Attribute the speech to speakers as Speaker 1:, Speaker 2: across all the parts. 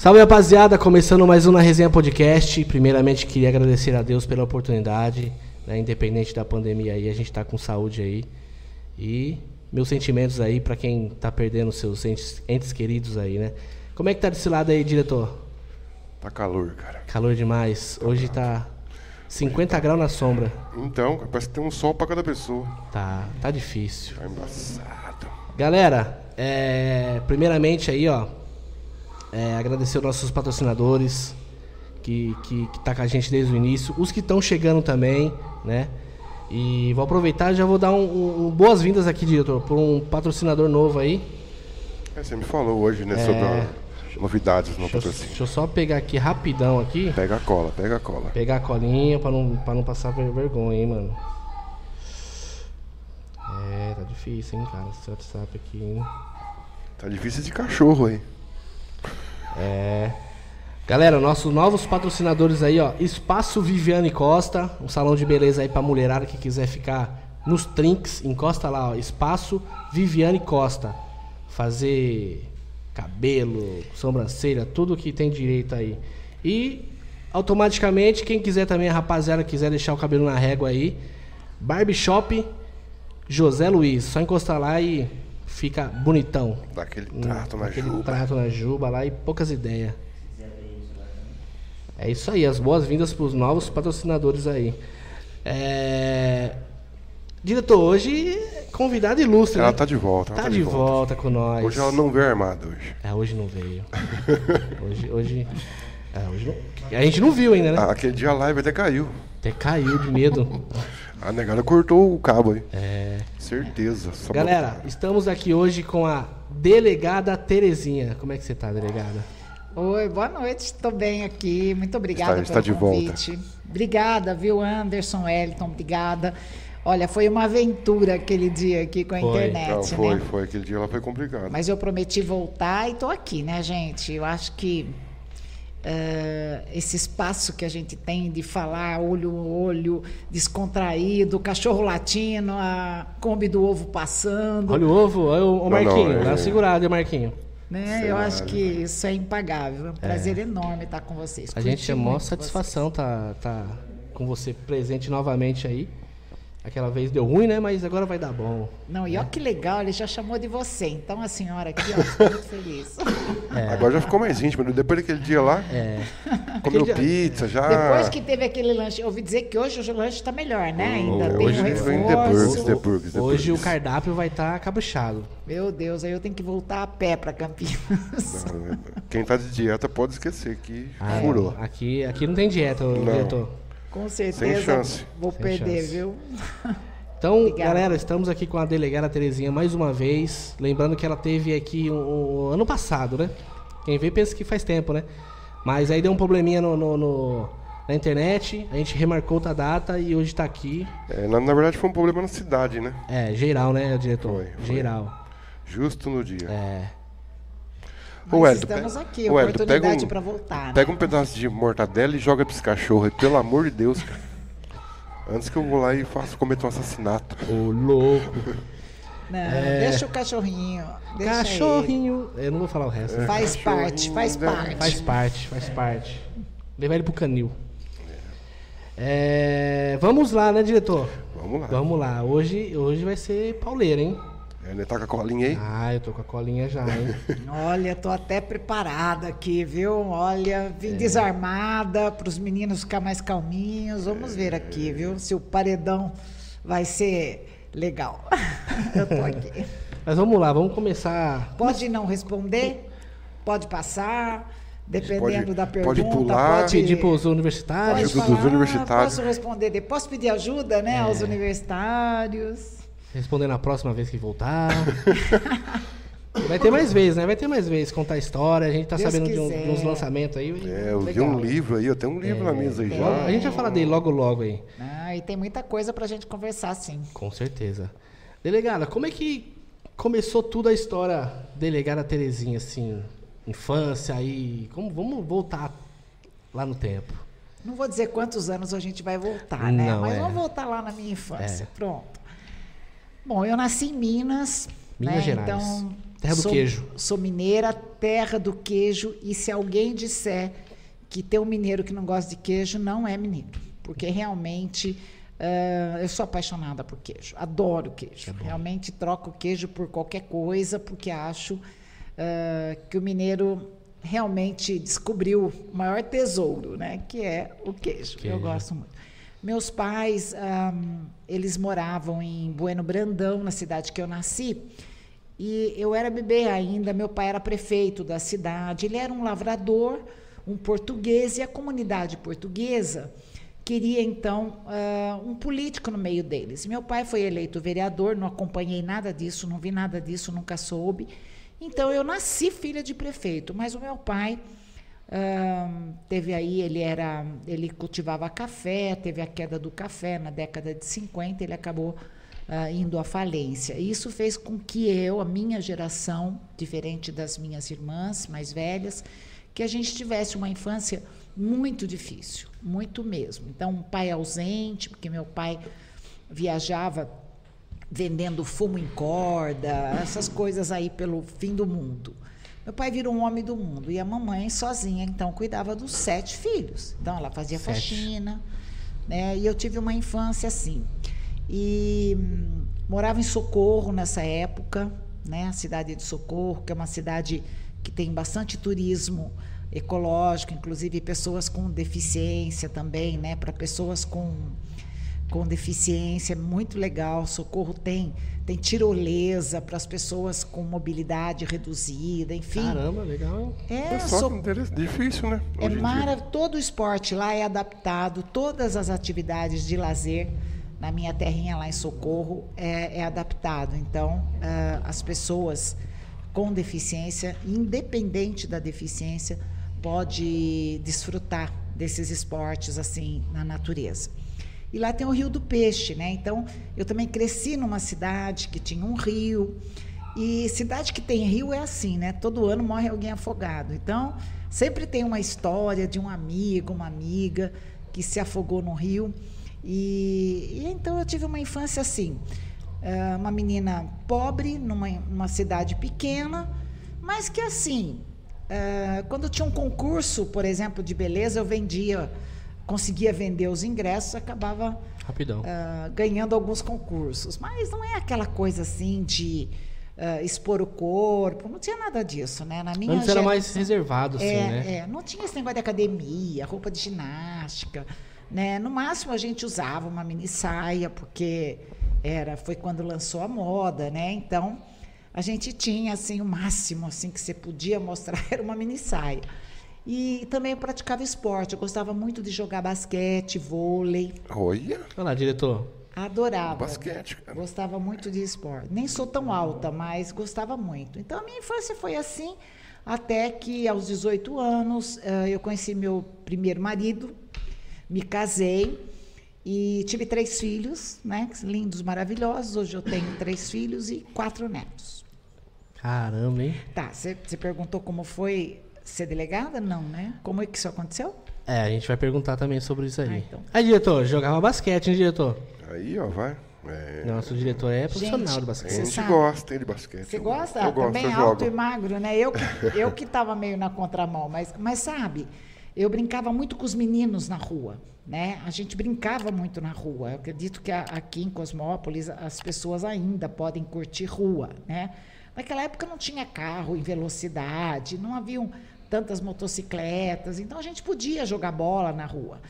Speaker 1: Salve rapaziada, começando mais um na Resenha Podcast. Primeiramente queria agradecer a Deus pela oportunidade, né? independente da pandemia aí, a gente tá com saúde aí. E meus sentimentos aí para quem tá perdendo seus entes, entes queridos aí, né? Como é que tá desse lado aí, diretor?
Speaker 2: Tá calor, cara.
Speaker 1: Calor demais. Hoje tá 50 graus na sombra.
Speaker 2: Então, parece que tem um sol pra cada pessoa.
Speaker 1: Tá, tá difícil.
Speaker 2: Tá embaçado.
Speaker 1: Galera, é, primeiramente aí, ó, é, agradecer os nossos patrocinadores que, que, que tá com a gente desde o início, os que estão chegando também, né? E vou aproveitar e já vou dar um, um- boas-vindas aqui, diretor, por um patrocinador novo aí.
Speaker 2: É, você me falou hoje, né, sobre a- novidades no
Speaker 1: Deixa eu,
Speaker 2: patrocínio.
Speaker 1: deixa eu só pegar aqui rapidão aqui.
Speaker 2: Pega a cola, pega a cola.
Speaker 1: Pegar a colinha pra não, pra não passar ver- vergonha, hein, mano. É, tá difícil, hein, cara, esse WhatsApp aqui, hein.
Speaker 2: Tá difícil de cachorro aí.
Speaker 1: É. Galera, nossos novos patrocinadores aí, ó. Espaço Viviane Costa, um salão de beleza aí pra mulherada que quiser ficar nos trinks. Encosta lá, ó. Espaço Viviane Costa. Fazer cabelo, sobrancelha, tudo que tem direito aí. E automaticamente, quem quiser também, a rapaziada quiser deixar o cabelo na régua aí, Barbershop José Luiz. Só encostar lá e fica bonitão.
Speaker 2: Dá aquele trato na
Speaker 1: Aquele
Speaker 2: juba.
Speaker 1: trato na juba lá e poucas ideias. É isso aí, as boas-vindas para os novos patrocinadores aí. É... Diretor, hoje convidado ilustre,
Speaker 2: Ela
Speaker 1: né?
Speaker 2: tá de volta. ela
Speaker 1: Tá de volta com nós.
Speaker 2: Hoje ela não veio armada hoje.
Speaker 1: É, hoje não veio. hoje, hoje... É, hoje não... A gente não viu ainda, né?
Speaker 2: Ah, aquele dia a live até caiu.
Speaker 1: Até caiu de medo.
Speaker 2: A negada cortou o cabo aí.
Speaker 1: É...
Speaker 2: Certeza. Só
Speaker 1: Galera, estamos aqui hoje com a delegada Terezinha. Como é que você tá, delegada?
Speaker 3: Oi, boa noite, estou bem aqui. Muito obrigada
Speaker 2: Está- está
Speaker 3: pelo
Speaker 2: de volta.
Speaker 3: convite. Obrigada, viu, Anderson, Wellington, obrigada. Olha, foi uma aventura aquele dia aqui com a
Speaker 1: Foi.
Speaker 3: internet,
Speaker 2: Não, foi,
Speaker 3: né?
Speaker 2: foi. Aquele dia ela foi complicado.
Speaker 3: Mas eu prometi voltar e estou aqui, né, gente? Eu acho que eh, esse espaço que a gente tem de falar olho no olho, descontraído, cachorro latino, a Kombi do ovo passando.
Speaker 1: Olha o ovo, olha o, o
Speaker 2: Não, não,
Speaker 1: Marquinho.
Speaker 2: é-
Speaker 1: Dá uma segurada, hein, Marquinho.
Speaker 3: Né? Eu acho que isso é impagável. É um prazer enorme estar com vocês.
Speaker 1: A gente é maior satisfação tá, tá com você presente novamente aí. Aquela vez deu ruim, né? Mas agora vai dar bom.
Speaker 3: Não, e olha que legal, ele já chamou de você. Então a senhora aqui, ó, ficou muito feliz.
Speaker 2: Agora já ficou mais íntimo. Depois daquele dia lá,
Speaker 1: É.
Speaker 2: comeu
Speaker 1: dia-
Speaker 2: pizza, já.
Speaker 3: Depois que teve aquele lanche, eu ouvi dizer que hoje o lanche está melhor, né? Ainda tem
Speaker 2: hoje
Speaker 3: um
Speaker 2: The
Speaker 3: reforço.
Speaker 2: The Burgers, The
Speaker 1: Hoje o cardápio vai estar caprichado.
Speaker 3: Meu Deus, aí eu tenho que voltar a pé para Campinas.
Speaker 2: Quem tá de dieta pode esquecer que
Speaker 1: Ah,
Speaker 2: furou.
Speaker 1: Aqui, aqui não tem dieta,
Speaker 2: Não.
Speaker 1: diretor.
Speaker 3: Com certeza
Speaker 2: chance.
Speaker 3: vou
Speaker 1: Sem
Speaker 3: perder,
Speaker 1: chance.
Speaker 3: viu?
Speaker 1: Então,
Speaker 3: Obrigada.
Speaker 1: galera, estamos aqui com a delegada Terezinha mais uma vez. Lembrando que ela teve aqui um, um- ano passado, né? Quem vê pensa que faz tempo, né? Mas aí deu um probleminha no, no- no- na internet, a gente remarcou outra data e hoje tá aqui.
Speaker 2: É, na, na verdade foi um problema na cidade, né?
Speaker 1: É, geral, né, diretor?
Speaker 2: Foi, foi.
Speaker 1: Geral.
Speaker 2: Justo no dia.
Speaker 1: É.
Speaker 2: Ô,
Speaker 3: Mas
Speaker 2: Wellington,
Speaker 3: estamos aqui,
Speaker 2: Ô, Wellington,
Speaker 3: oportunidade
Speaker 2: pega um-
Speaker 3: para voltar. né?
Speaker 2: Pega um pedaço de mortadela e joga pra esse cachorro aí, pelo amor de Deus, cara. Antes que eu vou lá e faço cometer um assassinato.
Speaker 1: Ô, louco.
Speaker 3: Não,
Speaker 1: É.
Speaker 3: deixa o cachorrinho. Deixa
Speaker 1: Cachorrinho. Eu não vou falar o resto.
Speaker 3: ele. Faz parte, faz parte.
Speaker 1: Faz parte, faz parte. Levar ele pro canil. É, vamos lá, né, diretor?
Speaker 2: Vamos lá.
Speaker 1: Vamos lá. Hoje, hoje vai ser pauleira, hein?
Speaker 2: É, né, tá com a colinha aí?
Speaker 1: Ah, eu tô com a colinha já, hein?
Speaker 3: Olha, tô até preparada aqui, viu? Olha,
Speaker 1: É.
Speaker 3: vim desarmada para os meninos ficar mais calminhos. Vamos ver aqui, viu? Se o paredão vai ser legal. Eu tô aqui.
Speaker 1: Mas vamos lá, vamos começar.
Speaker 3: Pode não responder, pode passar, dependendo
Speaker 2: Pode-
Speaker 3: da
Speaker 2: pode
Speaker 3: pergunta.
Speaker 2: pular.
Speaker 3: Pode
Speaker 1: Pedir pros
Speaker 3: pode
Speaker 1: universitários.
Speaker 2: Ajuda
Speaker 3: falar,
Speaker 2: dos universitários.
Speaker 3: Posso responder depois? Posso pedir ajuda, né, aos universitários?
Speaker 1: Responder na próxima vez que voltar. Vai ter mais vezes, né? Vai ter mais vezes contar a história. A gente tá
Speaker 3: Deus
Speaker 1: sabendo de, um- de uns lançamentos aí.
Speaker 2: É, eu vi um livro aí, eu tenho um livro na mesa aí
Speaker 1: Logo-
Speaker 2: já.
Speaker 1: a gente vai falar dele logo, logo aí.
Speaker 3: Ah, e tem muita coisa pra gente conversar, sim.
Speaker 1: Com certeza. Delegada, como é que começou tudo a história delegada Terezinha, assim? Infância aí. Como, vamos voltar lá no tempo.
Speaker 3: Não vou dizer quantos anos a gente vai voltar, né?
Speaker 1: Não,
Speaker 3: Mas
Speaker 1: é.
Speaker 3: vamos voltar lá na minha infância.
Speaker 1: É.
Speaker 3: Pronto. Bom, eu nasci em Minas.
Speaker 1: Minas
Speaker 3: né?
Speaker 1: Gerais.
Speaker 3: Então,
Speaker 1: Terra do
Speaker 3: sou,
Speaker 1: queijo.
Speaker 3: Sou mineira, terra do queijo. E se alguém disser que tem um mineiro que não gosta de queijo, não é mineiro. Porque realmente uh, eu sou apaixonada por queijo. Adoro queijo. É realmente troco queijo por qualquer coisa, porque acho uh, que o mineiro realmente descobriu o maior tesouro, né? Que é o queijo. queijo. Eu gosto muito. Meus pais, um, eles moravam em Bueno Brandão, na cidade que eu nasci. E eu era bebê ainda, meu pai era prefeito da cidade, ele era um lavrador, um português, e a comunidade portuguesa queria então uh, um político no meio deles. Meu pai foi eleito vereador, não acompanhei nada disso, não vi nada disso, nunca soube. Então eu nasci filha de prefeito, mas o meu pai teve aí, ele era, ele cultivava café, teve a queda do café na década de 50, ele acabou uh, indo à falência. Isso fez com que eu, a minha geração, diferente das minhas irmãs mais velhas, que a gente tivesse uma infância muito difícil, muito mesmo. Então, um pai ausente, porque meu pai viajava vendendo fumo em corda, essas coisas aí pelo fim do mundo. Meu pai virou um homem do mundo e a mamãe sozinha então cuidava dos sete filhos. Então ela fazia sete. faxina, né? E eu tive uma infância assim. E hum, morava em Socorro nessa época, né? A cidade de Socorro, que é uma cidade que tem bastante turismo ecológico, inclusive pessoas com deficiência também, né? Para pessoas com com deficiência, muito legal. Socorro tem tem tirolesa para as pessoas com mobilidade reduzida, enfim.
Speaker 1: Caramba, legal.
Speaker 2: É, é só so... difícil, né?
Speaker 3: é maravilhoso. Todo o esporte lá é adaptado, todas as atividades de lazer na minha terrinha lá em Socorro é, é adaptado. Então, uh, as pessoas com deficiência, independente da deficiência, pode desfrutar desses esportes assim na natureza. E lá tem o Rio do Peixe, né? Então, eu também cresci numa cidade que tinha um rio. E cidade que tem rio é assim, né? Todo ano morre alguém afogado. Então, sempre tem uma história de um amigo, uma amiga que se afogou no rio. E, e então eu tive uma infância assim, uh, uma menina pobre numa, numa, cidade pequena, mas que assim, uh, quando tinha um concurso, por exemplo, de beleza, eu vendia, conseguia vender os ingressos, acabava uh, ganhando alguns concursos. Mas não é aquela coisa assim de Uh, expor o corpo, não tinha nada disso, né?
Speaker 1: Na minha Antes geração, era mais reservado, assim,
Speaker 3: é,
Speaker 1: né?
Speaker 3: É, não tinha esse negócio de academia, roupa de ginástica. Né? No máximo a gente usava uma mini saia, porque era, foi quando lançou a moda, né? Então a gente tinha assim o máximo assim que você podia mostrar era uma mini saia. E também eu praticava esporte, eu gostava muito de jogar basquete, vôlei.
Speaker 2: Olha.
Speaker 1: Olha lá, diretor.
Speaker 3: Adorava.
Speaker 2: Basquete, cara.
Speaker 3: Gostava muito de esporte. Nem sou tão alta, mas gostava muito. Então a minha infância foi assim, até que aos 18 anos eh, eu conheci meu primeiro marido, me casei e tive três filhos, né? Lindos, maravilhosos. Hoje eu tenho três filhos e quatro netos.
Speaker 1: Caramba, hein?
Speaker 3: Tá, você perguntou como foi ser delegada? Não, né? Como é que isso aconteceu?
Speaker 1: É, a gente vai perguntar também sobre isso aí. Ah, então. Aí, diretor, jogava basquete, hein, diretor?
Speaker 2: Aí, ó, vai. É...
Speaker 1: Nosso diretor é profissional
Speaker 2: gente,
Speaker 1: do basquete.
Speaker 2: A gente sabe. gosta de basquete.
Speaker 3: Você gosta? Eu Também gosto, alto e magro, né? Eu que, eu que tava meio na contramão, mas, mas sabe, eu brincava muito com os meninos na rua, né? A gente brincava muito na rua. Eu acredito que aqui em Cosmópolis as pessoas ainda podem curtir rua, né? Naquela época não tinha carro em velocidade, não haviam tantas motocicletas, então a gente podia jogar bola na rua.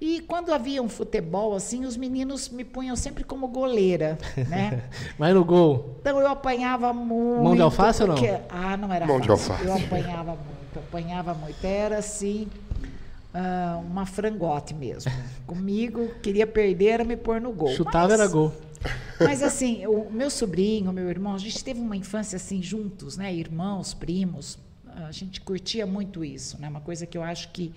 Speaker 3: E quando havia um futebol assim, os meninos me punham sempre como goleira, né?
Speaker 1: Mas no gol.
Speaker 3: Então eu apanhava muito.
Speaker 1: Mão de alface
Speaker 3: porque...
Speaker 1: ou não?
Speaker 3: Ah, não era
Speaker 2: Mão
Speaker 3: fácil.
Speaker 2: de alface.
Speaker 3: Eu apanhava muito, apanhava muito. Era assim, uh, uma frangote mesmo. Comigo, queria perder, era me pôr no gol.
Speaker 1: Chutava
Speaker 3: mas,
Speaker 1: era gol.
Speaker 3: Mas assim, o meu sobrinho, o meu irmão, a gente teve uma infância assim juntos, né? Irmãos, primos. A gente curtia muito isso, né? Uma coisa que eu acho que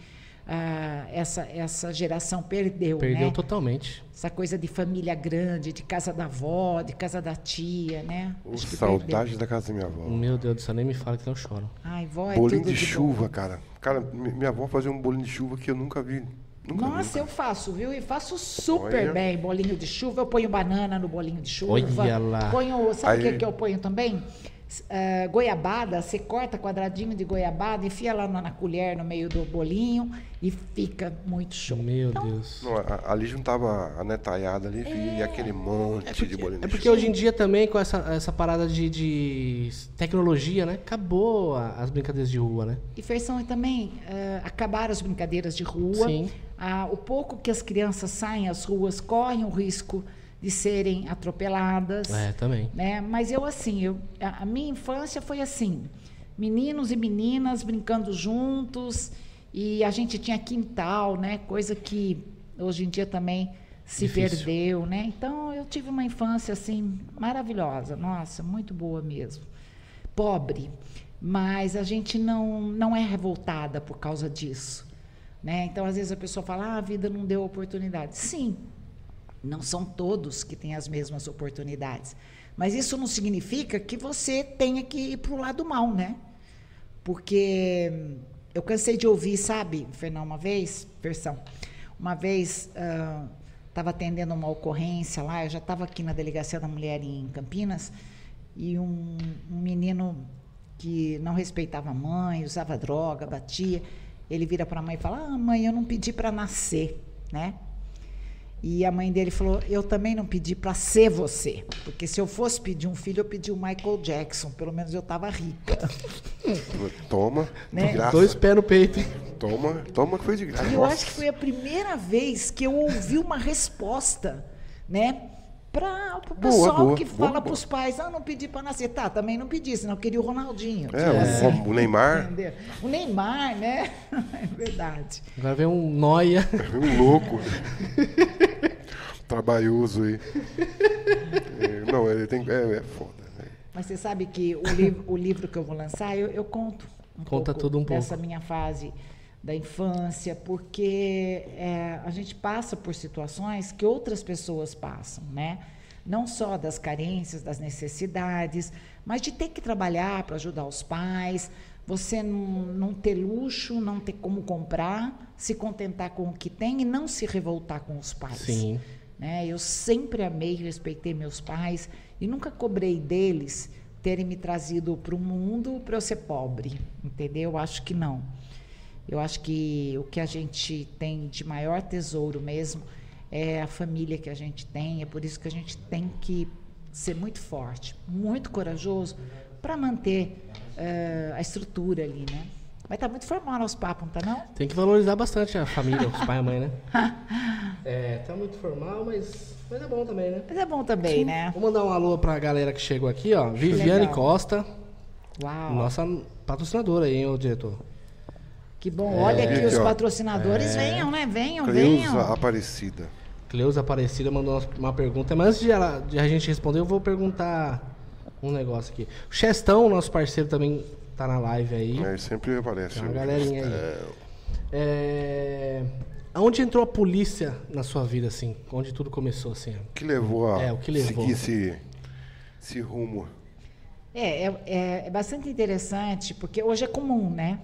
Speaker 3: ah, essa, essa geração perdeu.
Speaker 1: Perdeu
Speaker 3: né?
Speaker 1: totalmente.
Speaker 3: Essa coisa de família grande, de casa da avó, de casa da tia, né?
Speaker 2: saudades da casa da minha avó.
Speaker 1: Meu Deus do céu, nem me fala que não choro.
Speaker 3: Ai, vó, é
Speaker 2: bolinho
Speaker 3: de,
Speaker 2: de, chuva, cara. Cara, minha avó fazia um bolinho de chuva que eu nunca vi. Nunca,
Speaker 3: Nossa,
Speaker 2: nunca.
Speaker 3: eu faço, viu? E faço super
Speaker 2: Olha.
Speaker 3: bem bolinho de chuva. Eu ponho banana no bolinho de chuva.
Speaker 1: Olha lá.
Speaker 3: Ponho, sabe o que, que eu ponho também? Ah, goiabada, você corta quadradinho de goiabada, enfia lá na, na colher no meio do bolinho e fica muito show.
Speaker 1: Meu
Speaker 3: Então,
Speaker 1: Deus.
Speaker 2: Não, ali juntava a netaiada ali e aquele monte de bolinho.
Speaker 1: É porque hoje em dia também, com essa, essa parada de, de tecnologia, né? Acabou a- as brincadeiras de rua, né?
Speaker 3: E Fersão, e também ah, acabaram as brincadeiras de rua.
Speaker 1: Sim.
Speaker 3: Ah, o pouco que as crianças saem às ruas correm o risco de serem atropeladas.
Speaker 1: É, também.
Speaker 3: né? Mas eu assim, eu, a, minha infância foi assim, meninos e meninas brincando juntos e a gente tinha quintal, né? Coisa que hoje em dia também se
Speaker 1: Difícil.
Speaker 3: perdeu, né? Então eu tive uma infância assim maravilhosa, nossa, muito boa mesmo. Pobre, mas a gente não não é revoltada por causa disso, né? Então às vezes a pessoa fala: ah, "A vida não deu oportunidade". Sim, não são todos que têm as mesmas oportunidades. Mas isso não significa que você tenha que ir para o lado mal, né? Porque hum, eu cansei de ouvir, sabe, Fernão, uma vez, versão, uma vez estava atendendo uma ocorrência lá, eu já estava aqui na Delegacia da Mulher em Campinas, e um, um menino que não respeitava a mãe, usava droga, batia, ele vira para a mãe e fala: Ah, mãe, eu não pedi para nascer, né? E a mãe dele falou: Eu também não pedi para ser você. Porque se eu fosse pedir um filho, eu pedi o Michael Jackson. Pelo menos eu estava rica.
Speaker 2: Toma,
Speaker 3: Né?
Speaker 2: de graça.
Speaker 1: Dois pés no peito, hein?
Speaker 2: Toma, toma que foi de graça.
Speaker 3: E eu
Speaker 2: Nossa.
Speaker 3: acho que foi a primeira vez que eu ouvi uma resposta, né? Para o pessoal
Speaker 2: boa,
Speaker 3: que
Speaker 2: boa,
Speaker 3: fala
Speaker 2: boa.
Speaker 3: para os pais: Ah, não pedi para nascer. Tá, também não pedi, senão eu queria o Ronaldinho.
Speaker 2: É, o-
Speaker 3: assim,
Speaker 2: o Neymar,
Speaker 3: entendeu? O Neymar, né? É verdade.
Speaker 1: Agora vem um noia.
Speaker 2: um louco. Trabalhoso aí. É, não, ele tem. É, é foda. né?
Speaker 3: Mas você sabe que o, liv- o livro que eu vou lançar, eu, eu conto um
Speaker 1: Conta
Speaker 3: pouco
Speaker 1: tudo um
Speaker 3: dessa
Speaker 1: pouco.
Speaker 3: minha fase da infância, porque é, a gente passa por situações que outras pessoas passam, né? Não só das carências, das necessidades, mas de ter que trabalhar para ajudar os pais, você não, não ter luxo, não ter como comprar, se contentar com o que tem e não se revoltar com os pais
Speaker 1: Sim.
Speaker 3: Né? Eu sempre amei e respeitei meus pais e nunca cobrei deles terem me trazido para o mundo para eu ser pobre, entendeu? Eu acho que não. Eu acho que o que a gente tem de maior tesouro mesmo é a família que a gente tem. É por isso que a gente tem que ser muito forte, muito corajoso para manter eh, a estrutura ali, né? Mas tá muito formal nosso papo, não tá não?
Speaker 1: Tem que valorizar bastante a família, os pai e a mãe, né? É, tá muito formal, mas, mas é bom também, né?
Speaker 3: Mas é bom também, né?
Speaker 1: Vou mandar um alô pra galera que chegou aqui, ó. Viviane
Speaker 3: legal.
Speaker 1: Costa,
Speaker 3: Uau.
Speaker 1: nossa patrocinadora aí, hein, ô diretor.
Speaker 3: Que bom. Olha
Speaker 2: Aqui,
Speaker 3: os
Speaker 2: ó.
Speaker 3: patrocinadores. Venham, né? Venham,
Speaker 2: Cleusa
Speaker 3: venham.
Speaker 2: Aparecida.
Speaker 1: Cleusa Aparecida mandou uma- uma pergunta, mas antes de, ela, de a gente responder, eu vou perguntar um negócio aqui. O Chestão, nosso parceiro, também tá na live aí.
Speaker 2: É, sempre aparece.
Speaker 1: Tem uma galerinha aí. É... Aonde entrou a polícia na sua vida, assim? Onde tudo começou, assim?
Speaker 2: O que levou a
Speaker 1: É, o que levou.
Speaker 2: seguir esse, esse rumo?
Speaker 3: É, é, é- é bastante interessante, porque hoje é comum, né?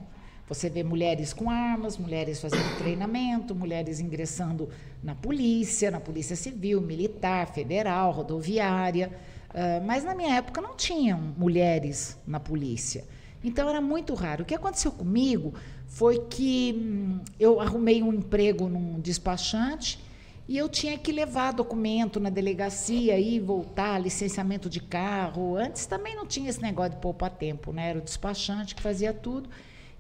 Speaker 3: Você vê mulheres com armas, mulheres fazendo treinamento, mulheres ingressando na polícia, na polícia civil, militar, federal, rodoviária. Ah, mas na minha época não tinham mulheres na polícia. Então era muito raro. O que aconteceu comigo foi que hum, eu arrumei um emprego num despachante e eu tinha que levar documento na delegacia e voltar, licenciamento de carro. Antes também não tinha esse negócio de poupar tempo, né? Era o despachante que fazia tudo.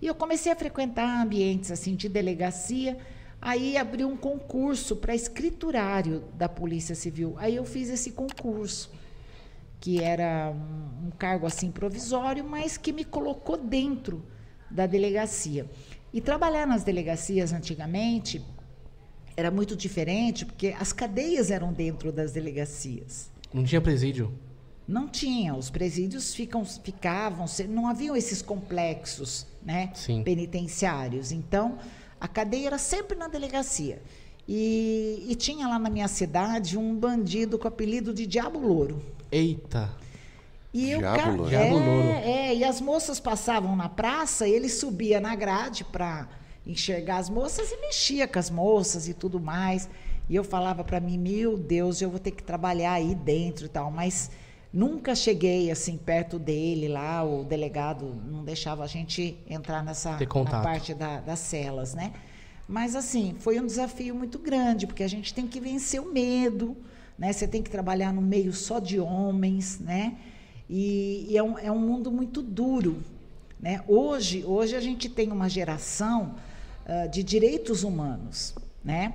Speaker 3: E eu comecei a frequentar ambientes assim de delegacia. Aí abriu um concurso para escriturário da Polícia Civil. Aí eu fiz esse concurso, que era um, um cargo assim provisório, mas que me colocou dentro da delegacia. E trabalhar nas delegacias antigamente era muito diferente, porque as cadeias eram dentro das delegacias.
Speaker 1: Não tinha presídio.
Speaker 3: Não tinha, os presídios ficam, ficavam, não haviam esses complexos né,
Speaker 1: Sim.
Speaker 3: penitenciários. Então, a cadeia era sempre na delegacia. E, e tinha lá na minha cidade um bandido com o apelido de Diabo Louro.
Speaker 1: Eita.
Speaker 3: E o
Speaker 2: Diabo
Speaker 3: ca-
Speaker 2: Louro.
Speaker 3: É, é, e as moças passavam na praça, ele subia na grade para enxergar as moças e mexia com as moças e tudo mais. E eu falava para mim, meu Deus, eu vou ter que trabalhar aí dentro e tal. Mas Nunca cheguei assim perto dele lá, o delegado não deixava a gente entrar nessa parte da- das celas, né? Mas assim, foi um desafio muito grande, porque a gente tem que vencer o medo, né? Você tem que trabalhar no meio só de homens, né? E, e é, um, é um mundo muito duro, né? Hoje, hoje a gente tem uma geração ah, de direitos humanos, né?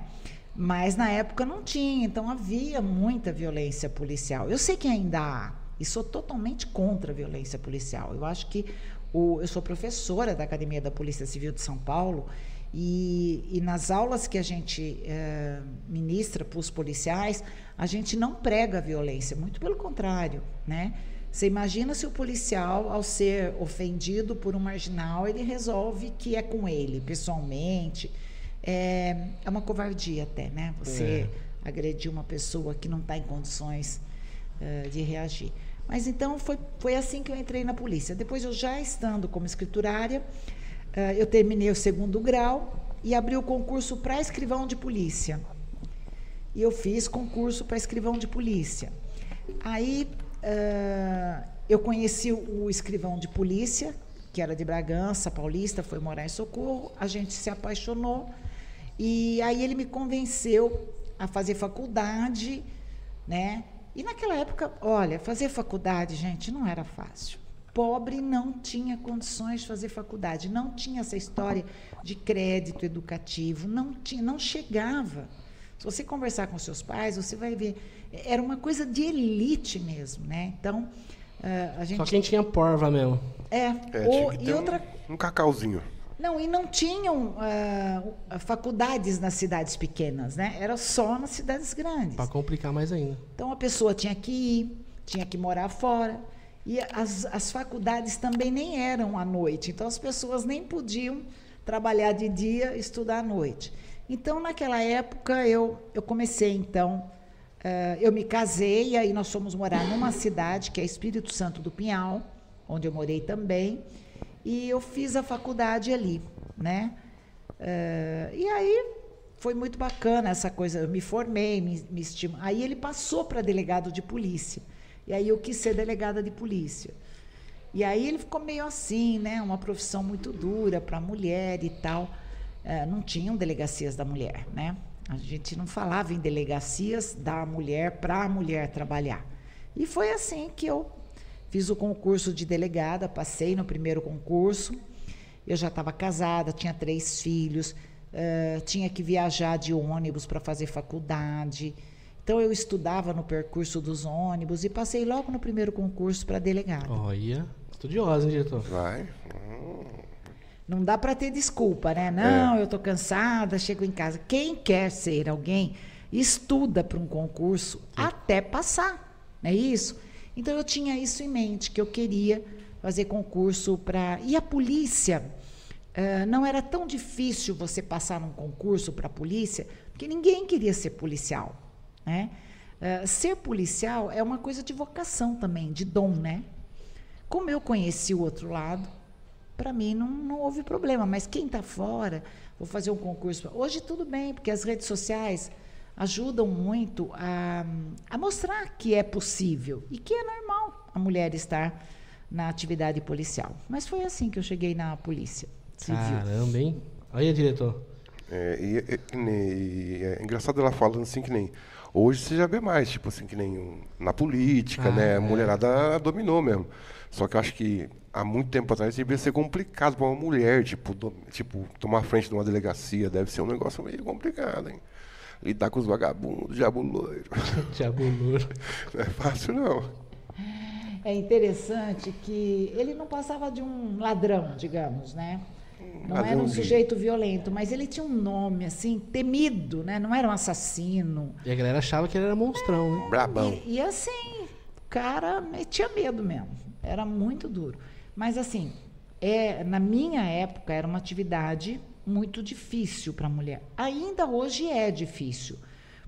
Speaker 3: Mas na época não tinha, então havia muita violência policial. Eu sei que ainda há, e sou totalmente contra a violência policial. Eu acho que o, eu sou professora da Academia da Polícia Civil de São Paulo e, e nas aulas que a gente eh, ministra para os policiais, a gente não prega a violência, muito pelo contrário, né? Você imagina se o policial, ao ser ofendido por um marginal, ele resolve que é com ele, pessoalmente. É, é uma covardia até, né? Você agredir uma pessoa que não está em condições eh, de reagir. Mas então foi, foi assim que eu entrei na polícia. Depois, eu já estando como escriturária, eh, eu terminei o segundo grau e abri o concurso para escrivão de polícia. E eu fiz concurso para escrivão de polícia. Aí ah, eu conheci o, o escrivão de polícia, que era de Bragança, paulista, foi morar em Socorro. A gente se apaixonou e aí ele me convenceu a fazer faculdade, né? E naquela época, olha, fazer faculdade, gente, não era fácil. Pobre não tinha condições de fazer faculdade, não tinha essa história de crédito educativo, não tinha, não chegava. Se você conversar com seus pais, você vai ver, era uma coisa de elite mesmo, né? Então, ah, a gente
Speaker 1: Só quem tinha porva mesmo.
Speaker 3: é,
Speaker 2: É,
Speaker 3: o-
Speaker 2: tinha que
Speaker 3: e
Speaker 2: ter um-
Speaker 3: outra
Speaker 2: um cacauzinho.
Speaker 3: não, e não tinham ah, faculdades nas cidades pequenas, né? Era só nas cidades grandes.
Speaker 1: Pra complicar mais ainda.
Speaker 3: Então a pessoa tinha que ir, tinha que morar fora. E as, as faculdades também nem eram à noite. Então as pessoas nem podiam trabalhar de dia, estudar à noite. Então naquela época eu, eu comecei então, eh, eu me casei e aí nós fomos morar numa cidade que é Espírito Santo do Pinhal, onde eu morei também. E eu fiz a faculdade ali, né? Eh, e aí foi muito bacana essa coisa. Eu me formei, me, me estim- Aí ele passou para delegado de polícia. E aí eu quis ser delegada de polícia. E aí ele ficou meio assim, né? Uma profissão muito dura para a mulher e tal. Eh, não tinham delegacias da mulher, né? A gente não falava em delegacias da mulher para a mulher trabalhar. E foi assim que eu fiz o concurso de delegada, passei no primeiro concurso. Eu já estava casada, tinha três filhos, eh, tinha que viajar de ônibus para fazer faculdade. Então eu estudava no percurso dos ônibus e passei logo no primeiro concurso para delegada.
Speaker 1: Olha, estudiosa, hein, diretor?
Speaker 2: Vai.
Speaker 3: Não dá para ter desculpa, né? Não, eu tô cansada, chego em casa. Quem quer ser alguém estuda para um concurso até passar, não é isso? Então eu tinha isso em mente que eu queria fazer concurso para e a polícia eh, não era tão difícil você passar num concurso para a polícia, porque ninguém queria ser policial, né? Eh, ser policial é uma coisa de vocação também, de dom, né? Como eu conheci o outro lado, para mim não, não houve problema. Mas quem está fora, vou fazer um concurso. Hoje tudo bem, porque as redes sociais ajudam muito a, a mostrar que é possível e que é normal a mulher estar na atividade policial. Mas foi assim que eu cheguei na polícia civil.
Speaker 1: Caramba, hein? Olha, diretor.
Speaker 2: É, e, e- e nem- e é engraçado ela falando assim que nem. Hoje você já vê mais, tipo assim, que nem na política,
Speaker 1: Ah,
Speaker 2: né?
Speaker 1: é.
Speaker 2: A mulherada dominou mesmo. Só que eu acho que há muito tempo atrás devia ser complicado para uma mulher, tipo, do- tipo, tomar frente de uma delegacia. Deve ser um negócio meio complicado, hein? Lidar com os vagabundos, diabo loiro.
Speaker 1: Diabo louro.
Speaker 2: Não é fácil, não.
Speaker 3: É interessante que ele não passava de um ladrão, digamos, né? Não era um sujeito violento, mas ele tinha um nome assim temido, né? Não era um assassino.
Speaker 1: E a galera achava que ele era monstrão, né?
Speaker 2: Brabão.
Speaker 3: E, e assim, o cara metia medo mesmo. Era muito duro. Mas assim, é, na minha época era uma atividade muito difícil para a mulher. Ainda hoje é difícil.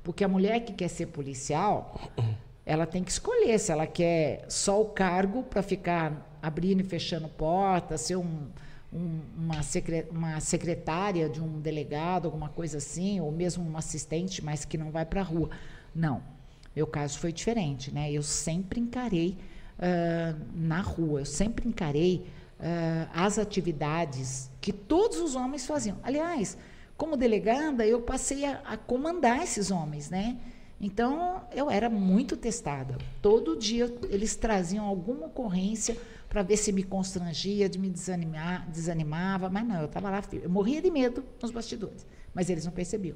Speaker 3: Porque a mulher que quer ser policial, ela tem que escolher se ela quer só o cargo para ficar abrindo e fechando portas, ser um, um- uma, secre- uma secretária de um delegado, alguma coisa assim, ou mesmo uma assistente, mas que não vai para a rua. Não. Meu caso foi diferente, né? Eu sempre encarei uh, na rua, eu sempre encarei uh, as atividades que todos os homens faziam. Aliás, como delegada, eu passei a, a comandar esses homens, né? Então, eu era muito testada. Todo dia eles traziam alguma ocorrência para ver se me constrangia, de me desanimar, desanimava, mas não, eu estava lá, eu morria de medo nos bastidores, mas eles não percebiam.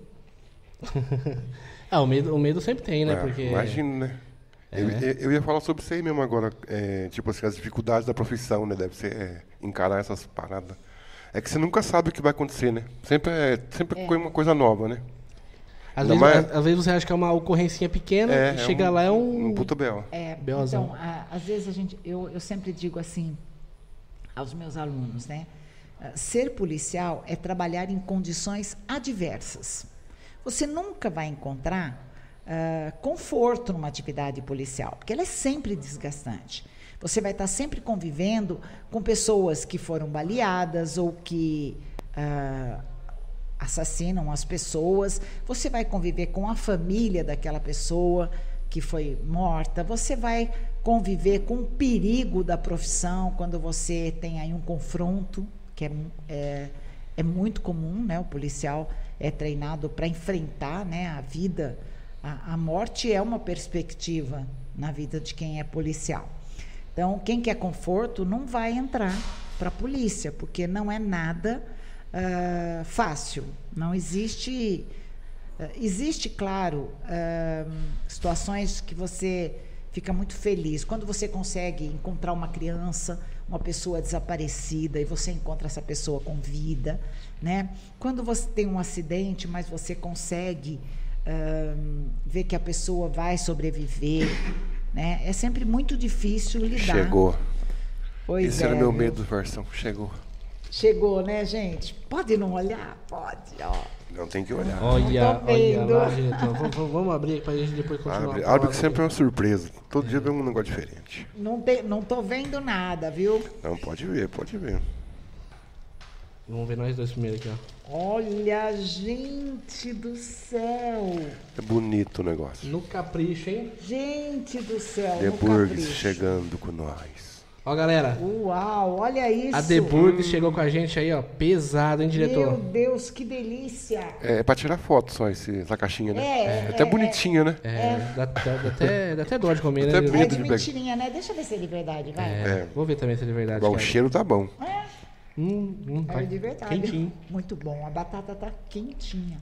Speaker 1: ah, o medo, o medo sempre tem, né? É,
Speaker 2: Porque... Imagino, né? É. Eu, eu, ia falar sobre isso aí mesmo agora, é, tipo assim, as dificuldades da profissão, né? Deve ser é, encarar essas paradas. É que você nunca sabe o que vai acontecer, né? Sempre é sempre é. uma coisa nova, né?
Speaker 1: Às vezes, mais... às, vezes, você acha que é uma ocorrência pequena é, e é chega um, lá é um...
Speaker 2: Um puta belo.
Speaker 3: É, então, a, às vezes a gente... Eu, eu sempre digo assim aos meus alunos, né? Ser policial é trabalhar em condições adversas. Você nunca vai encontrar uh, conforto numa atividade policial, porque ela é sempre desgastante. Você vai estar sempre convivendo com pessoas que foram baleadas ou que uh, assassinam as pessoas. Você vai conviver com a família daquela pessoa que foi morta. Você vai conviver com o perigo da profissão quando você tem aí um confronto, que é, é, é muito comum, né? O policial é treinado para enfrentar né, a vida. A, a morte é uma perspectiva na vida de quem é policial. Então, quem quer conforto não vai entrar para a polícia, porque não é nada uh, fácil. Não existe. Uh, existe, claro, uh, situações que você fica muito feliz. Quando você consegue encontrar uma criança, uma pessoa desaparecida, e você encontra essa pessoa com vida. Né? Quando você tem um acidente, mas você consegue ver que a pessoa vai sobreviver. Né? É sempre muito difícil lidar.
Speaker 2: Chegou. Pois Esse é, era meu medo, versão. Chegou.
Speaker 3: Chegou, né, gente? Pode não olhar? Pode, ó.
Speaker 2: Não tem que olhar.
Speaker 1: Olha, olha lá, diretor. Vamos, vamos abrir para a gente depois continuar.
Speaker 2: Abre, abre que sempre é uma surpresa. Todo é. dia vem um negócio diferente.
Speaker 3: Não, tem, não tô vendo nada, viu?
Speaker 2: Não, pode ver, pode ver.
Speaker 1: Vamos ver nós dois primeiro aqui,
Speaker 3: ó. Olha, gente do céu.
Speaker 2: É bonito o negócio.
Speaker 1: No capricho, hein?
Speaker 3: Gente do céu.
Speaker 2: The Burgs chegando com nós.
Speaker 1: Ó, galera.
Speaker 3: Uau, olha isso.
Speaker 1: A The Burg chegou com a gente aí, ó. Pesado, hein, diretor?
Speaker 3: Meu Deus, que delícia.
Speaker 2: É, é pra tirar foto só esse, essa caixinha, né? É, é até é, bonitinha, né?
Speaker 1: É, é. Dá, dá, dá, até, dá até dó de comer,
Speaker 3: até
Speaker 1: né?
Speaker 3: Medo é de, de mentirinha, né? Deixa eu ver se é de verdade, vai. É,
Speaker 1: é. Vou ver também se é de verdade.
Speaker 2: o cheiro tá bom.
Speaker 3: É.
Speaker 1: Hum, hum,
Speaker 3: é de verdade.
Speaker 1: Quentinho.
Speaker 3: Muito bom. A batata tá quentinha.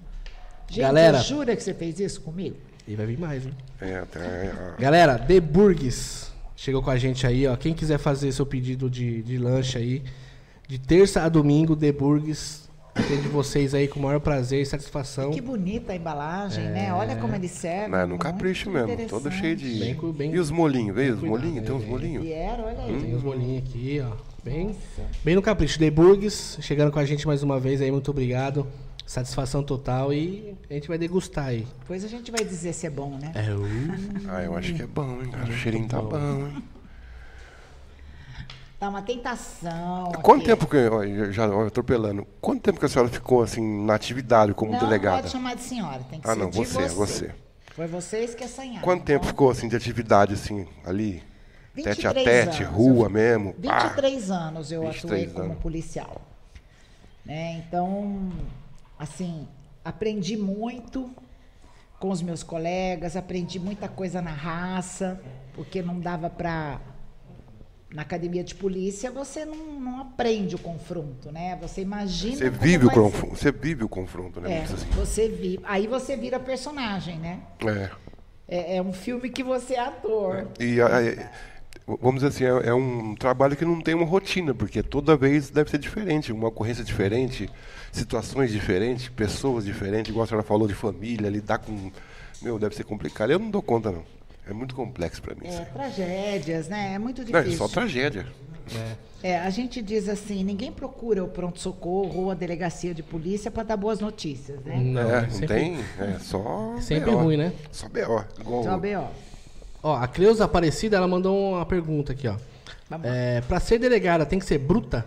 Speaker 3: Gente,
Speaker 1: Galera,
Speaker 3: jura que você fez isso comigo?
Speaker 1: E vai vir mais, hein?
Speaker 2: É, até.
Speaker 1: Galera, The Burgs chegou com a gente aí, ó. Quem quiser fazer seu pedido de, de lanche aí, de terça a domingo, The Burgs atende vocês aí com o maior prazer e satisfação. E
Speaker 3: que bonita a embalagem, é... né? Olha como ele serve.
Speaker 2: Não, é no capricho mesmo, todo cheio de. Bem, bem, e os molinhos, veio os molinhos? Tem uns molinhos?
Speaker 3: Vieram, olha aí.
Speaker 1: Hum. Tem uns molinhos aqui, ó. Bem, bem no capricho. The Burgs, chegando com a gente mais uma vez aí, muito obrigado. Satisfação total e a gente vai degustar aí.
Speaker 3: Depois a gente vai dizer se é bom, né?
Speaker 1: É, uh.
Speaker 2: Ah, eu acho que é bom, hein, cara. O cheirinho tá bom, hein?
Speaker 3: Tá uma tentação.
Speaker 2: Quanto aqui. tempo que, ó, já ó, atropelando, quanto tempo que a senhora ficou assim na atividade como
Speaker 3: não,
Speaker 2: delegada?
Speaker 3: Não pode chamar de senhora, tem que
Speaker 2: ah,
Speaker 3: ser
Speaker 2: não,
Speaker 3: de
Speaker 2: você,
Speaker 3: você.
Speaker 2: você.
Speaker 3: Foi vocês que assanharam.
Speaker 2: Quanto tempo então... ficou assim de atividade assim ali? Tete a tete,
Speaker 3: anos.
Speaker 2: rua eu, mesmo?
Speaker 3: 23 ah, anos eu atuei anos. como policial. Né? Então, assim, aprendi muito com os meus colegas, aprendi muita coisa na raça, porque não dava para na academia de polícia você não, não, aprende o confronto, né? Você imagina.
Speaker 2: Você vive o confronto, você vive o confronto, né?
Speaker 3: É, assim. Você vive. Aí você vira personagem, né?
Speaker 2: É.
Speaker 3: É, é um filme que você é ator.
Speaker 2: É. E é, vamos dizer assim, é, é, um trabalho que não tem uma rotina, porque toda vez deve ser diferente, uma ocorrência diferente situações diferentes, pessoas diferentes, igual a senhora falou de família, lidar com. Meu, deve ser complicado. Eu não dou conta, não. É muito complexo para mim.
Speaker 3: É, tragédias, né? É muito difícil.
Speaker 2: Não, é só tragédia.
Speaker 3: É. é. a gente diz assim, ninguém procura o pronto-socorro ou a delegacia de polícia para dar boas notícias, né?
Speaker 2: Não, é, não sempre, tem, é só
Speaker 1: Sempre BO. ruim, né?
Speaker 2: Só B.O.
Speaker 3: Igual só B.O.
Speaker 1: Ó, a Cleusa Aparecida, ela mandou uma pergunta aqui, ó. É, para ser delegada, tem que ser bruta?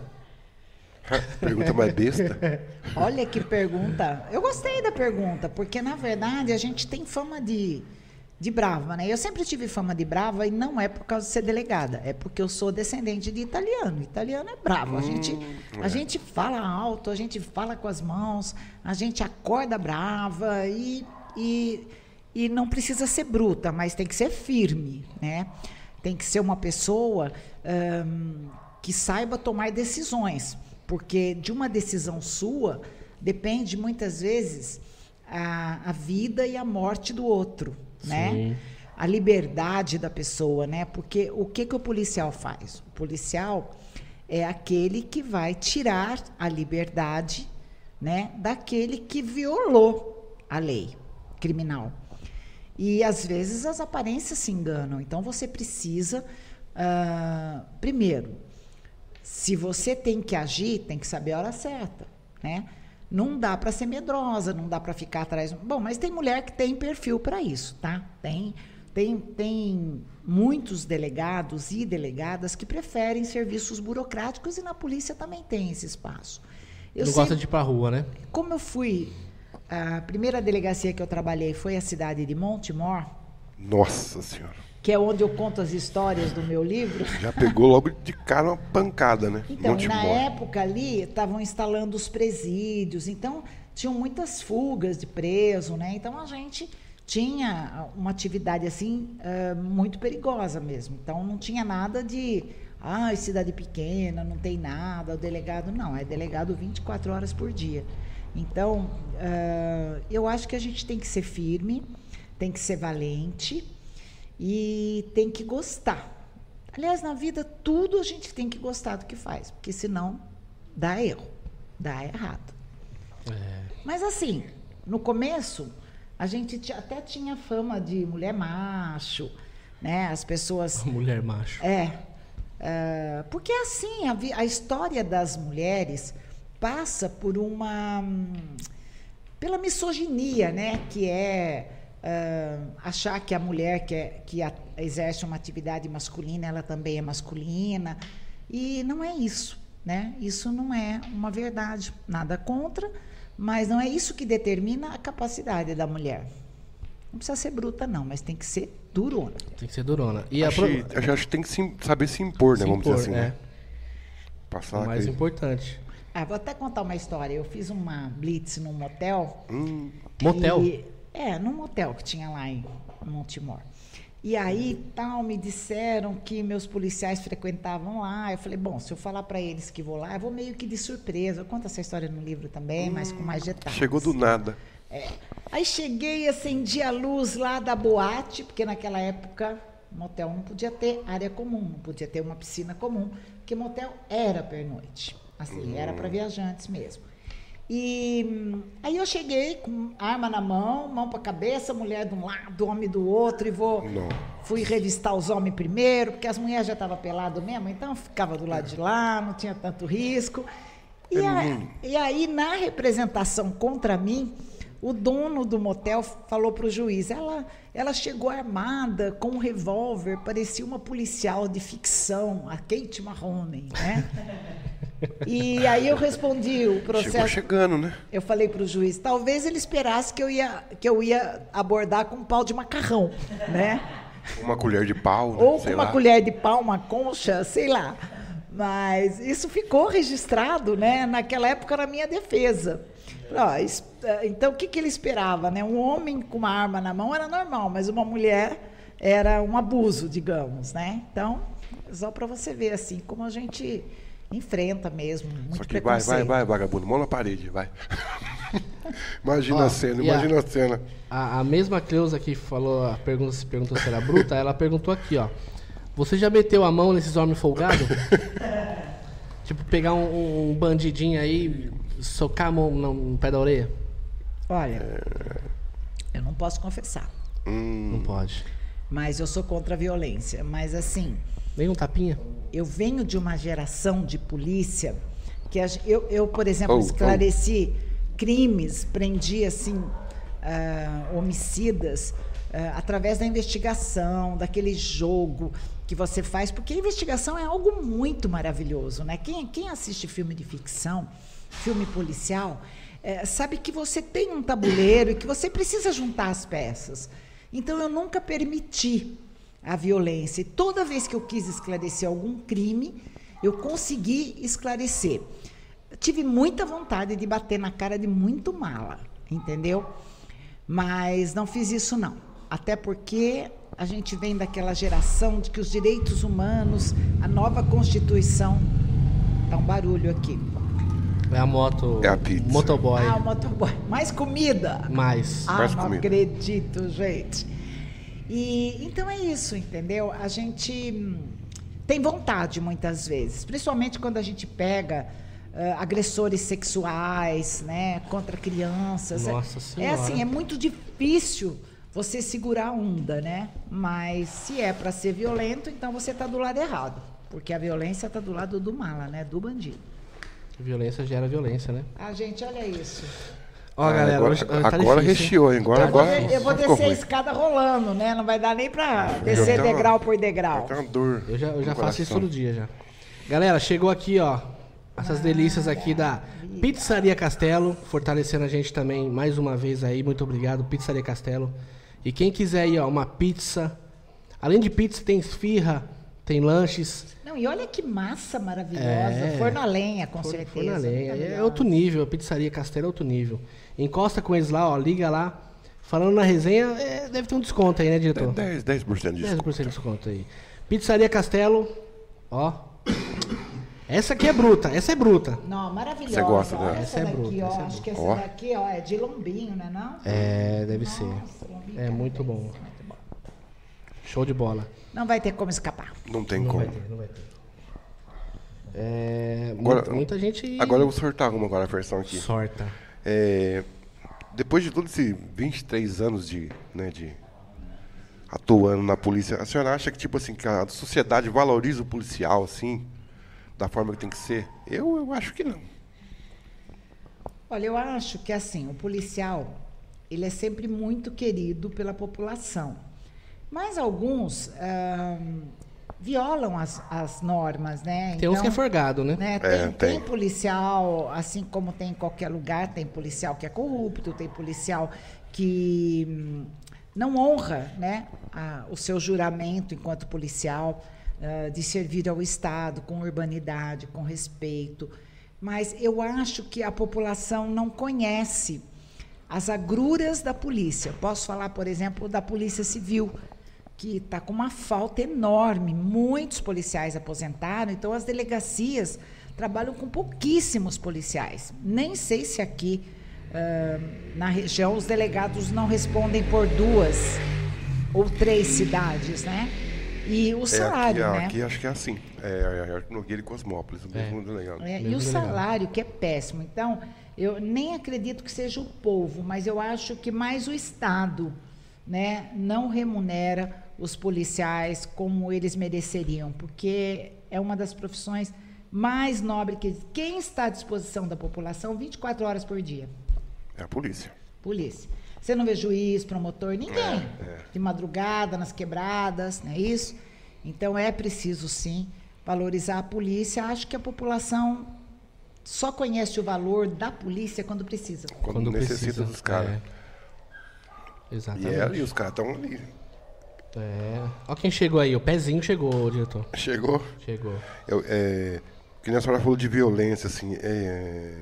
Speaker 2: pergunta mais besta.
Speaker 3: Olha que pergunta. Eu gostei da pergunta, porque na verdade a gente tem fama de, de brava, né? Eu sempre tive fama de brava e não é por causa de ser delegada, é porque eu sou descendente de italiano. Italiano é bravo. A gente, a
Speaker 2: é.
Speaker 3: gente fala alto, a gente fala com as mãos, a gente acorda brava e, e, e não precisa ser bruta, mas tem que ser firme, né? Tem que ser uma pessoa hum, que saiba tomar decisões, porque de uma decisão sua depende muitas vezes a, a vida e a morte do outro, né?
Speaker 1: Sim.
Speaker 3: A liberdade da pessoa, né? Porque o que que o policial faz? O policial é aquele que vai tirar a liberdade, né, daquele que violou a lei criminal. E às vezes as aparências se enganam. Então você precisa, ah, primeiro, se você tem que agir, tem que saber a hora certa, né? Não dá para ser medrosa, não dá para ficar atrás. Bom, mas tem mulher que tem perfil para isso, tá? Tem, tem, tem muitos delegados e delegadas que preferem serviços burocráticos e na polícia também tem esse espaço. Eu
Speaker 1: não
Speaker 3: sempre-
Speaker 1: gosta de ir pra rua, né?
Speaker 3: como eu fui, a primeira delegacia que eu trabalhei foi a cidade de Montemor,
Speaker 2: Nossa senhora.
Speaker 3: que é onde eu conto as histórias do meu livro.
Speaker 2: Já pegou logo de cara uma pancada, né?
Speaker 3: Então,
Speaker 2: Monte
Speaker 3: na época ali, estavam instalando os presídios, então tinham muitas fugas de preso, né? Então a gente tinha uma atividade assim eh, muito perigosa mesmo. Então não tinha nada de, ah, cidade pequena, não tem nada, o delegado não, é delegado 24 horas por dia. Então, eh, eu acho que a gente tem que ser firme, tem que ser valente e tem que gostar. Aliás, na vida, tudo a gente tem que gostar do que faz, porque senão dá erro, dá errado.
Speaker 1: É.
Speaker 3: Mas assim, no começo, a gente até tinha fama de mulher macho, né? As pessoas.
Speaker 1: Mulher macho.
Speaker 3: É. é, porque assim, a, a história das mulheres passa por uma. pela misoginia, né? Que é ah, achar que a mulher que, é- que a- exerce uma atividade masculina, ela também é masculina. E não é isso, né? Isso não é uma verdade. Nada contra, mas não é isso que determina a capacidade da mulher. Não precisa ser bruta, não, mas tem que ser durona.
Speaker 1: Tem que ser durona. E a
Speaker 2: Acho,
Speaker 1: pro-
Speaker 2: acho que tem que se- saber se impor, né?
Speaker 1: se
Speaker 2: Vamos
Speaker 1: impor,
Speaker 2: dizer assim,
Speaker 1: é.
Speaker 2: né? Passar
Speaker 1: O mais
Speaker 2: aquele...
Speaker 1: importante.
Speaker 3: Ah, vou até contar uma história. Eu fiz uma blitz num motel.
Speaker 2: Hum,
Speaker 1: Motel?
Speaker 3: É, num motel que tinha lá em Montemor. E aí, tal, me disseram que meus policiais frequentavam lá. Eu falei, bom, se eu falar para eles que vou lá, eu vou meio que de surpresa. Eu conto essa história no livro também, mas com mais detalhes.
Speaker 2: chegou do nada.
Speaker 3: É. Aí cheguei, acendi a luz lá da boate, porque naquela época motel não podia ter área comum, não podia ter uma piscina comum, porque motel era pernoite. Assim, era para viajantes mesmo. E aí eu cheguei com arma na mão, mão para cabeça, mulher de um lado, homem do outro, e vou. Fui revistar os homens primeiro, porque as mulheres já estavam peladas mesmo, então ficava do lado de lá, não tinha tanto risco. E, a- e aí, na representação contra mim, o dono do motel falou para o juiz: ela, ela chegou armada com um revólver, parecia uma policial de ficção, a Kate Mahoney, né? E aí eu respondi o
Speaker 2: Chegou
Speaker 3: processo.
Speaker 2: chegando, né?
Speaker 3: Eu falei para o juiz, talvez ele esperasse que eu ia, que eu ia abordar com um pau de macarrão, né?
Speaker 2: Uma colher de pau, né?
Speaker 3: Ou com uma
Speaker 2: lá.
Speaker 3: colher de pau, uma concha, sei lá. Mas isso ficou registrado, né, naquela época na minha defesa. Eh, então, o que, que ele esperava? Né? Um homem com uma arma na mão era normal, mas uma mulher era um abuso, digamos. Né? Então, só para você ver assim como a gente enfrenta mesmo muito
Speaker 2: Só que vai, vai, vai, vagabundo. Mão na parede, vai. imagina
Speaker 1: Ó,
Speaker 2: a cena,
Speaker 1: e a-
Speaker 2: imagina a cena.
Speaker 1: A, a mesma Cleusa que falou, a pergunta, se perguntou se era bruta, ela perguntou aqui, ó. Você já meteu a mão nesses homens folgados? tipo, pegar um, um bandidinho aí, socar a mão no, pé da orelha?
Speaker 3: Olha, eu não posso confessar,
Speaker 2: Hum,
Speaker 1: Não pode.
Speaker 3: mas eu sou contra a violência. Mas assim,
Speaker 1: Nem um tapinha?
Speaker 3: eu venho de uma geração de polícia que eu, eu por exemplo,
Speaker 2: Oh, oh.
Speaker 3: esclareci crimes, prendi assim ah, homicidas ah, através da investigação, daquele jogo que você faz, porque a investigação é algo muito maravilhoso, né? Quem, quem assiste filme de ficção, filme policial, eh, sabe que você tem um tabuleiro e que você precisa juntar as peças. Então eu nunca permiti a violência. E toda vez que eu quis esclarecer algum crime, eu consegui esclarecer. Eu tive muita vontade de bater na cara de muito mala, entendeu? Mas não fiz isso não. Até porque a gente vem daquela geração de que os direitos humanos, a nova Constituição, tá um barulho aqui.
Speaker 1: É a moto.
Speaker 2: É a pizza.
Speaker 1: Motoboy.
Speaker 3: Ah, o motoboy. Mais comida.
Speaker 1: Mais.
Speaker 3: Ah,
Speaker 2: Mais
Speaker 3: não
Speaker 2: comida.
Speaker 3: acredito, gente. E então é isso, entendeu? A gente hum, tem vontade muitas vezes, principalmente quando a gente pega ah, agressores sexuais, né, contra crianças. É-
Speaker 1: Nossa
Speaker 3: é
Speaker 1: Senhora.
Speaker 3: assim, é muito difícil você segurar a onda, né? Mas se é para ser violento, então você está do lado errado, porque a violência está do lado do mala, né? Do bandido.
Speaker 1: Violência gera violência, né?
Speaker 3: Ah, gente, olha isso.
Speaker 1: Ó,
Speaker 2: Ah,
Speaker 1: galera,
Speaker 2: agora,
Speaker 1: hoje, hoje tá
Speaker 2: agora
Speaker 1: difícil,
Speaker 2: recheou, hein? Agora,
Speaker 3: eu vou,
Speaker 2: agora
Speaker 3: de- eu vou descer a escada rolando, né? Não vai dar nem para descer
Speaker 2: uma-
Speaker 3: degrau por degrau.
Speaker 2: Uma dor.
Speaker 1: Eu já, eu já faço isso todo dia já. Galera, chegou aqui, ó. Essas delícias aqui da Pizzaria Castelo, fortalecendo a gente também mais uma vez aí. Muito obrigado, Pizzaria Castelo. E quem quiser aí, ó, uma pizza. Além de pizza, tem esfirra, tem lanches.
Speaker 3: Não, e olha que massa maravilhosa.
Speaker 1: É.
Speaker 3: Forno a lenha, com
Speaker 1: For-
Speaker 3: certeza.
Speaker 1: forno a lenha. É outro nível, a Pizzaria Castelo é outro nível. Encosta com eles lá, ó, liga lá. Falando na resenha, é, deve ter um desconto aí, né, diretor?
Speaker 2: 10%, 10% de desconto.
Speaker 1: 10% de desconto aí. Pizzaria Castelo, ó. Essa aqui é bruta, essa é bruta.
Speaker 3: Não, maravilhosa.
Speaker 2: Você gosta dela?
Speaker 3: essa,
Speaker 1: Essa é
Speaker 3: daqui,
Speaker 1: bruta,
Speaker 3: ó.
Speaker 1: essa é
Speaker 3: Acho que essa
Speaker 2: Ó.
Speaker 3: daqui, ó, é de lombinho, né não?
Speaker 1: É, deve ser.
Speaker 3: Nossa, lombinho,
Speaker 1: É muito bom. Show de bola.
Speaker 3: Não vai ter como escapar.
Speaker 2: Não tem
Speaker 1: Não
Speaker 2: como.
Speaker 1: vai ter, não vai ter. É,
Speaker 2: Agora-
Speaker 1: muita, muita gente
Speaker 2: Agora eu vou sortar uma agora a versão aqui.
Speaker 1: sorta.
Speaker 2: É, depois de todos esses 23 anos de, né, de atuando na polícia, a senhora acha que tipo assim que a sociedade valoriza o policial assim, da forma que tem que ser? Eu, eu acho que não.
Speaker 3: Olha, eu acho que assim, o policial, ele é sempre muito querido pela população. Mas alguns violam as, as normas, né?
Speaker 1: Tem uns que é forgado, né?
Speaker 3: né,
Speaker 2: É,
Speaker 3: tem, tem
Speaker 2: tem.
Speaker 3: policial, assim como tem em qualquer lugar, tem policial que é corrupto, tem policial que hum, não honra né, a- o seu juramento enquanto policial ah, de servir ao Estado com urbanidade, com respeito. Mas eu acho que a população não conhece as agruras da polícia. Posso falar, por exemplo, da Polícia Civil, que está com uma falta enorme. Muitos policiais aposentaram, então as delegacias trabalham com pouquíssimos policiais. Nem sei se aqui ah, na região os delegados não respondem por duas ou três cidades, né? E o salário,
Speaker 2: é, aqui,
Speaker 3: né?
Speaker 2: aqui acho que é assim. É, é Arco Nogueira e Cosmópolis, o mesmo delegado.
Speaker 3: É, e
Speaker 1: Mesmo
Speaker 3: o
Speaker 1: delegado.
Speaker 3: salário, que é péssimo. Então, eu nem acredito que seja o povo, mas eu acho que mais o Estado né, não remunera os policiais como eles mereceriam, porque é uma das profissões mais nobres que. Quem está à disposição da população 24 horas por dia?
Speaker 2: É a polícia.
Speaker 3: Polícia. Você não vê juiz, promotor, ninguém.
Speaker 2: É,
Speaker 3: De madrugada, nas quebradas, não é isso? Então é preciso sim valorizar a polícia. Acho que a população só conhece o valor da polícia quando precisa.
Speaker 2: Quando, necessita
Speaker 1: precisa,
Speaker 2: dos caras.
Speaker 1: é.
Speaker 2: E,
Speaker 1: Exatamente.
Speaker 2: é, e os caras estão ali.
Speaker 1: É. Ó quem chegou aí, o pezinho chegou, diretor.
Speaker 2: Chegou.
Speaker 1: Chegou.
Speaker 2: Eu, é, que nem a senhora falou de violência, assim, é,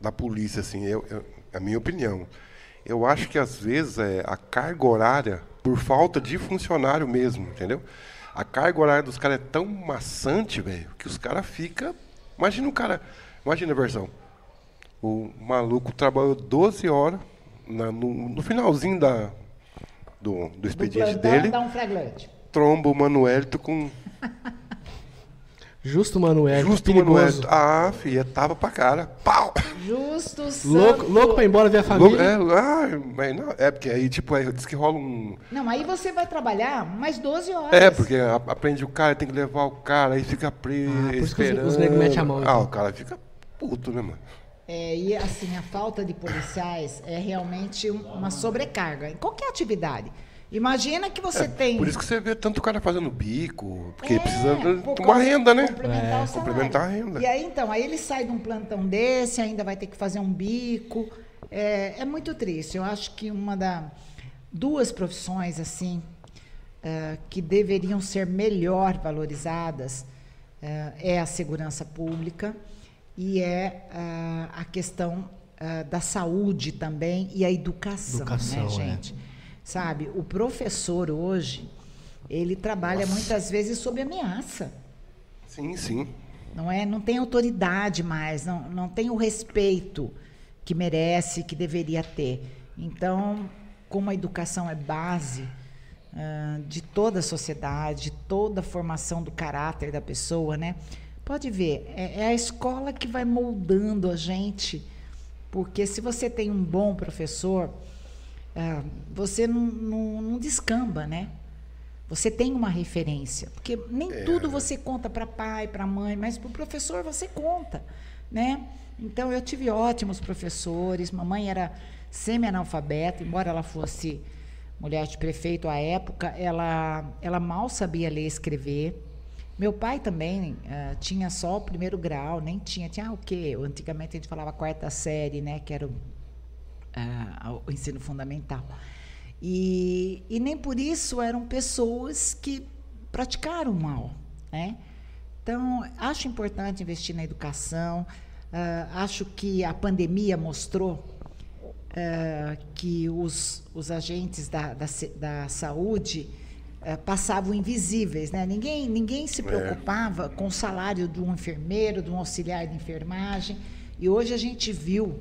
Speaker 2: da polícia, assim, eu, eu- a minha opinião. Eu acho que às vezes é, a carga horária, por falta de funcionário mesmo, entendeu? A carga horária dos caras é tão maçante, velho, que os caras ficam. Imagina o cara. Imagina a versão. O maluco trabalhou 12 horas na- no, no finalzinho da, do, do
Speaker 3: Do
Speaker 2: expediente
Speaker 3: plantão,
Speaker 2: dele,
Speaker 3: dá um flagrante.
Speaker 2: tromba o Manuelito com
Speaker 1: Justo Manuel,
Speaker 2: Justo
Speaker 1: perigoso.
Speaker 2: Manuel. Ah, filha, tava pra cara. Pau!
Speaker 3: Justo,
Speaker 1: Louco, louco pra ir embora ver a
Speaker 2: Louco,
Speaker 1: família.
Speaker 2: é, ah, mas não, é porque aí, tipo, aí diz que rola um.
Speaker 3: Não, aí você vai trabalhar mais 12 horas.
Speaker 2: É, porque a- aprende o cara, tem que levar o cara, aí fica preso,
Speaker 1: Ah, por isso que os-
Speaker 2: esperando.
Speaker 1: os negros metem a mão,
Speaker 2: Ah,
Speaker 1: então.
Speaker 2: o cara fica puto, né, mano?
Speaker 3: É, e assim, a falta de policiais é realmente um- uma sobrecarga em qualquer atividade. Imagina que você tem.
Speaker 2: É, Por isso que você vê tanto cara fazendo bico, porque
Speaker 3: É,
Speaker 2: precisa de uma renda, né?
Speaker 3: Complementar
Speaker 1: É.
Speaker 2: Complementar a renda.
Speaker 3: E aí, então, aí ele sai de um plantão desse, ainda vai ter que fazer um bico. É, é muito triste. Eu acho que uma da, duas profissões assim uh, que deveriam ser melhor valorizadas uh, é a segurança pública e é uh, a questão da saúde também e a educação, né, educação né, gente? É. Sabe, o professor hoje ele trabalha Nossa. muitas vezes sob ameaça.
Speaker 2: Sim, sim.
Speaker 3: Não é? Não tem autoridade mais, não, não tem o respeito que merece, que deveria ter. Então, como a educação é base uh, de toda a sociedade, de toda a formação do caráter da pessoa, né? Pode ver, é, é a escola que vai moldando a gente, porque se você tem um bom professor, uh, você não, não, não descamba, né? Você tem uma referência, porque nem é. tudo você conta para pai, para mãe, mas para o professor você conta, né? Então eu tive ótimos professores. Mamãe era semi-analfabeta, embora ela fosse mulher de prefeito à época, ela, ela mal sabia ler e escrever. Meu pai também uh, tinha só o primeiro grau, nem tinha. Tinha o quê? Antigamente a gente falava quarta série, né? Que era o, uh, o ensino fundamental. E, e nem por isso eram pessoas que praticaram mal, né? Então, acho importante investir na educação. Uh, acho que a pandemia mostrou que os, os agentes da, da, da saúde passavam invisíveis. Né? Ninguém, ninguém se é. preocupava é. com o salário de um enfermeiro, de um auxiliar de enfermagem. E hoje a gente viu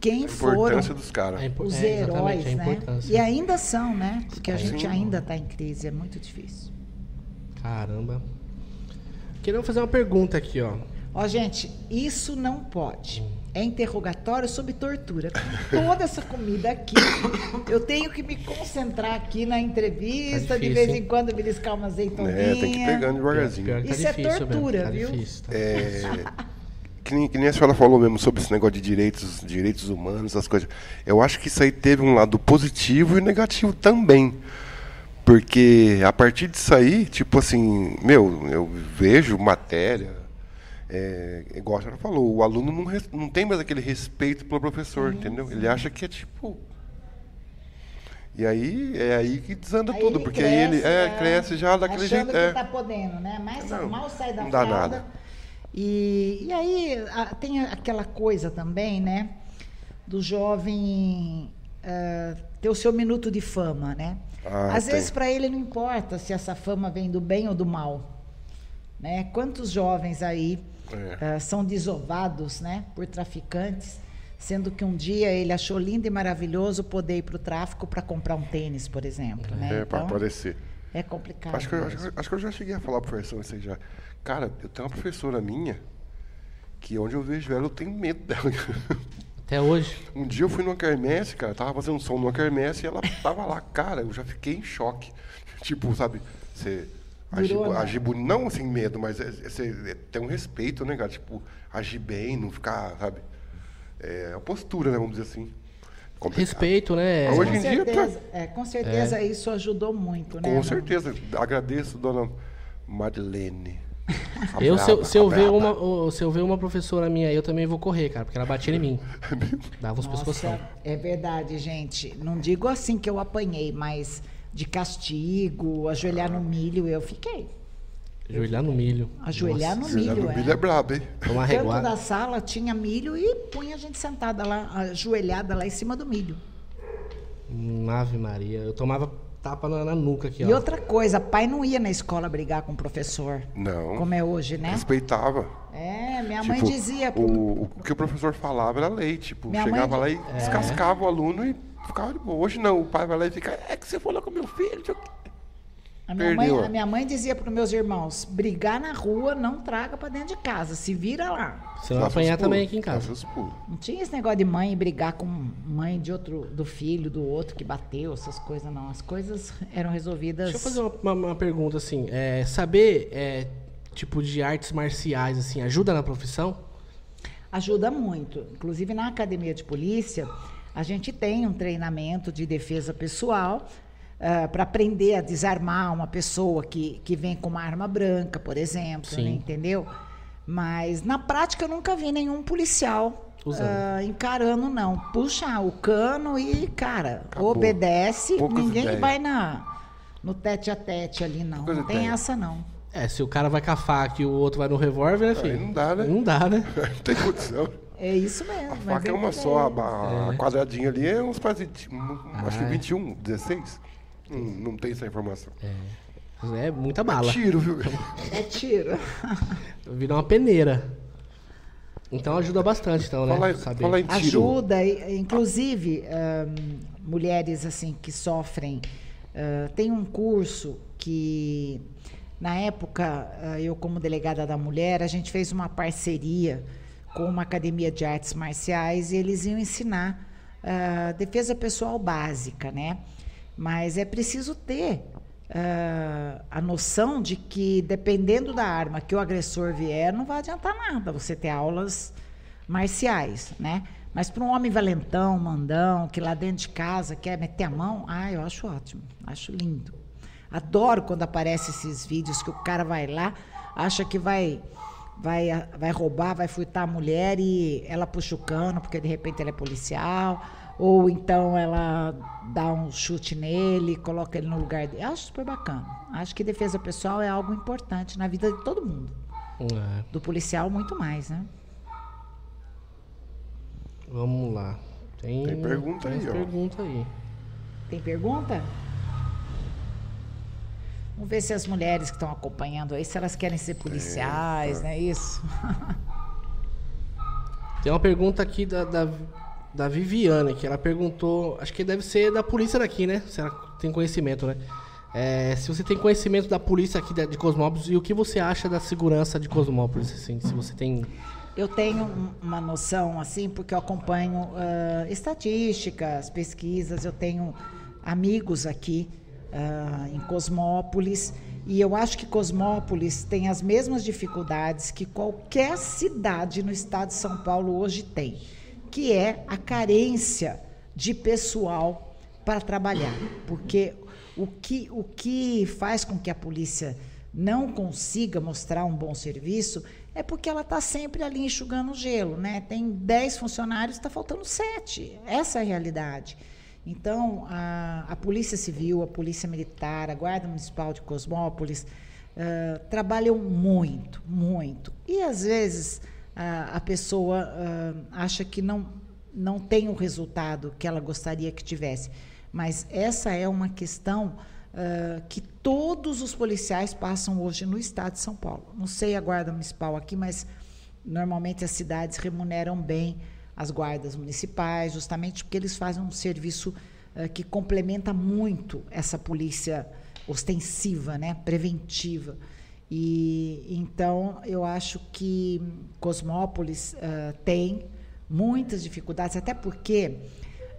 Speaker 3: quem a foram
Speaker 2: dos caras.
Speaker 3: os é, heróis, né? E ainda são, né? Porque a é. gente ainda está em crise, é muito difícil.
Speaker 1: Caramba. Queremos fazer uma pergunta aqui, ó.
Speaker 3: Ó, gente, isso não pode. É interrogatório sob tortura. Toda essa comida aqui, eu tenho que me concentrar aqui na entrevista, tá difícil, de vez em quando beliscar uma azeitoninha. É,
Speaker 2: tem que ir pegando devagarzinho. Pior,
Speaker 3: pior tá Isso é tortura, tá viu? Difícil,
Speaker 2: tá é, que, nem, que nem a senhora falou mesmo sobre esse negócio de direitos, direitos humanos, as coisas. Eu acho que isso aí teve um lado positivo e negativo também. Porque a partir disso aí, tipo assim, meu, eu vejo matéria, é, igual a senhora falou, o aluno não, não tem mais aquele respeito pelo professor, sim, entendeu? Sim. Ele acha que é tipo. E aí é aí que desanda aí tudo, porque cresce, aí ele é, é, cresce já daquele jeito.
Speaker 3: Que
Speaker 2: é.
Speaker 3: tá podendo, né? Mas não, mal sai da não dá nada. E, e aí a, tem aquela coisa também, né? Do jovem uh, ter o seu minuto de fama, né? Ah, Às tem. vezes para ele não importa se essa fama vem do bem ou do mal. Né? Quantos jovens aí é. uh, são desovados né, por traficantes, sendo que um dia ele achou lindo e maravilhoso poder ir para o tráfico para comprar um tênis, por exemplo. Né?
Speaker 2: É, então, para aparecer.
Speaker 3: É complicado.
Speaker 2: Acho que, eu, acho, acho, que eu já cheguei a falar para a professora isso aí já. Cara, eu tenho uma professora minha que onde eu vejo ela eu tenho medo dela.
Speaker 1: Até hoje.
Speaker 2: Um dia eu fui numa quermesse, cara, tava fazendo um som numa quermesse e ela tava lá, cara, eu já fiquei em choque. Tipo, sabe, você agir, né? agir bonito, não sem medo, mas é, é, é, ter um respeito, né, cara? Tipo, agir bem, não ficar, sabe? É a postura, né, vamos dizer assim.
Speaker 1: Complicado. Respeito, né?
Speaker 3: Mas hoje com em certeza, dia. Tá... É, com certeza é. isso ajudou muito, né?
Speaker 2: Com certeza. Agradeço, dona Marilene.
Speaker 1: Eu, se, se, eu ver uma, se eu ver uma professora minha aí, eu também vou correr, cara, porque ela batia em mim. Dava uns pescoção.
Speaker 3: É verdade, gente. Não digo assim que eu apanhei, mas de castigo, ajoelhar no milho, eu fiquei.
Speaker 1: Ajoelhar no milho.
Speaker 3: Ajoelhar Nossa, no milho.
Speaker 2: Ajoelhar no milho é, é brabo, hein?
Speaker 3: Uma Dentro da sala tinha milho e punha a gente sentada lá, ajoelhada lá em cima do milho.
Speaker 1: Ave Maria. Eu tomava tapa na, na nuca aqui, ó.
Speaker 3: E outra coisa, pai não ia na escola brigar com o professor.
Speaker 2: Não.
Speaker 3: Como é hoje, né?
Speaker 2: Respeitava.
Speaker 3: É, minha tipo, mãe dizia.
Speaker 2: O, o, que o professor falava era lei. Tipo, minha chegava mãe... lá e é. descascava o aluno e ficava de boa. Hoje não, o pai vai lá e fica, é que você falou com meu filho.
Speaker 3: A minha, mãe, a minha mãe dizia para os meus irmãos: brigar na rua não traga para dentro de casa, se vira lá.
Speaker 1: Você vai apanhar também aqui em casa.
Speaker 3: Não tinha esse negócio de mãe brigar com mãe de outro, do filho, do outro que bateu, essas coisas não. As coisas eram resolvidas.
Speaker 1: Deixa eu fazer uma, uma, uma pergunta assim: é, saber é, tipo de artes marciais assim ajuda na profissão?
Speaker 3: Ajuda muito. Inclusive na academia de polícia a gente tem um treinamento de defesa pessoal uh, para aprender a desarmar uma pessoa que, que vem com uma arma branca, por exemplo, né, entendeu? Mas na prática eu nunca vi nenhum policial ah, encarando, não. Puxa o cano e, cara,
Speaker 2: Acabou.
Speaker 3: obedece.
Speaker 2: Poucas
Speaker 3: Ninguém
Speaker 2: ideias.
Speaker 3: vai na, no tete a tete ali, não.
Speaker 2: Poucas
Speaker 3: Não tem
Speaker 2: ideias.
Speaker 3: essa, não.
Speaker 1: É, se o cara vai com a faca e o outro vai no revólver, né, filho?
Speaker 2: não dá, né?
Speaker 1: Não dá, né?
Speaker 2: Não tem condição.
Speaker 3: É isso mesmo.
Speaker 2: A faca é uma só, a, a quadradinha ali é uns quase. um- acho que
Speaker 1: Ah, é.
Speaker 2: 21, 16. Não, não tem essa informação.
Speaker 1: É muita bala.
Speaker 2: Tiro, viu?
Speaker 3: É tiro.
Speaker 1: Vira uma peneira. Então ajuda bastante, então, né?
Speaker 2: Fala,
Speaker 1: Saber.
Speaker 2: fala em tiro.
Speaker 3: Ajuda, inclusive, ahn, mulheres assim que sofrem. ah, tem um curso que, na época, ah, eu como delegada da mulher, a gente fez uma parceria com uma academia de artes marciais e eles iam ensinar ah, defesa pessoal básica, né? Mas é preciso ter ah, a noção de que, dependendo da arma que o agressor vier, não vai adiantar nada você ter aulas marciais, né? Mas para um homem valentão, mandão, que lá dentro de casa quer meter a mão, ah, eu acho ótimo, acho lindo. Adoro quando aparecem esses vídeos que o cara vai lá, acha que vai vai vai roubar, vai furtar a mulher e ela puxa o cano porque de repente ela é policial, ou então ela dá um chute nele, coloca ele no lugar dele. Acho super bacana. Acho que defesa pessoal é algo importante na vida de todo mundo.
Speaker 1: É,
Speaker 3: Do policial muito mais, né?
Speaker 1: vamos lá. Tem,
Speaker 2: Tem pergunta
Speaker 1: tem
Speaker 2: aí, ó.
Speaker 1: pergunta aí.
Speaker 3: Tem pergunta? Vamos ver se as mulheres que estão acompanhando aí, se elas querem ser policiais, não é isso?
Speaker 1: Tem uma pergunta aqui da, da, da Viviane, que ela perguntou, acho que deve ser da polícia daqui, né? Se ela tem conhecimento, né? É, se você tem conhecimento da polícia aqui de, Cosmópolis e o que você acha da segurança de Cosmópolis, assim, se você tem...
Speaker 3: Eu tenho um- uma noção, assim, porque eu acompanho ah, estatísticas, pesquisas, eu tenho amigos aqui ah, em Cosmópolis, e eu acho que Cosmópolis tem as mesmas dificuldades que qualquer cidade no estado de São Paulo hoje tem, que é a carência de pessoal para trabalhar. Porque o que, o que faz com que a polícia não consiga mostrar um bom serviço é porque ela está sempre ali enxugando gelo, né? Tem 10 funcionários, está faltando 7. Essa é a realidade. Então, a, a Polícia Civil, a Polícia Militar, a Guarda Municipal de Cosmópolis ah, trabalham muito, muito. E, às vezes, a, a pessoa ah, acha que não, não tem o resultado que ela gostaria que tivesse. Mas essa é uma questão ah, que todos os policiais passam hoje no estado de São Paulo. Não sei a guarda municipal aqui, mas normalmente as cidades remuneram bem as guardas municipais, justamente porque eles fazem um serviço ah, que complementa muito essa polícia ostensiva, né, preventiva. E então eu acho que Cosmópolis ah, tem muitas dificuldades, até porque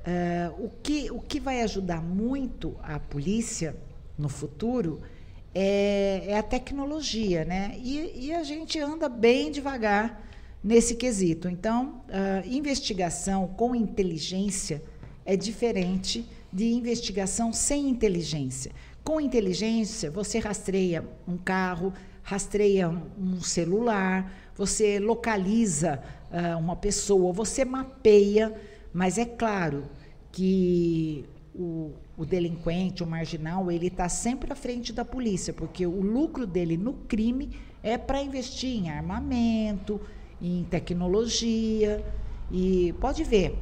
Speaker 3: ah, o, que, o que vai ajudar muito a polícia no futuro é, é a tecnologia, né? E, e a gente anda bem devagar nesse quesito. Então, investigação com inteligência é diferente de investigação sem inteligência. Com inteligência, você rastreia um carro, rastreia um, celular, você localiza ah, uma pessoa, você mapeia, mas é claro que o, o delinquente, o marginal, ele está sempre à frente da polícia, porque o lucro dele no crime é para investir em armamento, em tecnologia. E pode ver,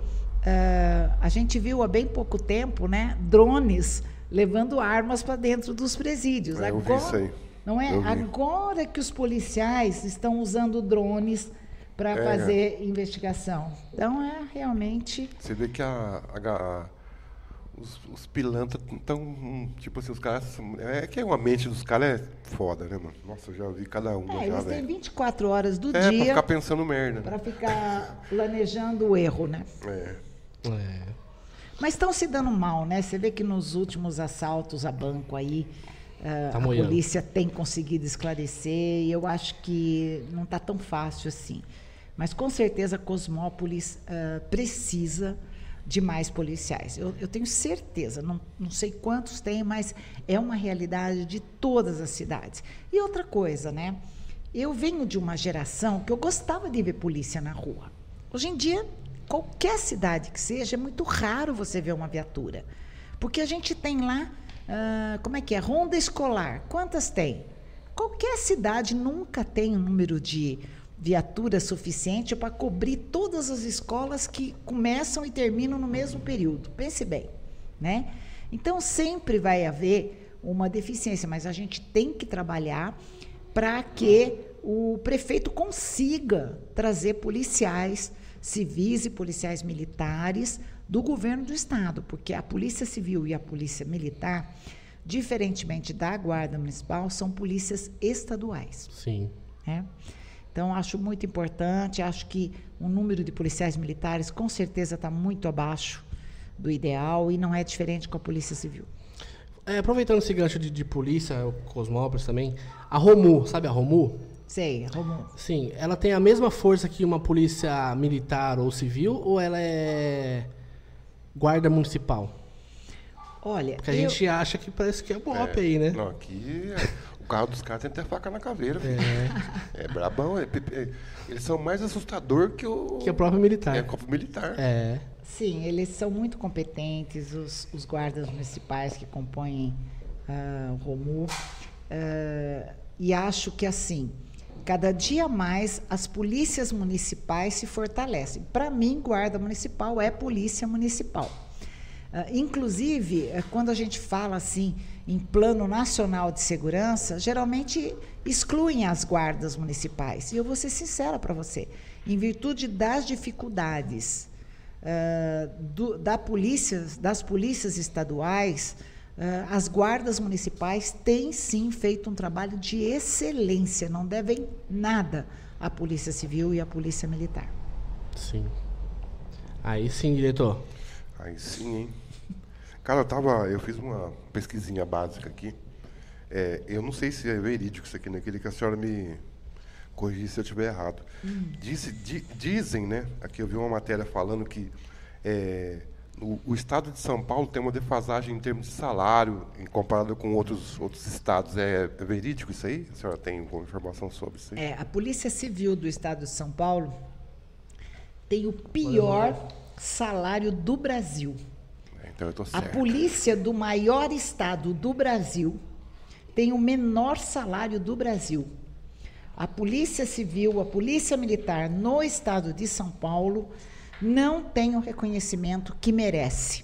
Speaker 3: ah, a gente viu há bem pouco tempo né, drones levando armas para dentro dos presídios.
Speaker 2: É, eu vi isso aí.
Speaker 3: Não é? Agora que os policiais estão usando drones para
Speaker 2: É.
Speaker 3: fazer investigação. Então é realmente.
Speaker 2: Você vê que a- a- os, os pilantras estão. Tipo assim, os caras. É que a mente dos caras é foda, né, mano? Nossa, eu já vi cada uma
Speaker 3: É,
Speaker 2: já,
Speaker 3: eles têm
Speaker 2: velho.
Speaker 3: 24 horas do
Speaker 2: É, pra
Speaker 3: dia
Speaker 2: ficar pensando merda. né?
Speaker 3: para ficar planejando o erro, né?
Speaker 2: É.
Speaker 1: É,
Speaker 3: Mas estão se dando mal, né? Você vê que nos últimos assaltos a banco aí, ah,
Speaker 1: Tá
Speaker 3: a
Speaker 1: moiando.
Speaker 3: polícia tem conseguido esclarecer e eu acho que não está tão fácil assim. Mas com certeza Cosmópolis ah, precisa de mais policiais. Eu, eu tenho certeza, não, não sei quantos tem, mas é uma realidade de todas as cidades. E outra coisa, né? Eu venho de uma geração que eu gostava de ver polícia na rua. Hoje em dia, qualquer cidade que seja, é muito raro você ver uma viatura. Porque a gente tem lá, ah, como é que é? Ronda escolar. Quantas tem? Qualquer cidade nunca tem um número de viatura suficiente para cobrir todas as escolas que começam e terminam no mesmo período. Pense bem, né? Então sempre vai haver uma deficiência, mas a gente tem que trabalhar para que o prefeito consiga trazer policiais civis e policiais militares do governo do estado, porque a Polícia Civil e a Polícia Militar, diferentemente da Guarda Municipal, são polícias estaduais.
Speaker 1: Sim.
Speaker 3: Né? Então, acho muito importante, acho que o número de policiais militares com certeza está muito abaixo do ideal e não é diferente com a Polícia Civil.
Speaker 1: É, aproveitando esse gancho de, de polícia, o Cosmópolis também, a Romu, sabe a Romu?
Speaker 3: Sei, Romulo.
Speaker 1: Sim, ela tem a mesma força que uma polícia militar ou civil ou ela é guarda municipal?
Speaker 3: Olha,
Speaker 1: Porque a
Speaker 3: eu-
Speaker 1: gente acha que parece que é BOP aí, né?
Speaker 2: Não, aqui é- o carro dos caras tem até faca na caveira. filho. É, brabão. é é- eles são mais assustador que o.
Speaker 1: Que é a própria militar.
Speaker 2: É, corpo militar.
Speaker 1: É.
Speaker 3: Sim, eles são muito competentes, os, os guardas municipais que compõem ah, o ROMU. Ah, e acho que, assim, cada dia mais as polícias municipais se fortalecem. Para mim, guarda municipal é polícia municipal. Ah, inclusive, eh, quando a gente fala assim em plano nacional de segurança, geralmente excluem as guardas municipais. E eu vou ser sincera para você, em virtude das dificuldades ah, do- da polícia, das polícias estaduais, ah, as guardas municipais têm sim feito um trabalho de excelência, não devem nada à Polícia Civil e à Polícia Militar.
Speaker 1: Sim. Aí sim, diretor.
Speaker 2: Aí sim, hein? Cara, eu tava. Eu fiz uma pesquisinha básica aqui. É, eu não sei se é verídico isso aqui, né? Queria que a senhora me corrigisse se eu estiver errado. Disse- di- dizem, né? Aqui eu vi uma matéria falando que é, o, o estado de São Paulo tem uma defasagem em termos de salário em comparado com outros, outros estados. É, é verídico isso aí? A senhora tem alguma informação sobre isso aí?
Speaker 3: É, a Polícia Civil do Estado de São Paulo tem o pior salário do Brasil.
Speaker 2: Então eu tô
Speaker 3: A
Speaker 2: certo.
Speaker 3: polícia do maior estado do Brasil tem o menor salário do Brasil. A Polícia Civil, a Polícia Militar no estado de São Paulo não tem o reconhecimento que merece.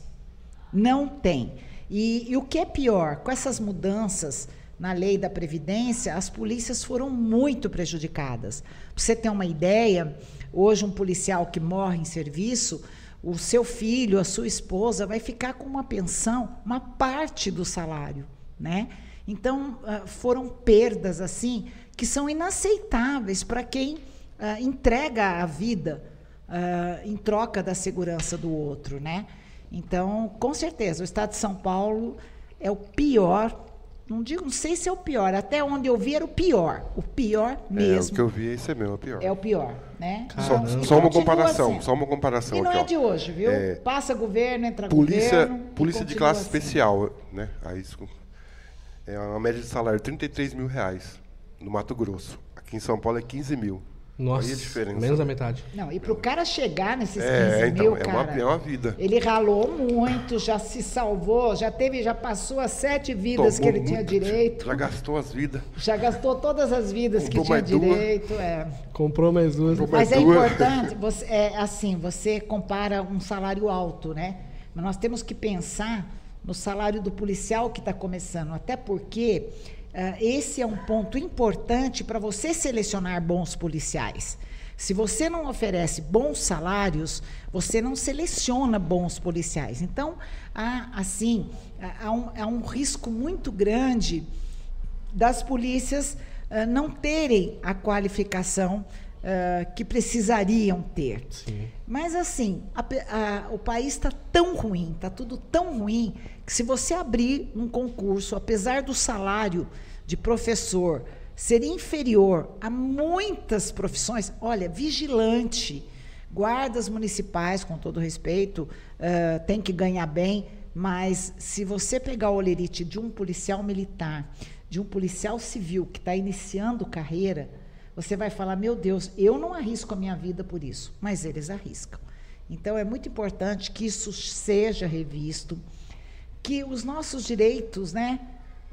Speaker 3: Não tem. E, e o que é pior, com essas mudanças na lei da Previdência, as polícias foram muito prejudicadas. Para você ter uma ideia, hoje um policial que morre em serviço, o seu filho, a sua esposa, vai ficar com uma pensão, uma parte do salário. Né? Então, ah, foram perdas assim que são inaceitáveis para quem ah, entrega a vida ah, em troca da segurança do outro, né? Então, com certeza, o Estado de São Paulo é o pior. Não digo, não sei se é o pior. Até onde eu vi era o pior. O pior
Speaker 2: É, o
Speaker 3: mesmo.
Speaker 2: que eu vi é isso mesmo, é o pior.
Speaker 3: É o pior, né?
Speaker 2: Só, só uma comparação,
Speaker 3: assim.
Speaker 2: só uma comparação
Speaker 3: E não
Speaker 2: aqui,
Speaker 3: é de hoje, viu?
Speaker 2: É,
Speaker 3: Passa governo, entra
Speaker 2: Polícia,
Speaker 3: governo.
Speaker 2: polícia de classe
Speaker 3: assim.
Speaker 2: especial, né? Aí é uma média de salário de 33 mil reais no Mato Grosso. Aqui em São Paulo é 15 mil.
Speaker 1: Nossa,
Speaker 2: Aí a diferença.
Speaker 1: menos da metade.
Speaker 3: Não, e para o cara chegar nesses 15
Speaker 2: É, então,
Speaker 3: mil,
Speaker 2: é uma,
Speaker 3: cara,
Speaker 2: é uma vida.
Speaker 3: ele ralou muito, já se salvou, já teve, já passou as sete vidas
Speaker 2: Tomou
Speaker 3: que ele tinha
Speaker 2: muito,
Speaker 3: direito.
Speaker 2: Já gastou as vidas.
Speaker 3: Já gastou todas as vidas
Speaker 2: Comprou
Speaker 3: que tinha
Speaker 2: mais duas.
Speaker 3: direito. É.
Speaker 1: Comprou mais duas.
Speaker 2: Comprou
Speaker 3: Mas é
Speaker 2: Mas duas.
Speaker 3: importante, você, é assim, você compara um salário alto, né? Mas nós temos que pensar no salário do policial que está começando, até porque esse é um ponto importante para você selecionar bons policiais. Se você não oferece bons salários, você não seleciona bons policiais. Então, há, assim, há há um, há um risco muito grande das polícias ah, não terem a qualificação ah, que precisariam ter.
Speaker 1: Sim.
Speaker 3: Mas assim, a a- o país está tão ruim, está tudo tão ruim, que se você abrir um concurso, apesar do salário de professor ser inferior a muitas profissões, olha, vigilante, guardas municipais, com todo respeito, ah, tem que ganhar bem, mas se você pegar o olerite de um policial militar, de um policial civil que está iniciando carreira, você vai falar: meu Deus, eu não arrisco a minha vida por isso, mas eles arriscam. Então é muito importante que isso seja revisto, que os nossos direitos, né,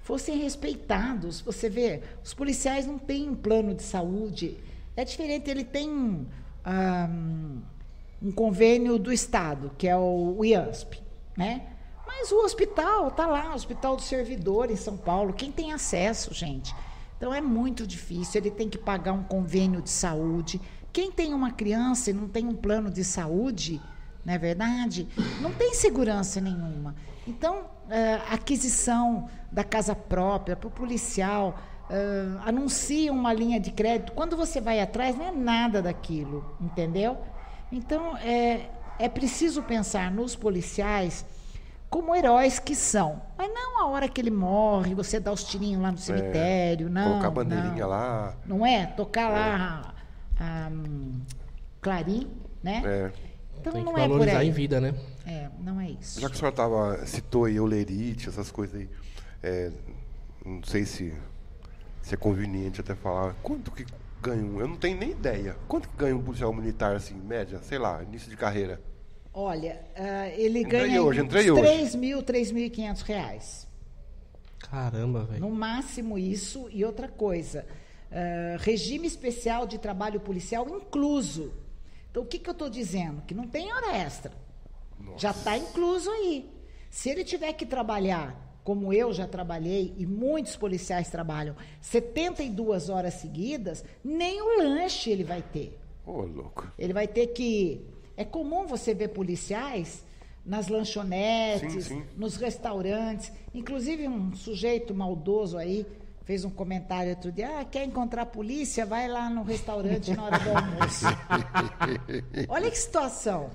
Speaker 3: fossem respeitados. Você vê, os policiais não têm um plano de saúde, é diferente, ele tem um, um convênio do Estado, que é o IASP, né? Mas o hospital está lá, o Hospital do Servidor em São Paulo. Quem tem acesso, gente? Então é muito difícil. Ele tem que pagar um convênio de saúde. Quem tem uma criança e não tem um plano de saúde, não é verdade? Não tem segurança nenhuma. Então, uh, aquisição da casa própria para o policial, uh, anuncia uma linha de crédito. Quando você vai atrás, não é nada daquilo, entendeu? Então, é, é preciso pensar nos policiais como heróis que são. Mas não a hora que ele morre, você dá os tirinhos lá no é, cemitério, é, não.
Speaker 2: Colocar a bandeirinha
Speaker 3: não.
Speaker 2: lá.
Speaker 3: Não é? Tocar é. lá a, Clarim, né? É.
Speaker 1: Então Tem não que é por aí. em vida, né?
Speaker 3: É, não é isso.
Speaker 2: Já que a senhora tava, citou aí Olerite, essas coisas aí, é, não sei se, se é conveniente até falar, quanto que ganha um? Eu não tenho nem ideia. Quanto que ganha um policial militar, assim, média, sei lá, início de carreira?
Speaker 3: Olha, uh, ele
Speaker 2: entrei
Speaker 3: ganha
Speaker 2: hoje, hoje.
Speaker 3: 3 mil, 3.500 reais.
Speaker 1: Caramba, velho.
Speaker 3: No máximo isso. E outra coisa, uh, regime especial de trabalho policial incluso. Então, o que, que eu estou dizendo? Que não tem hora extra. Nossa. Já está incluso aí. Se ele tiver que trabalhar, como eu já trabalhei, e muitos policiais trabalham, 72 horas seguidas, nem o lanche ele vai ter.
Speaker 2: Ô, oh, louco.
Speaker 3: Ele vai ter que é comum você ver policiais nas lanchonetes, sim, sim. nos restaurantes. Inclusive, um sujeito maldoso aí fez um comentário outro dia: ah, quer encontrar polícia? Vai lá no restaurante na hora do almoço. Olha que situação.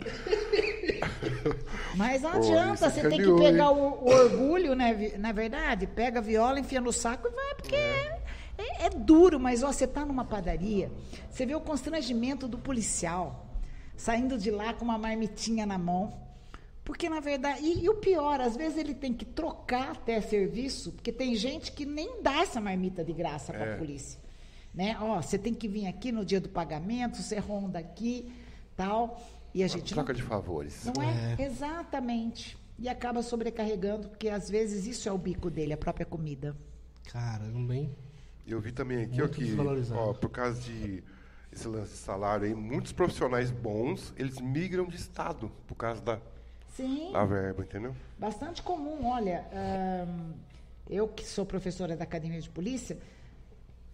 Speaker 3: Mas não adianta, você tem que pegar o, o, orgulho, né? Na é verdade, pega a viola, enfia no saco e vai, porque é, é, é duro, mas ó, você está numa padaria, você vê o constrangimento do policial saindo de lá com uma marmitinha na mão. Porque, na verdade, e, e, o pior, às vezes ele tem que trocar até serviço, porque tem gente que nem dá essa marmita de graça para a é. polícia. Né? Ó, você tem que vir aqui no dia do pagamento, você ronda aqui, tal. E a gente.
Speaker 2: Troca não, de favores.
Speaker 3: Não é? é? Exatamente. E acaba sobrecarregando, porque às vezes isso é o bico dele, a própria comida.
Speaker 1: Caramba, hein?
Speaker 2: Eu vi também aqui, ó, que, ó, por causa de esse lance de salário aí, muitos profissionais bons, eles migram de estado por causa da,
Speaker 3: Sim,
Speaker 2: da verba, entendeu?
Speaker 3: Bastante comum, olha, eu que sou professora da Academia de Polícia,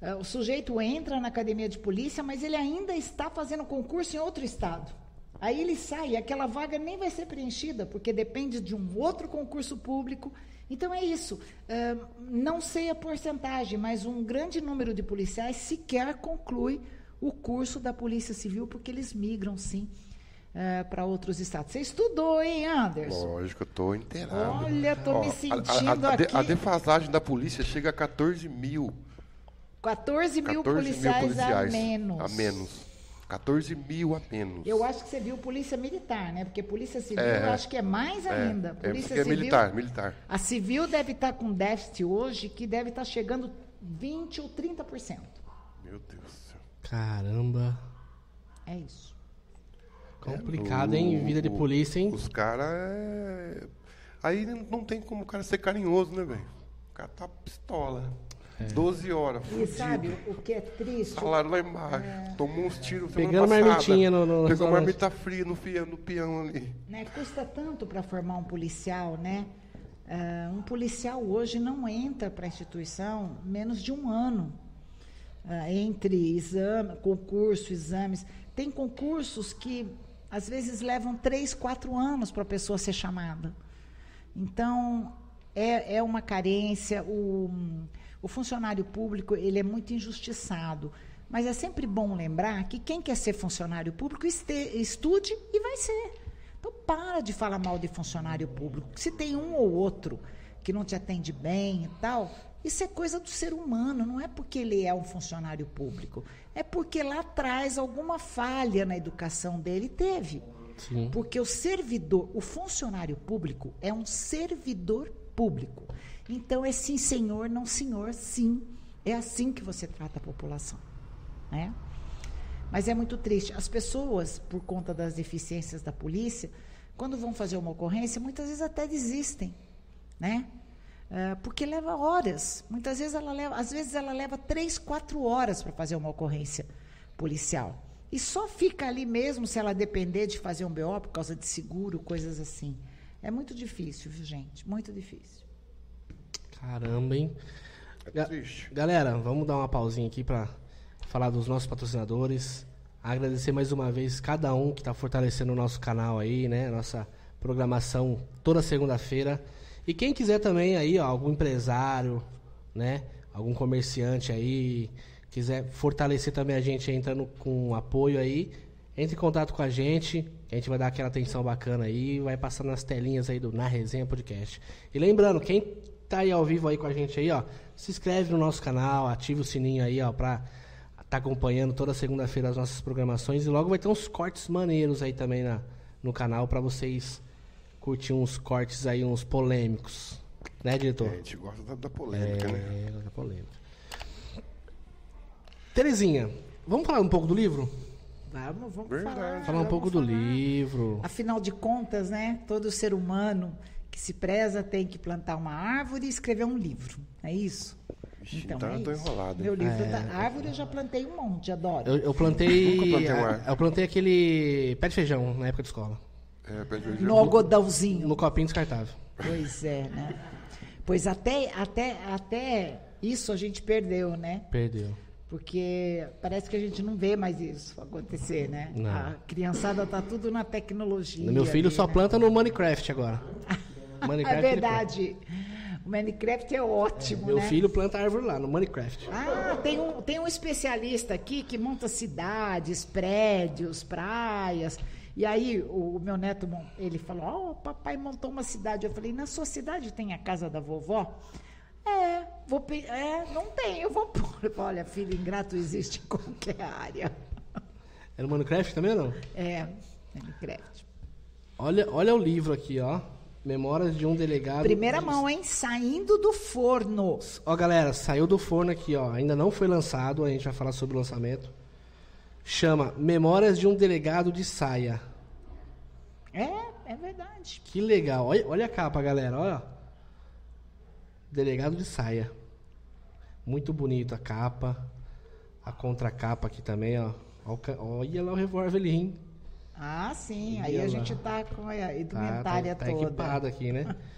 Speaker 3: uh, o sujeito entra na Academia de Polícia, mas ele ainda está fazendo concurso em outro estado. Aí ele sai, aquela vaga nem vai ser preenchida, porque depende de um outro concurso público. Então é isso. Não sei a porcentagem, mas um grande número de policiais sequer conclui o curso da Polícia Civil, porque eles migram, sim, é, para outros estados. Você estudou, hein, Anderson?
Speaker 2: Lógico, eu estou inteirado.
Speaker 3: Olha, estou me sentindo a, a, a, aqui.
Speaker 2: A defasagem da polícia chega a 14 mil.
Speaker 3: 14 mil, 14 policiais, mil policiais
Speaker 2: a menos. A menos. 14 mil a menos.
Speaker 3: Eu acho que você viu polícia militar, né? Porque polícia civil é, eu acho que é mais é, ainda.
Speaker 2: É,
Speaker 3: polícia
Speaker 2: é, civil, é militar, militar.
Speaker 3: A civil deve estar com déficit hoje que deve estar chegando 20 ou 30%.
Speaker 2: Meu Deus.
Speaker 1: Caramba.
Speaker 3: É isso.
Speaker 1: Complicado, é, hein? Vida de polícia, hein?
Speaker 2: Os caras. É... Aí não tem como o cara ser carinhoso, né, velho? O cara tá pistola. É. 12 horas.
Speaker 3: E sabe o que é triste?
Speaker 2: Salário lá embaixo. É... Tomou uns tiros
Speaker 1: Pegando marmitinha no, no
Speaker 2: Pegou marmita fria no, fia, no peão ali.
Speaker 3: Né? Custa tanto para formar um policial, né? Uh, um policial hoje não entra para a instituição menos de um ano ah, entre exame, concurso, exames. Tem concursos que às vezes levam três, quatro anos para a pessoa ser chamada. Então, é, é uma carência. O, o funcionário público ele é muito injustiçado. Mas é sempre bom lembrar que quem quer ser funcionário público este, estude e vai ser. Então, para de falar mal de funcionário público. Se tem um ou outro que não te atende bem e tal, isso é coisa do ser humano, não é porque ele é um funcionário público. É porque lá atrás alguma falha na educação dele teve. Sim. Porque o servidor, o funcionário público é um servidor público. Então é sim, senhor, não senhor, sim. É assim que você trata a população. né? Mas é muito triste. As pessoas, por conta das deficiências da polícia, quando vão fazer uma ocorrência, muitas vezes até desistem, né? Uh, porque leva horas. Muitas vezes ela leva, às vezes ela leva três, quatro horas para fazer uma ocorrência policial. E só fica ali mesmo se ela depender de fazer um BO por causa de seguro, coisas assim. É muito difícil, viu, gente? Muito difícil.
Speaker 1: Caramba, hein?
Speaker 2: É triste.
Speaker 1: Galera, vamos dar uma pausinha aqui para falar dos nossos patrocinadores. Agradecer mais uma vez cada um que está fortalecendo o nosso canal aí, né? Nossa programação toda segunda-feira. E quem quiser também aí, ó, algum empresário, né? Algum comerciante aí, quiser fortalecer também a gente entrando com apoio aí, entre em contato com a gente. A gente vai dar aquela atenção bacana aí, vai passar nas telinhas aí do Na Resenha Podcast. E lembrando, quem tá aí ao vivo aí com a gente aí, ó, se inscreve no nosso canal, ativa o sininho aí, ó, pra tá acompanhando toda segunda-feira as nossas programações e logo vai ter uns cortes maneiros aí também na, no canal para vocês curtir uns cortes aí, uns polêmicos. Né, diretor?
Speaker 2: É, a gente gosta da, da polêmica,
Speaker 1: é,
Speaker 2: né?
Speaker 1: da polêmica. Terezinha, vamos falar um pouco do livro?
Speaker 3: Vamos, vamos
Speaker 2: Verdade.
Speaker 3: falar.
Speaker 1: Falar um pouco do
Speaker 3: falar.
Speaker 1: livro.
Speaker 3: Afinal de contas, né? Todo ser humano que se preza tem que plantar uma árvore e escrever um livro. É isso?
Speaker 2: Ixi, então eu tô
Speaker 3: isso.
Speaker 2: enrolado?
Speaker 3: Meu livro
Speaker 1: É.
Speaker 3: da árvore eu já plantei um monte, adoro.
Speaker 1: Eu, eu plantei.
Speaker 2: Nunca plantei um ar.
Speaker 1: eu plantei aquele pé de feijão na época de escola.
Speaker 2: É,
Speaker 3: No algodãozinho.
Speaker 1: No copinho descartável.
Speaker 3: Pois é, né? Pois até, até, até isso a gente perdeu, né?
Speaker 1: Perdeu.
Speaker 3: Porque parece que a gente não vê mais isso acontecer, né?
Speaker 1: Não.
Speaker 3: A criançada tá tudo na tecnologia.
Speaker 1: Meu filho
Speaker 3: ali,
Speaker 1: só
Speaker 3: né?
Speaker 1: planta no Minecraft agora. Minecraft
Speaker 3: É
Speaker 1: ele planta.
Speaker 3: verdade. O Minecraft é ótimo,
Speaker 1: Meu
Speaker 3: né?
Speaker 1: filho planta árvore lá, no Minecraft.
Speaker 3: Ah, tem um, tem um especialista aqui que monta cidades, prédios, praias. E aí o, o meu neto, ele falou, ó, o papai montou uma cidade. Eu falei, na sua cidade tem a casa da vovó? É, vou, é não tem, eu vou pôr. Olha, filho ingrato existe em qualquer área.
Speaker 1: É no Minecraft também ou não?
Speaker 3: É, Minecraft.
Speaker 1: Olha, olha o livro aqui, ó. Memórias de um delegado.
Speaker 3: Primeira mão, hein? Saindo do forno.
Speaker 1: Ó, galera, saiu do forno aqui, ó. Ainda não foi lançado, a gente vai falar sobre o lançamento. Chama Memórias de um Delegado de Saia.
Speaker 3: É, é verdade.
Speaker 1: Que legal. Olha, olha a capa, galera, olha. Delegado de Saia. Muito bonito a capa. A contracapa aqui também, ó. Olha lá o revólver ali, hein?
Speaker 3: Ah, sim. Aí
Speaker 1: Olha
Speaker 3: a
Speaker 1: lá.
Speaker 3: gente tá com a
Speaker 1: Tá,
Speaker 3: indumentária
Speaker 1: tá, tá
Speaker 3: toda.
Speaker 1: equipado aqui, né?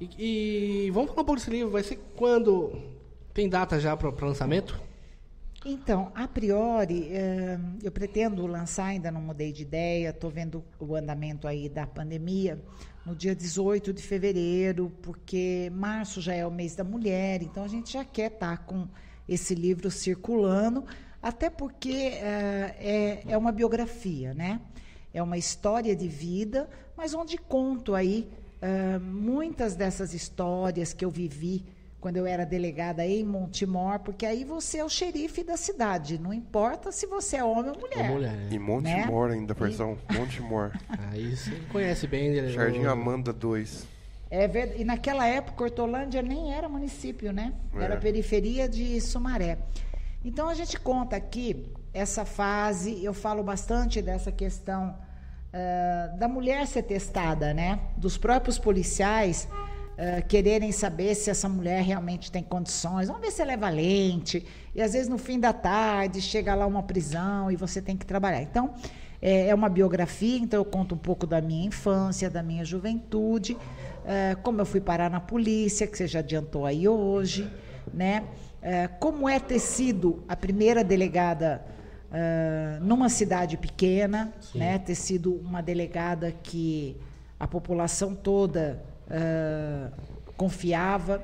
Speaker 1: E, e vamos falar um pouco desse livro. Vai ser quando? Tem data já para lançamento?
Speaker 3: Então, a priori, eh, eu pretendo lançar, ainda não mudei de ideia, estou vendo o andamento aí da pandemia, no dia 18 de fevereiro, porque março já é o mês da mulher, então a gente já quer estar com esse livro circulando, até porque eh, é, é uma biografia, né? É uma história de vida, mas onde conto aí eh, muitas dessas histórias que eu vivi quando eu era delegada em Montemor, porque aí você é o xerife da cidade, não importa se você é homem ou mulher.
Speaker 1: Ou mulher, né?
Speaker 2: E Monte
Speaker 3: Né?
Speaker 2: Ainda, versão Monte Mor.
Speaker 1: Aí você conhece bem, né?
Speaker 2: Jardim Amanda 2.
Speaker 3: É verdade. E naquela época, Hortolândia nem era município, né? Era
Speaker 2: É.
Speaker 3: periferia de Sumaré. Então a gente conta aqui essa fase, eu falo bastante dessa questão ah, da mulher ser testada, né? Dos próprios policiais ah, quererem saber se essa mulher realmente tem condições. Vamos ver se ela é valente. E às vezes no fim da tarde chega lá uma prisão e você tem que trabalhar. Então, é, é uma biografia, então eu conto um pouco da minha infância, da minha juventude, eh, como eu fui parar na polícia, que você já adiantou aí hoje, né? Eh, como é ter sido a primeira delegada ah, numa cidade pequena, né? Ter sido uma delegada que a população toda ah, confiava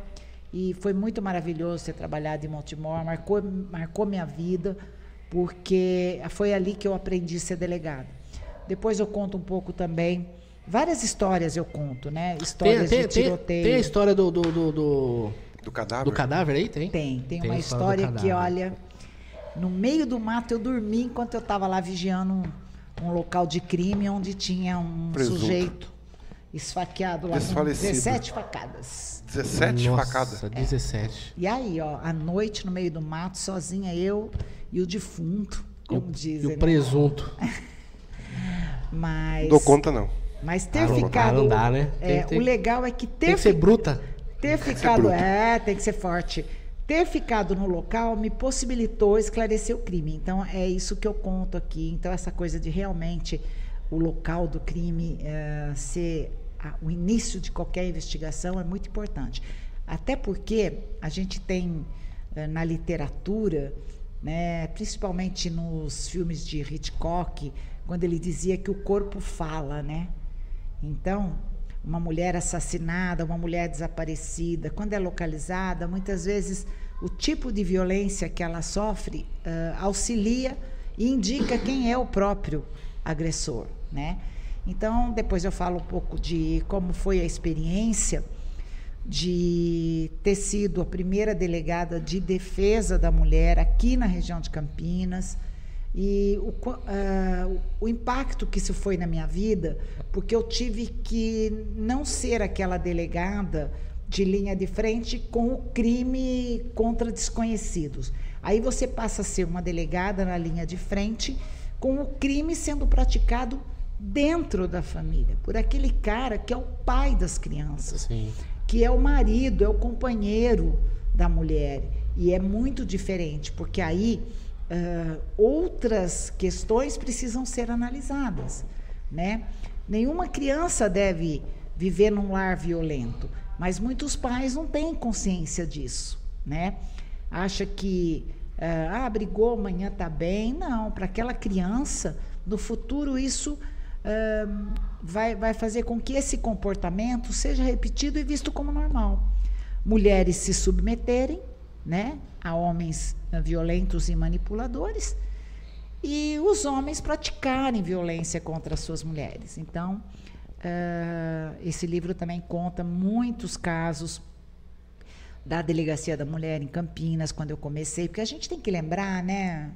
Speaker 3: e foi muito maravilhoso ter trabalhado em Montemor, marcou, marcou minha vida porque foi ali que eu aprendi a ser delegada. Depois eu conto um pouco também, várias histórias eu conto, né?
Speaker 1: Tem,
Speaker 3: Histórias
Speaker 1: tem,
Speaker 3: de
Speaker 1: tem,
Speaker 3: tiroteio.
Speaker 1: tem a história do, do, do, do,
Speaker 2: Do cadáver?
Speaker 1: do cadáver aí? Tem?
Speaker 3: Tem, tem,
Speaker 1: Tem
Speaker 3: uma
Speaker 1: história
Speaker 3: história que, olha, no meio do mato eu dormi enquanto eu estava lá vigiando um, um local de crime onde tinha um
Speaker 2: Presunto.
Speaker 3: sujeito esfaqueado lá com
Speaker 2: Desfalecido.
Speaker 3: 17 facadas.
Speaker 2: 17
Speaker 1: Nossa,
Speaker 2: facadas.
Speaker 1: 17.
Speaker 3: E aí, ó, à noite, no meio do mato, sozinha eu e o defunto, como
Speaker 1: e o,
Speaker 3: dizem.
Speaker 1: E o
Speaker 3: né?
Speaker 1: presunto.
Speaker 3: Mas.
Speaker 2: Não dou conta, não.
Speaker 3: Mas ter
Speaker 1: Ah, não-
Speaker 3: ficado.
Speaker 1: não dá, né?
Speaker 3: É,
Speaker 1: ter-
Speaker 3: O legal é que ter
Speaker 1: Tem que ser
Speaker 3: fi-
Speaker 1: bruta.
Speaker 3: ter ficado. É, tem que ser forte. Ter ficado no local me possibilitou esclarecer o crime. Então, é isso que eu conto aqui. Então, essa coisa de realmente o local do crime eh, ser o início de qualquer investigação é muito importante. Até porque a gente tem eh, na literatura, né, principalmente nos filmes de Hitchcock, quando ele dizia que o corpo fala, né? Então, uma mulher assassinada, uma mulher desaparecida, quando é localizada, muitas vezes o tipo de violência que ela sofre ah, auxilia e indica quem é o próprio agressor, né? Então, depois eu falo um pouco de como foi a experiência de ter sido a primeira delegada de defesa da mulher aqui na região de Campinas e o, ah, o impacto que isso foi na minha vida, porque eu tive que não ser aquela delegada de linha de frente com o crime contra desconhecidos. Aí você passa a ser uma delegada na linha de frente com o crime sendo praticado dentro da família, por aquele cara que é o pai das crianças
Speaker 1: Sim.
Speaker 3: que é o marido, é o companheiro da mulher. E é muito diferente, porque aí ah, outras questões precisam ser analisadas. Né? Nenhuma criança deve viver num lar violento, mas muitos pais não têm consciência disso. Né? Acha que ah, brigou, amanhã está bem. Não, para aquela criança, no futuro isso vai, vai fazer com que esse comportamento seja repetido e visto como normal. Mulheres se submeterem né, a homens ah, violentos e manipuladores e os homens praticarem violência contra as suas mulheres. Então, ah, esse livro também conta muitos casos da Delegacia da Mulher em Campinas, quando eu comecei, porque a gente tem que lembrar, né,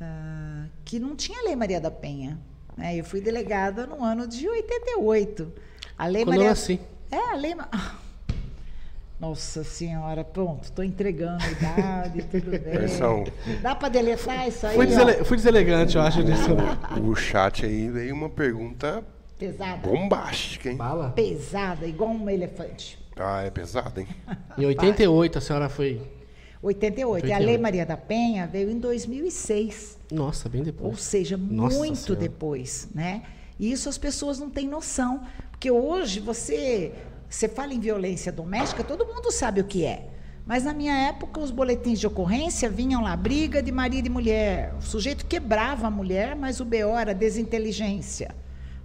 Speaker 3: ah, que não tinha Lei Maria da Penha. Né? Eu fui delegada no ano de 88. A Lei
Speaker 1: Quando eu
Speaker 3: Maria
Speaker 1: nasci.
Speaker 3: É, a Lei. Nossa Senhora, pronto, estou entregando a idade, tudo bem.
Speaker 2: Versão.
Speaker 3: Dá para deletar isso aí?
Speaker 1: Fui, desele- fui deselegante, eu acho, disso.
Speaker 2: O chat aí veio uma pergunta
Speaker 3: Pesada.
Speaker 2: bombástica, hein?
Speaker 1: Bala.
Speaker 3: Pesada, igual um elefante.
Speaker 2: Ah, é pesado, hein?
Speaker 1: Em 88 a senhora foi.
Speaker 3: 88. E a
Speaker 1: 88.
Speaker 3: Lei Maria da Penha veio em 2006.
Speaker 1: Nossa, bem
Speaker 3: Ou
Speaker 1: depois.
Speaker 3: seja,
Speaker 1: Nossa
Speaker 3: muito
Speaker 1: Senhora.
Speaker 3: depois, né? E isso as pessoas não têm noção, porque hoje você você fala em violência doméstica, todo mundo sabe o que é. Mas na minha época os boletins de ocorrência vinham lá briga de marido e mulher. O sujeito quebrava a mulher, mas o BO era desinteligência,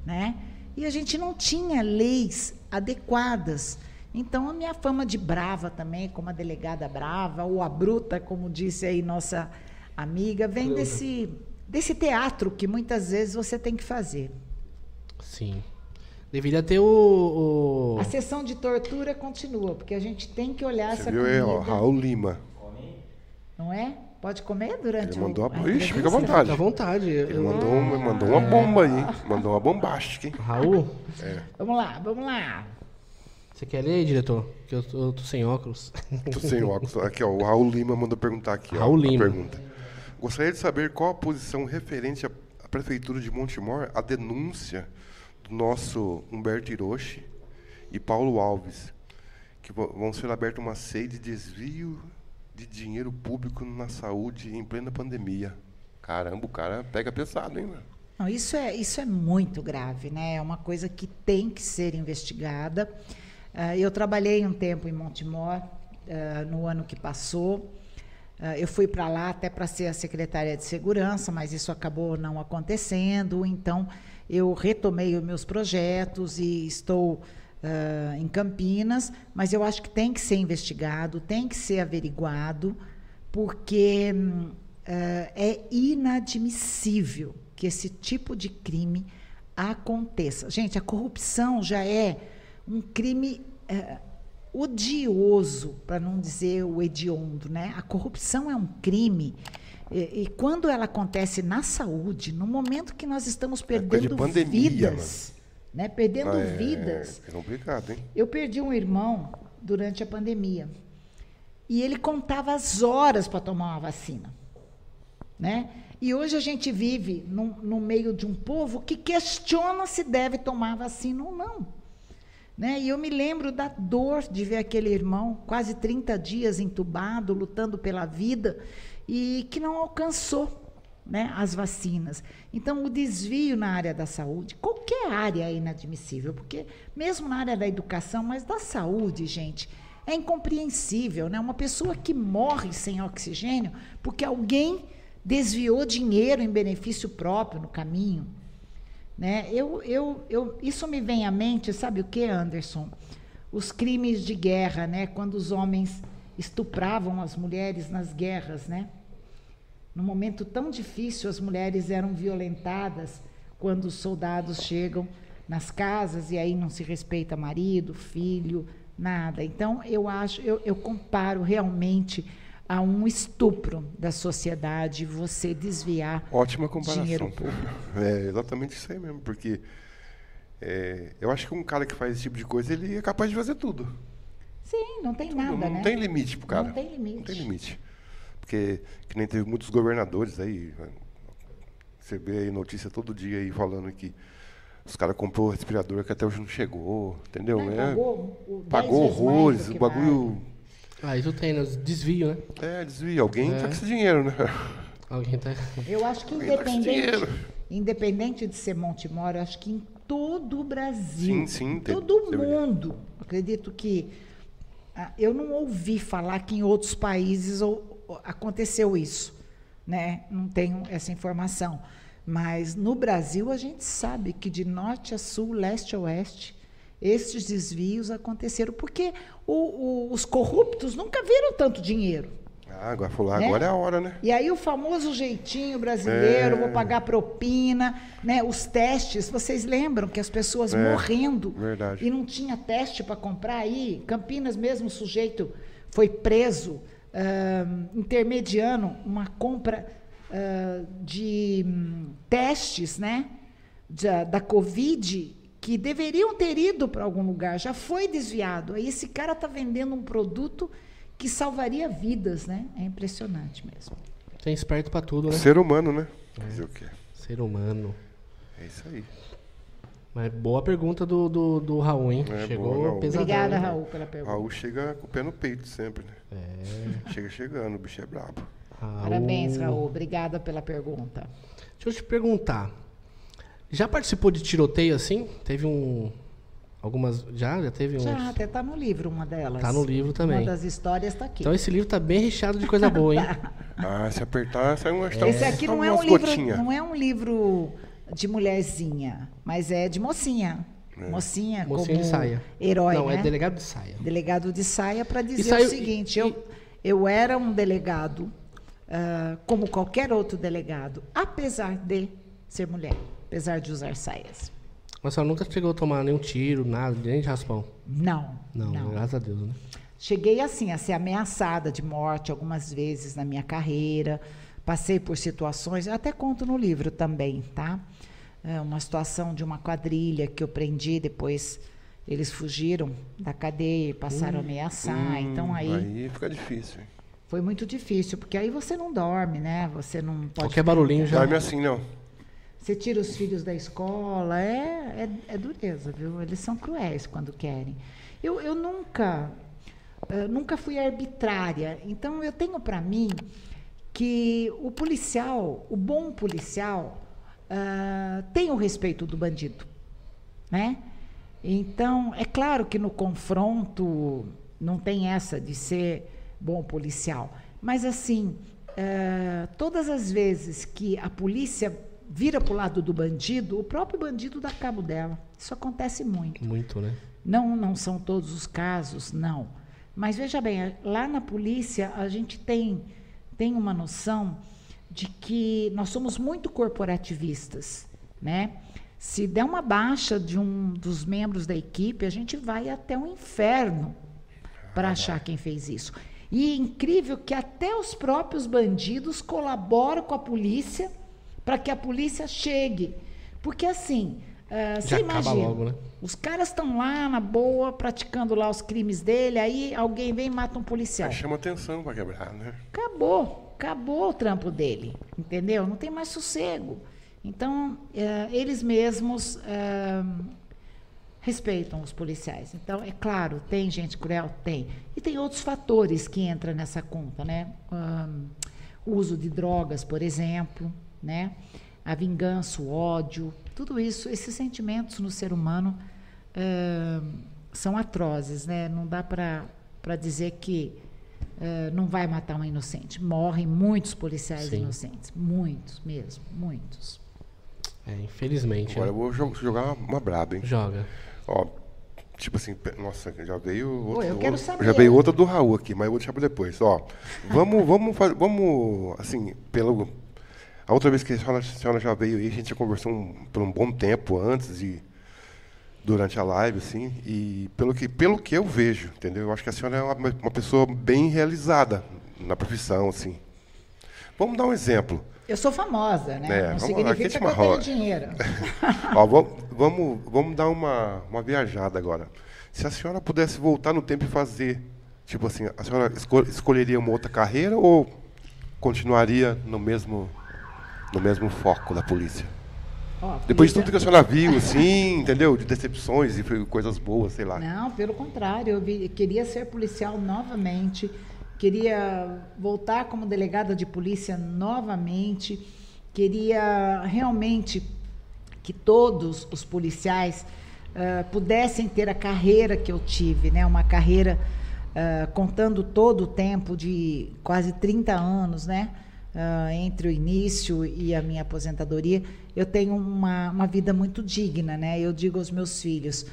Speaker 3: né? E a gente não tinha leis adequadas. Então a minha fama de brava também, como a delegada brava ou a bruta, como disse aí nossa amiga, vem desse desse teatro que muitas vezes você tem que fazer.
Speaker 1: Sim. Deveria ter o. o-
Speaker 3: A sessão de tortura continua, porque a gente tem que olhar
Speaker 2: Você
Speaker 3: essa
Speaker 2: viu aí, ó,
Speaker 3: comida,
Speaker 2: Raul Lima.
Speaker 3: não é? Pode comer durante
Speaker 2: Ele
Speaker 3: o
Speaker 2: mandou
Speaker 3: a
Speaker 2: a... Ixi, fica à vontade.
Speaker 1: Fica à vontade.
Speaker 2: Ele
Speaker 1: Eu-
Speaker 2: mandou, uma- mandou uma bomba aí? Mandou uma bombástica, hein?
Speaker 1: Raul,
Speaker 3: Vamos lá, vamos lá.
Speaker 1: Você quer ler, diretor? Que eu tô, eu tô sem óculos.
Speaker 2: Tô sem óculos. Aqui, ó, o Raul Lima mandou perguntar aqui, ó.
Speaker 1: Raul
Speaker 2: a
Speaker 1: Lima.
Speaker 2: Pergunta. Gostaria de saber qual a posição referente à Prefeitura de Montemor à denúncia do nosso Humberto Hiroshi e Paulo Alves, que vão ser aberta uma sede de desvio de dinheiro público na saúde em plena pandemia. Caramba, o cara pega pesado, hein, mano?
Speaker 3: Não, isso, é, isso é muito grave, né? É uma coisa que tem que ser investigada. Ah, eu trabalhei um tempo em Montemor, ah, no ano que passou. Ah, eu fui para lá até para ser a secretária de segurança, mas isso acabou não acontecendo. Então, eu retomei os meus projetos e estou em Campinas, mas eu acho que tem que ser investigado, tem que ser averiguado, porque hum, é inadmissível que esse tipo de crime aconteça. Gente, a corrupção já é um crime eh, odioso, para não dizer o hediondo, né? A corrupção é um crime e, e quando ela acontece na saúde, no momento que nós estamos perdendo
Speaker 2: pandemia,
Speaker 3: vidas, né? Perdendo
Speaker 2: Ah, é,
Speaker 3: vidas.
Speaker 2: É complicado, hein?
Speaker 3: Eu perdi um irmão durante a pandemia. E ele contava as horas para tomar uma vacina. né? E hoje a gente vive no, no meio de um povo que questiona se deve tomar vacina ou não. Né? E eu me lembro da dor de ver aquele irmão, quase 30 dias entubado, lutando pela vida, e que não alcançou né, as vacinas. Então, o desvio na área da saúde, qualquer área é inadmissível, porque mesmo na área da educação, mas da saúde, gente, é incompreensível. Né? Uma pessoa que morre sem oxigênio porque alguém desviou dinheiro em benefício próprio no caminho. Né? Eu, eu, eu, isso me vem à mente, sabe o que, Anderson? Os crimes de guerra, né? quando os homens estupravam as mulheres nas guerras, né? Num momento tão difícil, as mulheres eram violentadas quando os soldados chegam nas casas e aí não se respeita marido, filho, nada. Então, eu acho, eu, eu comparo realmente a um estupro da sociedade você desviar
Speaker 2: Ótima comparação.
Speaker 3: dinheiro público.
Speaker 2: É exatamente isso aí mesmo, porque é, eu acho que um cara que faz esse tipo de coisa, ele é capaz de fazer tudo.
Speaker 3: Sim, não tem
Speaker 2: Tudo,
Speaker 3: nada,
Speaker 2: não
Speaker 3: né?
Speaker 2: tem limite pro cara.
Speaker 3: Não tem limite.
Speaker 2: Não tem limite. Porque que nem teve muitos governadores aí. Você vê aí notícia todo dia aí falando que os caras comprou respirador que até hoje não chegou, entendeu?
Speaker 3: Não,
Speaker 2: É,
Speaker 3: pagou
Speaker 2: pagou horrores, o bagulho.
Speaker 1: Ah, isso tem, né? Desvio, né?
Speaker 2: É, desvia. Alguém
Speaker 1: É.
Speaker 2: tá com esse dinheiro, né?
Speaker 1: Alguém tá.
Speaker 3: Eu acho que
Speaker 2: Alguém tá
Speaker 3: independente,
Speaker 2: dinheiro.
Speaker 3: independente de ser Montemor, eu acho que em todo o Brasil,
Speaker 2: Sim, sim,
Speaker 3: em
Speaker 2: tem-
Speaker 3: todo o
Speaker 2: deveria.
Speaker 3: mundo, acredito que ah, eu não ouvi falar que em outros países aconteceu isso, né? Não tenho essa informação, mas no Brasil a gente sabe que de norte a sul, leste a oeste, esses desvios aconteceram porque o- o- os corruptos nunca viram tanto dinheiro.
Speaker 2: Ah, agora falou,
Speaker 3: Né?
Speaker 2: agora é a hora, né?
Speaker 3: E aí o famoso jeitinho brasileiro,
Speaker 2: É.
Speaker 3: vou pagar propina, né? Os testes, vocês lembram que as pessoas
Speaker 2: É,
Speaker 3: morrendo
Speaker 2: verdade.
Speaker 3: e não tinha teste para comprar aí, Campinas mesmo o sujeito foi preso ah, intermediando uma compra ah, de hum, testes, né? Da, da Covid que deveriam ter ido para algum lugar, já foi desviado. Aí esse cara está vendendo um produto que salvaria vidas, né? É impressionante mesmo.
Speaker 1: Tem esperto pra tudo, né?
Speaker 2: Ser humano, né? Fazer o quê?
Speaker 1: Ser humano.
Speaker 2: É isso aí.
Speaker 1: Mas boa pergunta do, do, do Raul, hein?
Speaker 2: É,
Speaker 1: Chegou
Speaker 2: boa, Raul.
Speaker 1: pesadão.
Speaker 3: Obrigada,
Speaker 1: hein?
Speaker 3: Raul, pela pergunta.
Speaker 2: Raul chega com o pé no peito sempre, né?
Speaker 1: É.
Speaker 2: Chega chegando, o bicho é brabo.
Speaker 1: Raul.
Speaker 3: Parabéns, Raul. Obrigada pela pergunta.
Speaker 1: Deixa eu te perguntar. Já participou de tiroteio assim? Teve um. Algumas. Já? Já teve uns.
Speaker 3: Já, até está no livro uma delas.
Speaker 1: Tá no livro também.
Speaker 3: Uma das histórias está aqui.
Speaker 1: Então esse livro tá bem recheado de coisa boa, hein?
Speaker 2: Ah, se apertar, sai uma
Speaker 3: Esse aqui não é um livro, não é um livro de mulherzinha, mas é de mocinha.
Speaker 2: É.
Speaker 3: Mocinha,
Speaker 1: Mocinho
Speaker 3: como
Speaker 1: de saia.
Speaker 3: herói,
Speaker 1: Não,
Speaker 3: né?
Speaker 1: é delegado de saia.
Speaker 3: Delegado de saia para dizer
Speaker 1: saiu-
Speaker 3: o seguinte: eu, eu era um delegado, ah, como qualquer outro delegado, apesar de ser mulher, apesar de usar saias.
Speaker 1: Mas só nunca chegou a tomar nenhum tiro, nada, nem de raspão.
Speaker 3: Não,
Speaker 1: Não,
Speaker 3: não.
Speaker 1: graças a Deus, né?
Speaker 3: Cheguei assim a ser ameaçada de morte algumas vezes na minha carreira. Passei por situações, eu até conto no livro também, tá? É uma situação de uma quadrilha que eu prendi, depois eles fugiram da cadeia e passaram a ameaçar. então aí,
Speaker 2: Hum, Aí fica difícil.
Speaker 3: foi muito difícil, porque aí você não dorme, né? Você não pode.
Speaker 1: Qualquer barulhinho já.
Speaker 2: Dorme assim, não.
Speaker 3: Você tira os filhos da escola, é, é, é dureza, viu? Eles são cruéis quando querem. Eu, eu nunca, eh, nunca fui arbitrária, então eu tenho para mim que o policial, o bom policial, ah, tem o respeito do bandido, né? Então, é claro que no confronto não tem essa de ser bom policial, mas assim, eh, todas as vezes que a polícia vira para o lado do bandido, o próprio bandido dá cabo dela. Isso acontece muito.
Speaker 1: Muito, né?
Speaker 3: Não, não são todos os casos, não. Mas veja bem, lá na polícia a gente tem, tem uma noção de que nós somos muito corporativistas, né? Se der uma baixa de um dos membros da equipe, a gente vai até o inferno para achar quem fez isso. E é incrível que até os próprios bandidos colaboram com a polícia para que a polícia chegue. Porque assim, ah, você
Speaker 1: acaba
Speaker 3: imagina,
Speaker 1: logo, né?
Speaker 3: os caras estão lá na boa, praticando lá os crimes dele, aí alguém vem e mata um policial.
Speaker 2: Aí chama atenção pra quebrar, né?
Speaker 3: Acabou, acabou o trampo dele, entendeu? Não tem mais sossego. Então, eh, eles mesmos eh, respeitam os policiais. Então, é claro, tem gente cruel? Tem. E tem outros fatores que entram nessa conta, né? Um, o uso de drogas, por exemplo, né? A vingança, o ódio, tudo isso, esses sentimentos no ser humano uh, são atrozes, né? Não dá para dizer que uh, não vai matar um inocente. Morrem muitos policiais Sim. inocentes, muitos mesmo, muitos.
Speaker 1: É, infelizmente.
Speaker 2: Agora né? eu vou jogar uma braba, hein?
Speaker 1: Joga.
Speaker 2: Ó, tipo assim, nossa, já veio
Speaker 3: outro, eu quero saber.
Speaker 2: já veio outra do Raul aqui, mas eu vou deixar para depois. Ó, vamos, vamos, fazer, vamos, assim, pelo a outra vez que a senhora, a senhora já veio aí, a gente já conversou um, por um bom tempo antes e durante a live, assim, e pelo que, pelo que eu vejo, entendeu? Eu acho que a senhora é uma, uma pessoa bem realizada na profissão, assim. Vamos dar um exemplo.
Speaker 3: Eu sou famosa, né? É, Não vamos, significa que eu tenho dinheiro.
Speaker 2: Ó, vamos, vamos, vamos dar uma, uma viajada agora. Se a senhora pudesse voltar no tempo e fazer, tipo assim, a senhora escol escolheria uma outra carreira ou continuaria no mesmo, no mesmo foco da polícia? Oh, Depois de tudo que a senhora viu, assim, entendeu? De decepções e coisas boas, sei lá.
Speaker 3: Não, pelo contrário, eu vi, queria ser policial novamente queria voltar como delegada de polícia novamente, queria realmente que todos os policiais uh, pudessem ter a carreira que eu tive, né? uma carreira uh, contando todo o tempo de quase 30 anos, né? Uh, entre o início e a minha aposentadoria, eu tenho uma, uma vida muito digna, né? Eu digo aos meus filhos,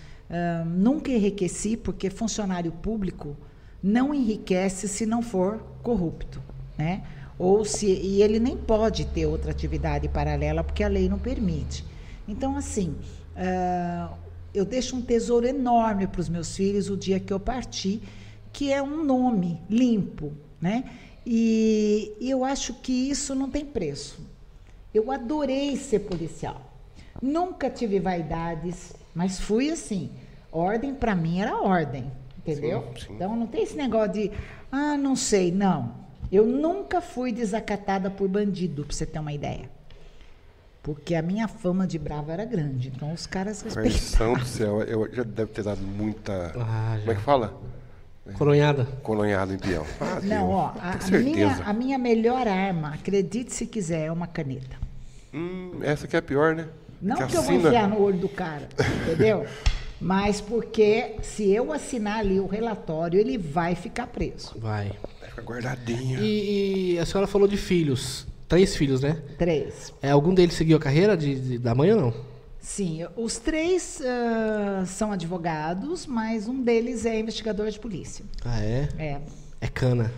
Speaker 3: nunca enriqueci, porque funcionário público não enriquece se não for corrupto, né? Ou se e ele nem pode ter outra atividade paralela porque a lei não permite. Então assim, uh, eu deixo um tesouro enorme para os meus filhos o dia que eu partir, que é um nome limpo, né? E, e eu acho que isso não tem preço. Eu adorei ser policial. Nunca tive vaidades, mas fui assim. Ordem para mim era ordem. Entendeu? Sim, sim. Então não tem esse negócio de, ah, não sei. Não. Eu nunca fui desacatada por bandido, para você ter uma ideia. Porque a minha fama de brava era grande. Então os caras respeitavam.
Speaker 2: do céu, eu já deve ter dado muita. Ah, Como é que fala?
Speaker 1: Coronhada.
Speaker 2: Coronhada em peão.
Speaker 3: Ah, não, ó, a, a, minha, a minha melhor arma, acredite se quiser, é uma caneta.
Speaker 2: Hum, essa que é a pior, né?
Speaker 3: Não que, que eu vou enfiar no olho do cara, entendeu? mas porque se eu assinar ali o relatório, ele vai ficar preso.
Speaker 1: Vai.
Speaker 2: Vai ficar guardadinho.
Speaker 1: E, e a senhora falou de filhos. Três filhos, né?
Speaker 3: Três.
Speaker 1: É, algum deles seguiu a carreira de, de da mãe ou não?
Speaker 3: Sim, os três uh, são advogados, mas um deles é investigador de polícia.
Speaker 1: Ah, é?
Speaker 3: É.
Speaker 1: É cana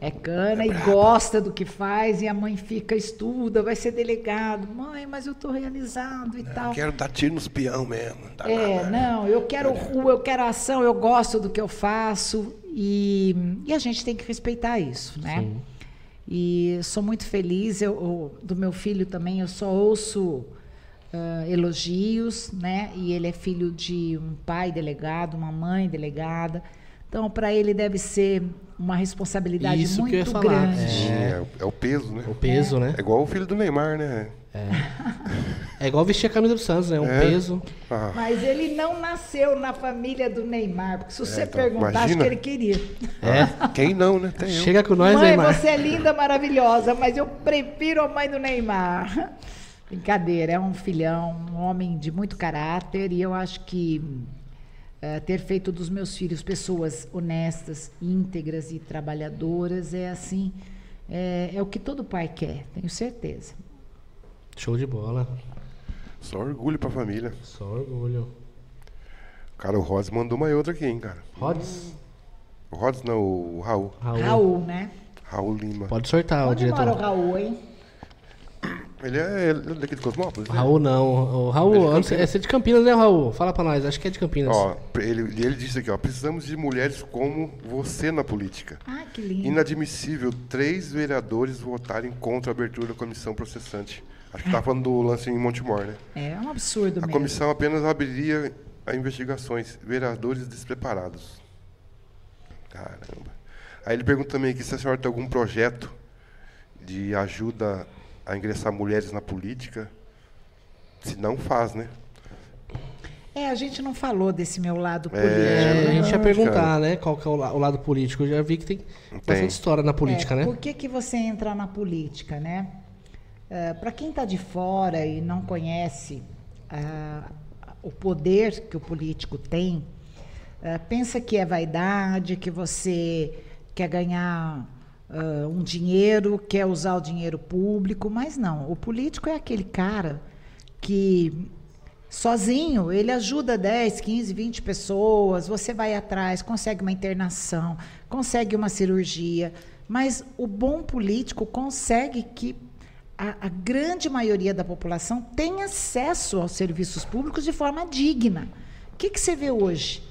Speaker 3: é cana é e gosta do que faz, e a mãe fica, estuda, vai ser delegado. Mãe, mas eu estou realizado e
Speaker 2: não,
Speaker 3: tal.
Speaker 2: Quero dar tiro nos peão mesmo.
Speaker 3: é, nada. não, eu quero rua, eu quero ação, eu gosto do que eu faço. E, e a gente tem que respeitar isso, né? Sim. E sou muito feliz, eu, eu, do meu filho também, eu só ouço uh, elogios, né? E ele é filho de um pai delegado, uma mãe delegada. Então, para ele deve ser uma responsabilidade
Speaker 1: Isso
Speaker 3: muito
Speaker 1: que eu ia falar.
Speaker 3: grande.
Speaker 2: É, é, o peso, né?
Speaker 1: O peso,
Speaker 2: é.
Speaker 1: né?
Speaker 2: É igual o filho do Neymar, né?
Speaker 1: É. É igual vestir a camisa do Santos, né? Um é. peso.
Speaker 3: Ah. Mas ele não nasceu na família do Neymar, porque se você é, então, perguntar, imagina. acho que ele queria.
Speaker 2: É. Quem não, né?
Speaker 1: Tem Chega com nós,
Speaker 3: mãe,
Speaker 1: Neymar.
Speaker 3: você é linda, maravilhosa, mas eu prefiro a mãe do Neymar. Brincadeira, é um filhão, um homem de muito caráter, e eu acho que Uh, ter feito dos meus filhos pessoas honestas, íntegras e trabalhadoras é assim, é, é, o que todo pai quer, tenho certeza.
Speaker 1: Show de bola.
Speaker 2: Só orgulho pra família.
Speaker 1: Só orgulho.
Speaker 2: Cara, o Rods mandou uma outra aqui, hein, cara.
Speaker 1: Rods?
Speaker 2: O Rods não, o Raul.
Speaker 3: Raul, Raul né?
Speaker 2: Raul Lima.
Speaker 1: Pode sortar,
Speaker 3: Onde
Speaker 1: o diretor.
Speaker 3: mora o Raul, hein?
Speaker 2: Ele é, ele é daqui de Cosmópolis?
Speaker 1: Né? Raul não. O Raul, é de, é de Campinas, né, Raul? Fala pra nós, acho que é de Campinas.
Speaker 2: Ó, ele, ele disse aqui, ó, precisamos de mulheres como você na política.
Speaker 3: Ah, que lindo.
Speaker 2: Inadmissível três vereadores votarem contra a abertura da comissão processante. Acho que tá falando do lance em Montemor, né?
Speaker 3: É um absurdo
Speaker 2: A
Speaker 3: mesmo.
Speaker 2: comissão apenas abriria a investigações. Vereadores despreparados. Caramba. Aí ele pergunta também aqui se a senhora tem algum projeto de ajuda a ingressar mulheres na política? Se não faz, né?
Speaker 3: É, a gente não falou desse meu lado
Speaker 2: É,
Speaker 3: político.
Speaker 1: É, a gente ia perguntar, né? Qual que é o, la- o lado político. Eu já vi que tem bastante história na política,
Speaker 3: É,
Speaker 1: né?
Speaker 3: Por que, que você entra na política, né? Para quem está de fora e não conhece ah, o poder que o político tem, ah, pensa que é vaidade, que você quer ganhar ah, um dinheiro, quer usar o dinheiro público, mas não. O político é aquele cara que sozinho ele ajuda 10, 15, 20 pessoas, você vai atrás, consegue uma internação, consegue uma cirurgia, mas o bom político consegue que a, a grande maioria da população tenha acesso aos serviços públicos de forma digna. O que, que você vê hoje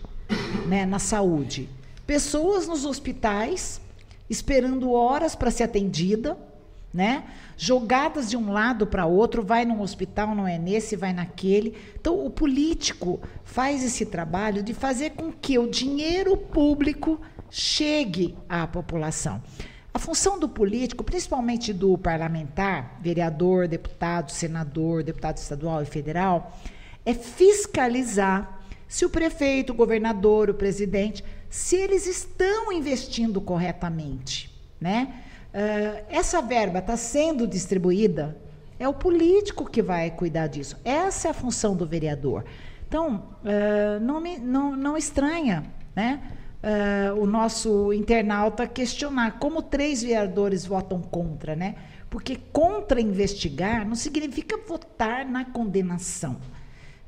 Speaker 3: né, na saúde? Pessoas nos hospitais esperando horas para ser atendida, né? Jogadas de um lado para outro, vai num hospital, não é nesse, vai naquele. Então, o político faz esse trabalho de fazer com que o dinheiro público chegue à população. A função do político, principalmente do parlamentar, vereador, deputado, senador, deputado estadual e federal, é fiscalizar se o prefeito, o governador, o presidente, se eles estão investindo corretamente, né? Ah, essa verba está sendo distribuída, é o político que vai cuidar disso. Essa é a função do vereador. Então, ah, não, me, não, não estranha né, ah, o nosso internauta questionar como três vereadores votam contra, né? Porque contra investigar não significa votar na condenação.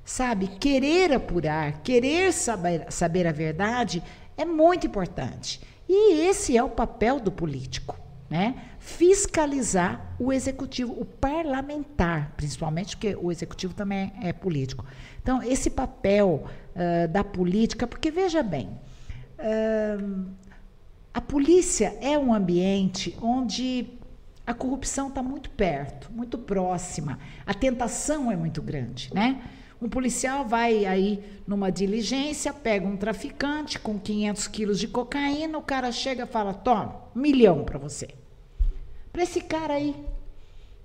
Speaker 3: Sabe, querer apurar, querer saber, saber a verdade é muito importante. E esse é o papel do político né? fiscalizar o executivo, o parlamentar, principalmente, porque o executivo também é político. Então, esse papel uh, da política, porque veja bem, uh, a polícia é um ambiente onde a corrupção está muito perto, muito próxima, a tentação é muito grande, né? Um policial vai aí numa diligência, pega um traficante com 500 quilos de cocaína, o cara chega e fala: toma, um milhão para você. Para esse cara aí,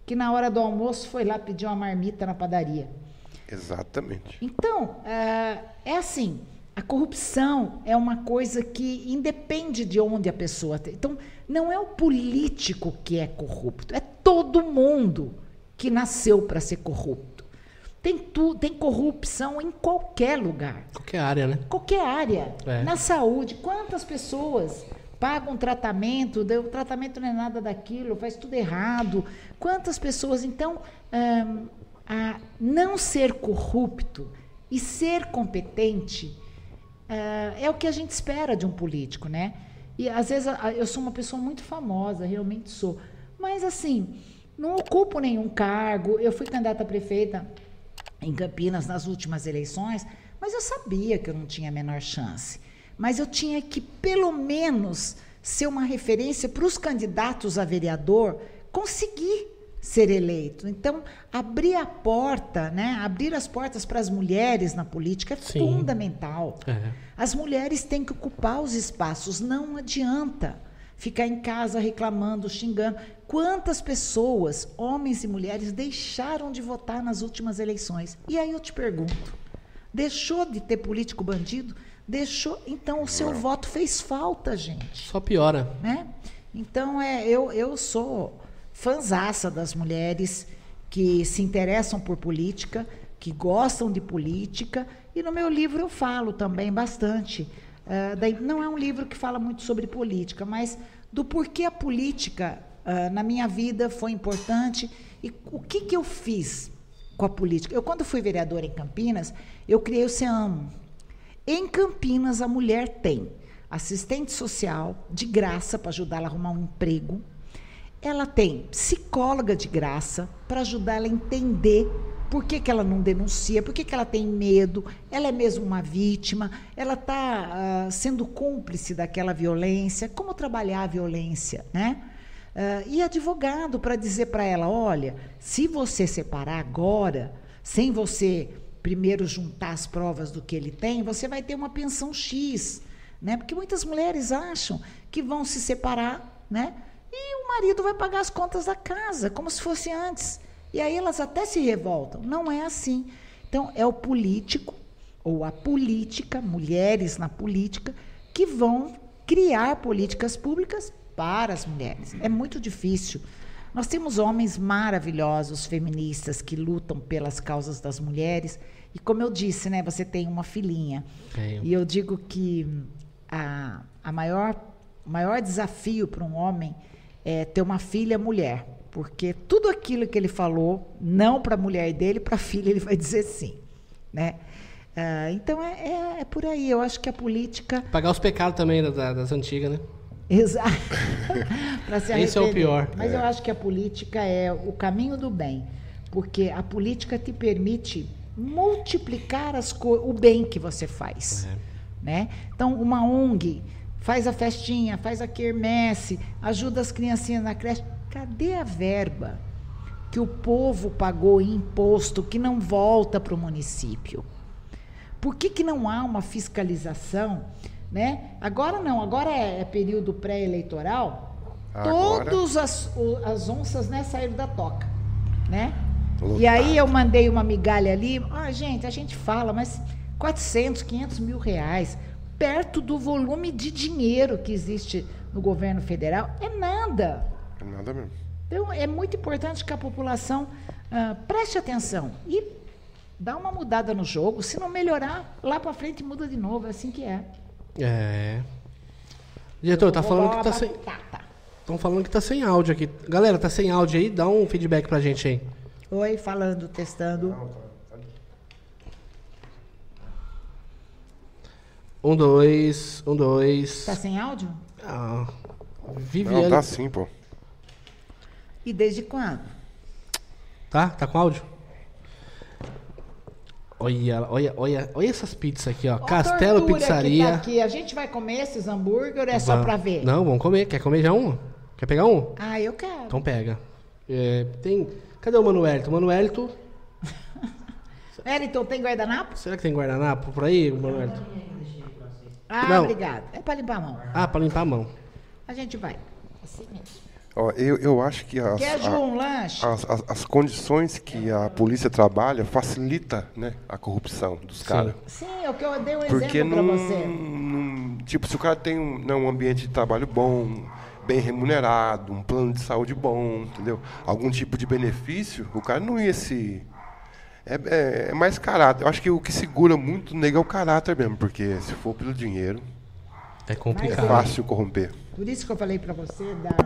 Speaker 3: que na hora do almoço foi lá pedir uma marmita na padaria.
Speaker 2: Exatamente.
Speaker 3: Então, é, é assim: a corrupção é uma coisa que independe de onde a pessoa tem. Então, não é o político que é corrupto, é todo mundo que nasceu para ser corrupto. Tem, tu, tem corrupção em qualquer lugar.
Speaker 1: Qualquer área, né?
Speaker 3: Qualquer área.
Speaker 1: É.
Speaker 3: Na saúde, quantas pessoas pagam tratamento, o tratamento não é nada daquilo, faz tudo errado. Quantas pessoas, então, hum, a não ser corrupto e ser competente uh, é o que a gente espera de um político, né? E às vezes eu sou uma pessoa muito famosa, realmente sou. Mas assim, não ocupo nenhum cargo. Eu fui candidata a prefeita em Campinas nas últimas eleições, mas eu sabia que eu não tinha a menor chance. Mas eu tinha que, pelo menos, ser uma referência para os candidatos a vereador conseguir ser eleito. Então, abrir a porta, né? abrir as portas para as mulheres na política é
Speaker 1: Sim.
Speaker 3: fundamental.
Speaker 1: É.
Speaker 3: As mulheres têm que ocupar os espaços, não adianta ficar em casa reclamando, xingando. Quantas pessoas, homens e mulheres, deixaram de votar nas últimas eleições? E aí eu te pergunto: deixou de ter político bandido? Deixou. Então o seu voto fez falta, gente.
Speaker 1: Só piora.
Speaker 3: Né? Então é, eu, eu sou fanzaça das mulheres que se interessam por política, que gostam de política, e no meu livro eu falo também bastante. Uh, daí, não é um livro que fala muito sobre política, mas do porquê a política uh, na minha vida foi importante e o que, que eu fiz com a política. Eu, quando fui vereadora em Campinas, eu criei o CEAMO. Em Campinas, a mulher tem assistente social de graça para ajudar ela a arrumar um emprego. Ela tem psicóloga de graça para ajudar ela a entender por que, que ela não denuncia, por que, que ela tem medo, ela é mesmo uma vítima, ela está uh, sendo cúmplice daquela violência, como trabalhar a violência, né? Uh, e advogado para dizer para ela, olha, se você separar agora, sem você primeiro juntar as provas do que ele tem, você vai ter uma pensão X, né? Porque muitas mulheres acham que vão se separar, né? e o marido vai pagar as contas da casa, como se fosse antes. E aí elas até se revoltam. Não é assim. Então, é o político ou a política, mulheres na política, que vão criar políticas públicas para as mulheres. É muito difícil. Nós temos homens maravilhosos, feministas, que lutam pelas causas das mulheres. E como eu disse, né, você tem uma filhinha.
Speaker 1: Tenho.
Speaker 3: E eu digo que a, a maior, o maior desafio para um homem é ter uma filha mulher. Porque tudo aquilo que ele falou, não para a mulher dele, para a filha ele vai dizer sim. Né? Ah, então é, é, é por aí. Eu acho que a política.
Speaker 1: Pagar os pecados também da- das antigas, né?
Speaker 3: Exato. Se
Speaker 1: Esse é o pior.
Speaker 3: Mas eu acho que a política é o caminho do bem. Porque a política te permite multiplicar as o bem que você faz.
Speaker 1: É.
Speaker 3: Né? Então, uma ONG faz a festinha, faz a quermesse, ajuda as criancinhas na creche. Cadê a verba que o povo pagou em imposto que não volta para o município? Por que, que não há uma fiscalização? Né? Agora não, agora é, é período pré-eleitoral. Todas as, as onças né, saíram da toca. Né? E aí eu mandei uma migalha ali. Ah, gente, a gente fala, mas 400, 500 mil reais, perto do volume de dinheiro que existe no governo federal, é nada.
Speaker 2: Nada mesmo.
Speaker 3: Então, é muito importante que a população ah, preste atenção e dá uma mudada no jogo. Se não melhorar, lá para frente muda de novo. É assim que é.
Speaker 1: É. Diretor, tá falando que tá sem. Estão falando que tá sem áudio aqui. Galera, tá sem áudio aí? Dá um feedback pra gente aí.
Speaker 3: Oi, falando, testando.
Speaker 1: Um, dois, um, dois.
Speaker 3: Tá sem áudio?
Speaker 1: Ah,
Speaker 2: Não,
Speaker 1: Viviane.
Speaker 2: tá sim, pô.
Speaker 3: E desde quando?
Speaker 1: Tá? Tá com áudio? Olha, olha, olha, olha essas pizzas aqui, ó. Castelo
Speaker 3: que
Speaker 1: Pizzaria.
Speaker 3: tá aqui. A gente vai comer esses hambúrguer é só para ver?
Speaker 1: Não, vamos comer. Quer comer já um? Quer pegar um?
Speaker 3: Ah, eu quero.
Speaker 1: Então pega. É, tem. Cadê o Manuelito? Manuelito.
Speaker 3: Wellington, tem guardanapo?
Speaker 1: Será que tem guardanapo por aí, Manuelito?
Speaker 3: Ah,
Speaker 1: Não.
Speaker 3: obrigado. É para limpar a mão.
Speaker 1: Ah, pra limpar a mão.
Speaker 3: A gente vai. Assim mesmo.
Speaker 2: Ó, eu, eu acho que as,
Speaker 3: Quer,
Speaker 2: a- as, as- as condições que a polícia trabalha facilita né, a corrupção dos caras.
Speaker 3: Sim, é o que eu dei um
Speaker 2: Porque
Speaker 3: exemplo para
Speaker 2: não,
Speaker 3: você.
Speaker 2: não- Tipo, se o cara tem um, né, um ambiente de trabalho bom, bem remunerado, um plano de saúde bom, entendeu? Algum tipo de benefício, o cara não ia se. É, é- é mais caráter. Eu acho que o que segura muito o nego é o caráter mesmo, porque se for pelo dinheiro,
Speaker 1: É
Speaker 2: é
Speaker 1: complicado.
Speaker 2: fácil corromper.
Speaker 3: Por isso que eu falei para você da,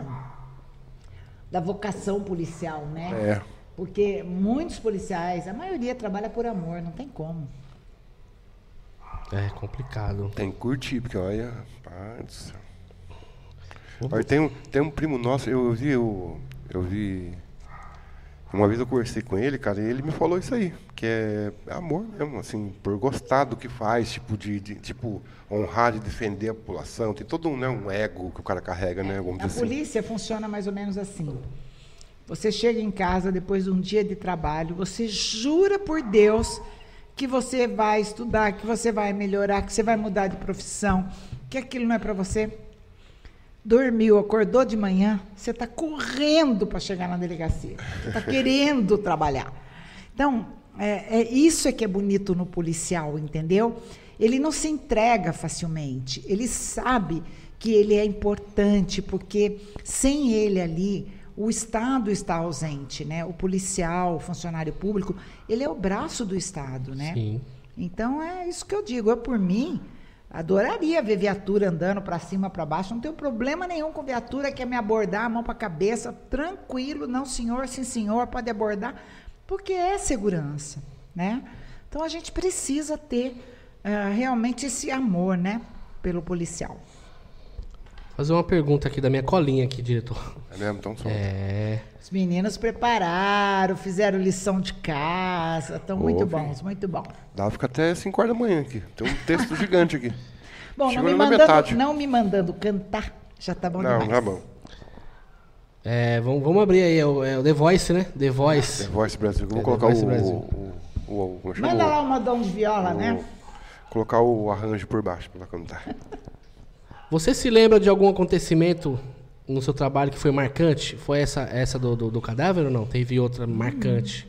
Speaker 3: da vocação policial, né?
Speaker 2: É.
Speaker 3: Porque muitos policiais, a maioria trabalha por amor, não tem como.
Speaker 1: É complicado.
Speaker 2: Tem que curtir, porque olha. Pai do céu. Olha, tem, um, tem um primo nosso, eu vi, eu, eu vi. Uma vez eu conversei com ele, cara, e ele me falou isso aí, que é amor mesmo, assim, por gostar do que faz, tipo, de, de- tipo, honrar e defender a população. Tem todo um, né, um ego que o cara carrega, né? Vamos
Speaker 3: A
Speaker 2: dizer assim.
Speaker 3: polícia funciona mais ou menos assim. Você chega em casa depois de um dia de trabalho, você jura por Deus que você vai estudar, que você vai melhorar, que você vai mudar de profissão, que aquilo não é para você. Dormiu, acordou de manhã, você está correndo para chegar na delegacia. Está querendo trabalhar. Então, é, é isso é que é bonito no policial, entendeu? Ele não se entrega facilmente. Ele sabe que ele é importante, porque sem ele ali, o Estado está ausente, né? O policial, o funcionário público, ele é o braço do Estado, né?
Speaker 1: Sim.
Speaker 3: Então é isso que eu digo. Eu, por mim, adoraria ver viatura andando para cima, para baixo. Não tenho problema nenhum com viatura, quer me abordar, a mão para a cabeça, tranquilo. Não, senhor, sim, senhor, pode abordar, porque é segurança, né? Então a gente precisa ter ah, realmente esse amor, né, pelo policial.
Speaker 1: Fazer uma pergunta aqui da minha colinha aqui, diretor.
Speaker 2: É mesmo? Então, só.
Speaker 1: É.
Speaker 3: Os meninos prepararam, fizeram lição de casa, estão muito bons, muito bons.
Speaker 2: Dá pra ficar até 5 horas da manhã aqui. Tem um texto gigante aqui.
Speaker 3: Bom, não me, mandando,
Speaker 2: metade.
Speaker 3: não me mandando cantar, já tá bom
Speaker 2: Não,
Speaker 3: demais.
Speaker 2: tá bom.
Speaker 1: É, vamos, vamos abrir aí, é o, é o The Voice, né? The
Speaker 2: The
Speaker 1: Voice.
Speaker 2: Voice Brasil. Vamos
Speaker 1: É,
Speaker 2: colocar
Speaker 1: The Voice
Speaker 2: o,
Speaker 1: Brasil.
Speaker 2: o, o, o- como chama?
Speaker 3: Manda lá uma dom de viola,
Speaker 2: o-
Speaker 3: né?
Speaker 2: Colocar o arranjo por baixo pra ela cantar.
Speaker 1: Você se lembra de algum acontecimento no seu trabalho que foi marcante? Foi essa, essa do, do, do cadáver ou não? Teve outra marcante?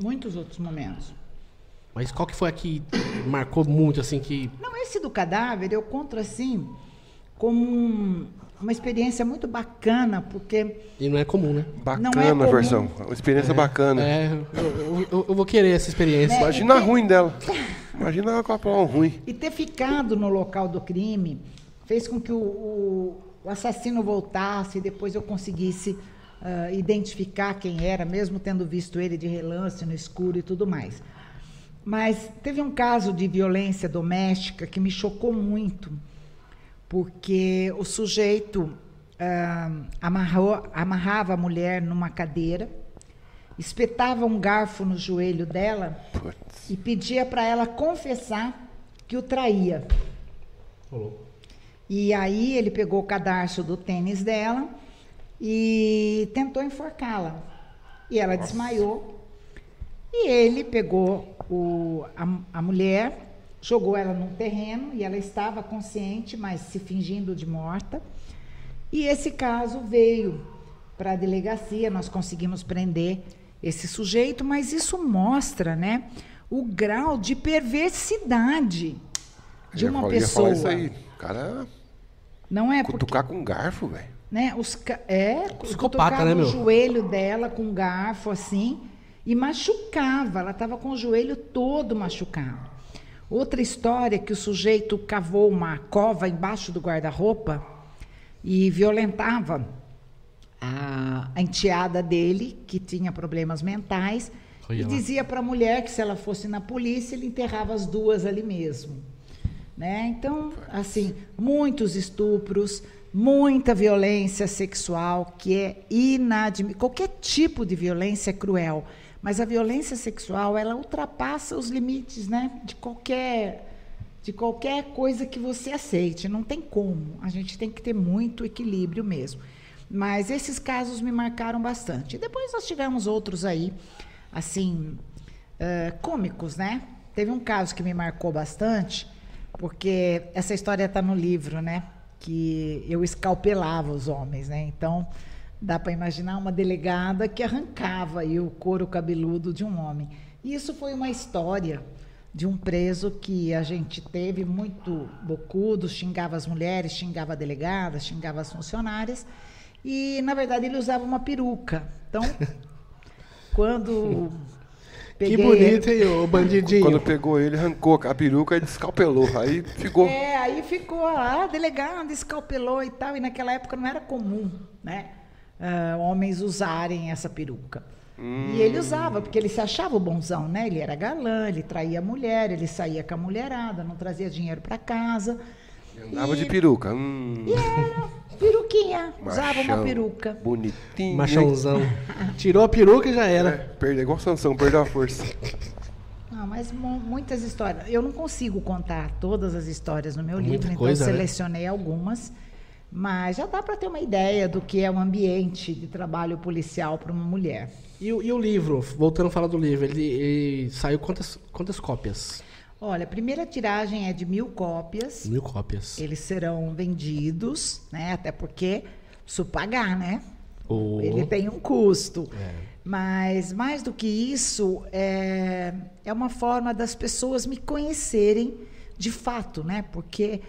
Speaker 3: Muitos outros momentos.
Speaker 1: Mas qual que foi a que marcou muito, assim, que...
Speaker 3: Não, esse do cadáver eu conto assim como um- uma experiência muito bacana, porque
Speaker 1: E não é comum, né?
Speaker 2: Bacana
Speaker 3: Não é
Speaker 2: a
Speaker 3: comum.
Speaker 2: versão. Uma experiência bacana.
Speaker 1: É, eu, eu- eu vou querer essa experiência.
Speaker 2: Imagina a ruim dela. Imagina a Copão ruim.
Speaker 3: E ter ficado no local do crime fez com que o, o- o assassino voltasse e depois eu conseguisse ah, identificar quem era, mesmo tendo visto ele de relance no escuro e tudo mais. Mas teve um caso de violência doméstica que me chocou muito, porque o sujeito ah, amarrou- amarrava a mulher numa cadeira, espetava um garfo no joelho dela
Speaker 2: Putz.
Speaker 3: e pedia para ela confessar que o traía. E aí ele pegou o cadarço do tênis dela e tentou enforcá-la. E ela desmaiou. E ele pegou o- a, a mulher, jogou ela num terreno e ela estava consciente, mas se fingindo de morta. E esse caso veio para a delegacia, nós conseguimos prender esse sujeito, mas isso mostra, né, o grau de perversidade de
Speaker 2: Eu
Speaker 3: uma pessoa.
Speaker 2: falar isso aí. O cara
Speaker 3: Não é porque,
Speaker 2: cutucar com garfo, velho.
Speaker 3: né, os ca- é,
Speaker 1: Psicopata, né,
Speaker 3: o joelho dela com um garfo assim e machucava, ela estava com o joelho todo machucado. Outra história que o sujeito cavou uma cova embaixo do guarda-roupa e violentava a, a enteada dele, que tinha problemas mentais,
Speaker 1: Olha
Speaker 3: e
Speaker 1: lá.
Speaker 3: dizia para a mulher que se ela fosse na polícia, ele enterrava as duas ali mesmo. Né? Então, assim, muitos estupros, muita violência sexual, que é inadmissível. Qualquer tipo de violência é cruel, mas a violência sexual, ela ultrapassa os limites né? de qualquer de qualquer coisa que você aceite. Não tem como. A gente tem que ter muito equilíbrio mesmo. Mas esses casos me marcaram bastante. E depois nós tivemos outros aí, assim, eh, cômicos, né? Teve um caso que me marcou bastante, porque essa história está no livro, né? Que eu escalpelava os homens, né? Então, dá para imaginar uma delegada que arrancava aí o couro cabeludo de um homem. E isso foi uma história de um preso que a gente teve muito bocudo, xingava as mulheres, xingava a delegada, xingava as funcionárias. E, na verdade, ele usava uma peruca. Então, quando
Speaker 1: Que
Speaker 3: peguei
Speaker 1: bonito,
Speaker 3: ele-
Speaker 1: hein, ô bandidinho.
Speaker 2: Quando pegou ele, arrancou a peruca e descalpelou. Aí ficou.
Speaker 3: É, aí ficou lá, delegado, escalpelou e tal. E naquela época não era comum, né? Ah, homens usarem essa peruca. E ele usava, porque ele se achava o bonzão, né? Ele era galã, ele traía a mulher, ele saía com a mulherada, não trazia dinheiro para casa.
Speaker 2: Andava
Speaker 3: E-
Speaker 2: de peruca. Hum,
Speaker 3: E era peruquinha, usava uma
Speaker 2: machão,
Speaker 3: peruca.
Speaker 2: Bonitinho.
Speaker 1: Machãozão. Tirou a peruca e já
Speaker 2: É,
Speaker 1: era.
Speaker 2: perdeu igual Sansão, perdeu a força.
Speaker 3: Não, mas mu- muitas histórias. Eu não consigo contar todas as histórias no meu
Speaker 1: Muita
Speaker 3: livro, então
Speaker 1: coisa, né?
Speaker 3: selecionei algumas. Mas já dá para ter uma ideia do que é um ambiente de trabalho policial para uma mulher.
Speaker 1: E, o- e o livro, voltando a falar do livro, ele, ele saiu quantas, quantas cópias?
Speaker 3: Olha, a primeira tiragem é de mil cópias.
Speaker 1: Mil cópias.
Speaker 3: Eles serão vendidos, né? Até porque preciso pagar, né?
Speaker 1: O-
Speaker 3: Ele tem um custo.
Speaker 1: É.
Speaker 3: Mas mais do que isso, é, é uma forma das pessoas me conhecerem de fato, né? Porque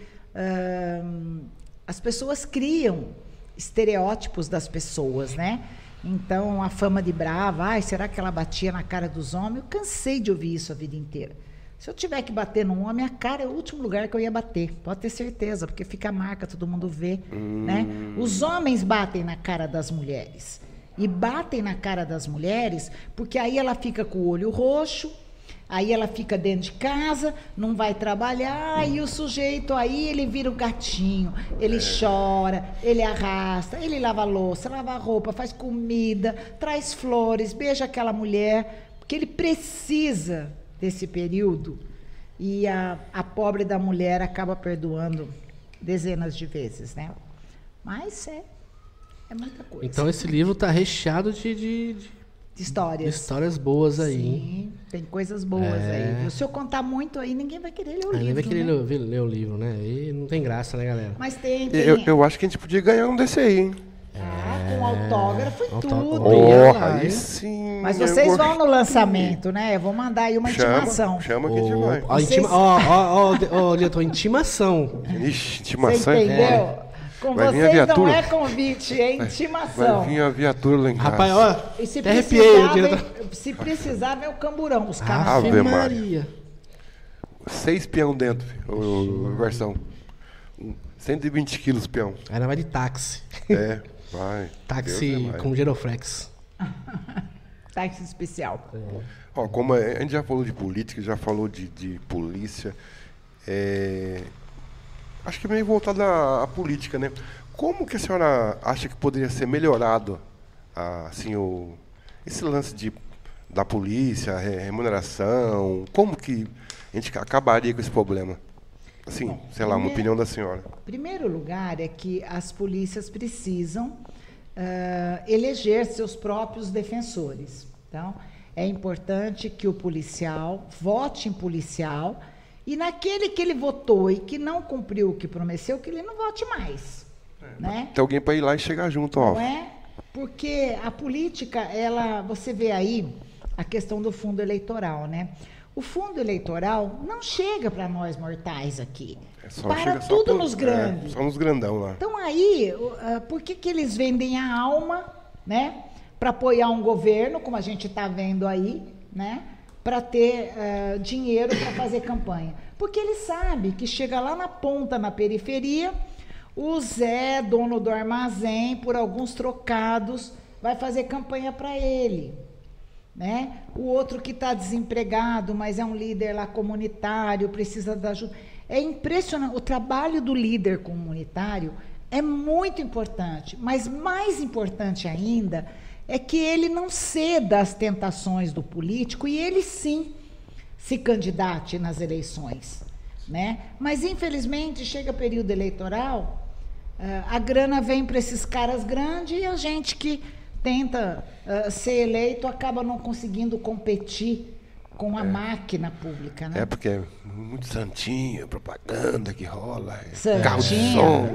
Speaker 3: as pessoas criam estereótipos das pessoas, né? Então, a fama de brava, ai, será que ela batia na cara dos homens? Eu cansei de ouvir isso a vida inteira. Se eu tiver que bater num homem, a cara é o último lugar que eu ia bater. Pode ter certeza, porque fica a marca, todo mundo vê. Né? Os homens batem na cara das mulheres. E batem na cara das mulheres porque aí ela fica com o olho roxo, aí ela fica dentro de casa, não vai trabalhar, e o sujeito aí ele vira o gatinho. Ele chora, ele arrasta, ele lava a louça, lava a roupa, faz comida, traz flores, beija aquela mulher, porque ele precisa desse período e a, a pobre da mulher acaba perdoando dezenas de vezes, né? Mas é, é muita coisa.
Speaker 1: Então esse livro tá recheado de, de, de,
Speaker 3: de histórias.
Speaker 1: Histórias boas aí.
Speaker 3: Sim, tem coisas boas
Speaker 1: É.
Speaker 3: aí. Se eu contar muito aí, ninguém vai querer ler o
Speaker 1: Aí
Speaker 3: livro.
Speaker 1: vai querer
Speaker 3: né?
Speaker 1: ler, ler o livro, né? E não tem graça, né, galera?
Speaker 3: Mas tem, tem
Speaker 2: Eu, eu acho que a gente podia ganhar um desse aí, hein?
Speaker 3: ah, com autógrafo e tudo.
Speaker 2: Porra, aí sim.
Speaker 3: Mas vocês vão no lançamento, né? Eu vou mandar aí uma
Speaker 2: Chama,
Speaker 3: intimação.
Speaker 2: chama que a gente
Speaker 1: Ó,
Speaker 2: vai.
Speaker 1: Ó, ó, ó, ó, intimação.
Speaker 2: Ixi,
Speaker 3: Você
Speaker 2: intimação é
Speaker 3: entendeu?
Speaker 2: foda.
Speaker 3: Com
Speaker 2: Vai vir a
Speaker 3: vocês não
Speaker 2: viatura.
Speaker 3: é convite, é intimação.
Speaker 2: Vai vir a viatura lá em casa.
Speaker 1: Rapaz, ó,
Speaker 3: E se precisar,
Speaker 1: diretor.
Speaker 3: vem, se precisar, vem o camburão, os carros.
Speaker 1: Ave
Speaker 2: Ave
Speaker 1: Maria.
Speaker 2: Seis peão dentro, o, o- versão. Um, 120 quilos peão.
Speaker 1: Aí nós vai de táxi.
Speaker 2: É, vai. É
Speaker 1: Táxi
Speaker 2: mais.
Speaker 1: com giroflex.
Speaker 3: Táxi especial.
Speaker 2: Ó, como a a gente já falou de política, já falou de, de polícia, é, acho que meio voltado à, à política, né? Como que a senhora acha que poderia ser melhorado, ah, assim, o, esse lance de, da polícia, re- remuneração, como que a gente acabaria com esse problema? Assim, sei lá, uma
Speaker 3: primeiro-
Speaker 2: opinião da senhora.
Speaker 3: Primeiro lugar é que as polícias precisam ah, eleger seus próprios defensores. Então, é importante que o policial vote em policial e naquele que ele votou e que não cumpriu o que prometeu, que ele não vote mais. Né?
Speaker 2: Tem alguém para ir lá e chegar junto, ó.
Speaker 3: Não é? Porque a política, ela, você vê aí a questão do fundo eleitoral, né? O fundo eleitoral não chega para nós mortais aqui.
Speaker 2: É só-
Speaker 3: para
Speaker 2: chega só
Speaker 3: tudo
Speaker 2: pro-
Speaker 3: nos
Speaker 2: é,
Speaker 3: grandes.
Speaker 2: só nos grandão lá.
Speaker 3: Então aí, ah, por que, que eles vendem a alma, né? Para apoiar um governo, como a gente está vendo aí, né? Para ter ah, dinheiro para fazer campanha. Porque ele sabe que chega lá na ponta, na periferia, o Zé, dono do armazém, por alguns trocados, vai fazer campanha para ele. Né? O outro que está desempregado, mas é um líder lá comunitário, precisa da ajuda. É impressionante. O trabalho do líder comunitário é muito importante, mas mais importante ainda é que ele não ceda às tentações do político e ele sim se candidate nas eleições. Né? Mas, infelizmente, chega período eleitoral, ah, a grana vem para esses caras grandes e a gente que tenta ah, ser eleito acaba não conseguindo competir com a máquina pública. Né?
Speaker 2: É porque é muito santinho, propaganda que rola, é
Speaker 3: Santinho.
Speaker 2: carro de som,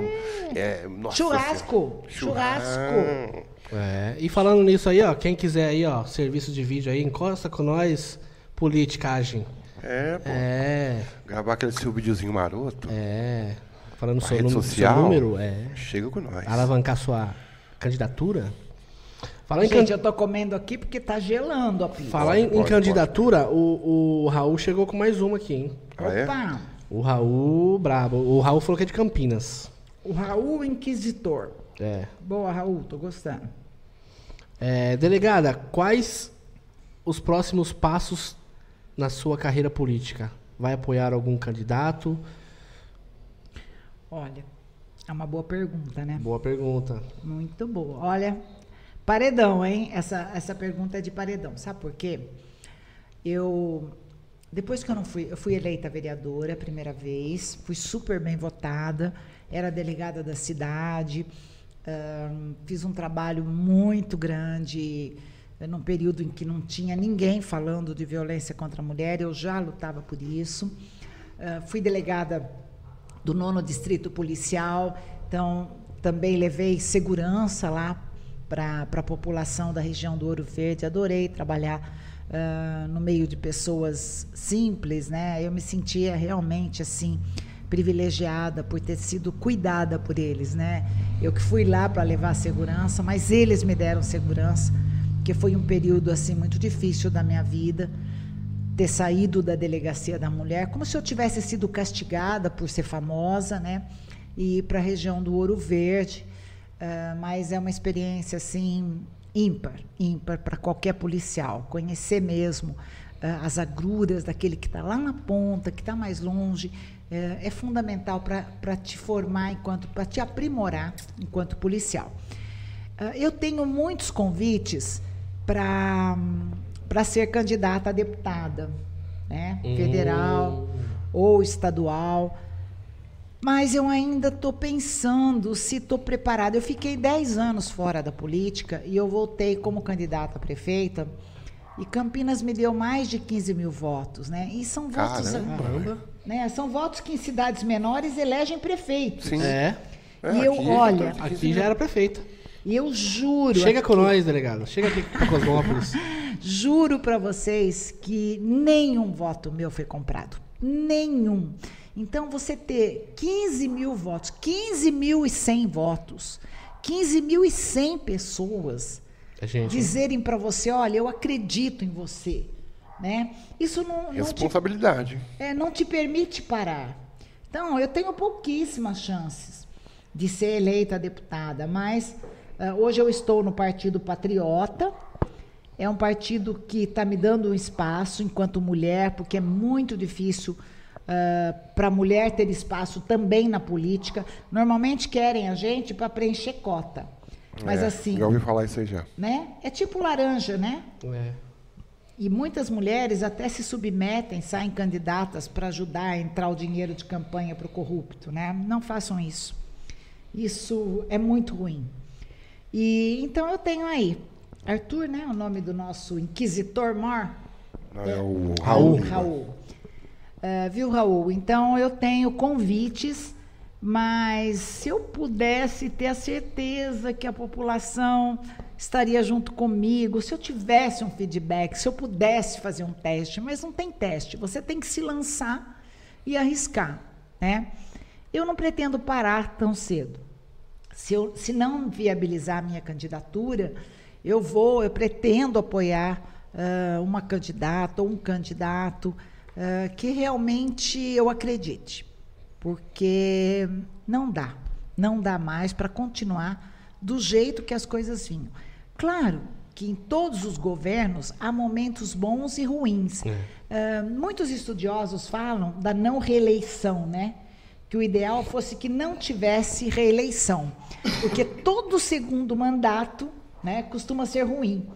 Speaker 2: é, nossa
Speaker 3: Churrasco,
Speaker 2: Senhora.
Speaker 3: churrasco.
Speaker 1: É, e falando nisso aí, ó, quem quiser aí, ó, serviço de vídeo aí, encosta com nós, politicagem.
Speaker 2: É, pô.
Speaker 1: É,
Speaker 2: Gravar aquele seu videozinho maroto,
Speaker 1: é. Falando seu,
Speaker 2: rede
Speaker 1: número,
Speaker 2: social,
Speaker 1: seu número, é.
Speaker 2: chega com nós.
Speaker 1: Alavancar sua candidatura. Falar em,
Speaker 3: Gente,
Speaker 1: can-
Speaker 3: eu tô comendo aqui porque tá gelando a pizza.
Speaker 1: falar
Speaker 2: Pode,
Speaker 1: em, em
Speaker 2: pode,
Speaker 1: candidatura, o, o Raul chegou com mais uma aqui, hein?
Speaker 2: Ah, é?
Speaker 3: Opa,
Speaker 1: O Raul, brabo. O Raul falou que é de Campinas.
Speaker 3: o Raul Inquisitor.
Speaker 1: É.
Speaker 3: Boa, Raul, tô gostando.
Speaker 1: É, delegada, quais os próximos passos na sua carreira política? Vai apoiar algum candidato?
Speaker 3: Olha, é uma boa pergunta, né?
Speaker 1: Boa pergunta.
Speaker 3: Muito boa. Olha, paredão, hein? Essa, essa pergunta é de paredão. Sabe por quê? Eu, depois que eu não fui, eu fui eleita vereadora a primeira vez, fui super bem votada, era delegada da cidade, ahn, fiz um trabalho muito grande, eh, num período em que não tinha ninguém falando de violência contra a mulher, eu já lutava por isso. Ah, fui delegada do nono distrito policial, então também levei segurança lá para a população da região do Ouro Verde. Adorei trabalhar ah, no meio de pessoas simples, né? Eu me sentia realmente assim privilegiada por ter sido cuidada por eles, né? Eu que fui lá para levar segurança, mas eles me deram segurança, que foi um período assim muito difícil da minha vida ter saído da delegacia da mulher, como se eu tivesse sido castigada por ser famosa, né? E ir para a região do Ouro Verde. Ah, mas é uma experiência assim ímpar, ímpar para qualquer policial. Conhecer mesmo ah, as agruras daquele que está lá na ponta, que está mais longe, eh, é fundamental para te formar enquanto, para te aprimorar enquanto policial. Ah, Eu tenho muitos convites para para ser candidata a deputada, né?
Speaker 1: Hum.
Speaker 3: Federal ou estadual. Mas eu ainda estou pensando se estou preparada. Eu fiquei 10 anos fora da política e eu voltei como candidata a prefeita. E Campinas me deu mais de 15 mil votos, né? E são votos.
Speaker 2: Caramba.
Speaker 3: Né? São votos que em cidades menores elegem prefeitos.
Speaker 2: Sim.
Speaker 1: É.
Speaker 2: É,
Speaker 3: E eu,
Speaker 2: aqui,
Speaker 3: olha,
Speaker 1: Aqui já era prefeita.
Speaker 3: E eu juro.
Speaker 1: Chega com
Speaker 3: aqui-
Speaker 1: nós, delegado. Chega aqui pra Cosmópolis.
Speaker 3: Juro para vocês que nenhum voto meu foi comprado. Nenhum. Então, você ter 15 mil votos, 15.100 votos, 15.100 pessoas
Speaker 1: A gente.
Speaker 3: dizerem para você: olha, eu acredito em você. Né? Isso não, não, te,
Speaker 2: Responsabilidade.
Speaker 3: é, não te permite parar. Então, eu tenho pouquíssimas chances de ser eleita deputada, mas ah, hoje eu estou no Partido Patriota. É um partido que está me dando um espaço enquanto mulher, porque é muito difícil para a mulher ter espaço também na política. Normalmente querem a gente para preencher cota. Mas
Speaker 2: É,
Speaker 3: assim,
Speaker 2: Já ouvi falar isso aí já.
Speaker 3: né? É tipo laranja, né?
Speaker 1: É.
Speaker 3: E muitas mulheres até se submetem, saem candidatas para ajudar a entrar o dinheiro de campanha para o corrupto, né? Não façam isso. Isso é muito ruim. E então eu tenho aí Arthur, né? O nome do nosso inquisitor mor.
Speaker 2: Não, é o
Speaker 1: Raul.
Speaker 2: Raul.
Speaker 3: Raul. É, viu, Raul? Então eu tenho convites, mas se eu pudesse ter a certeza que a população estaria junto comigo, se eu tivesse um feedback, se eu pudesse fazer um teste, mas não tem teste, você tem que se lançar e arriscar, né? Eu não pretendo parar tão cedo. Se, eu, se não viabilizar a minha candidatura, eu vou, eu pretendo apoiar ah, uma candidata ou um candidato ah, que realmente eu acredite. Porque não dá, não dá mais para continuar do jeito que as coisas vinham. Claro que em todos os governos há momentos bons e ruins. Ah, muitos estudiosos falam da não reeleição, né? que o ideal fosse que não tivesse reeleição, porque todo segundo mandato, né, costuma ser ruim.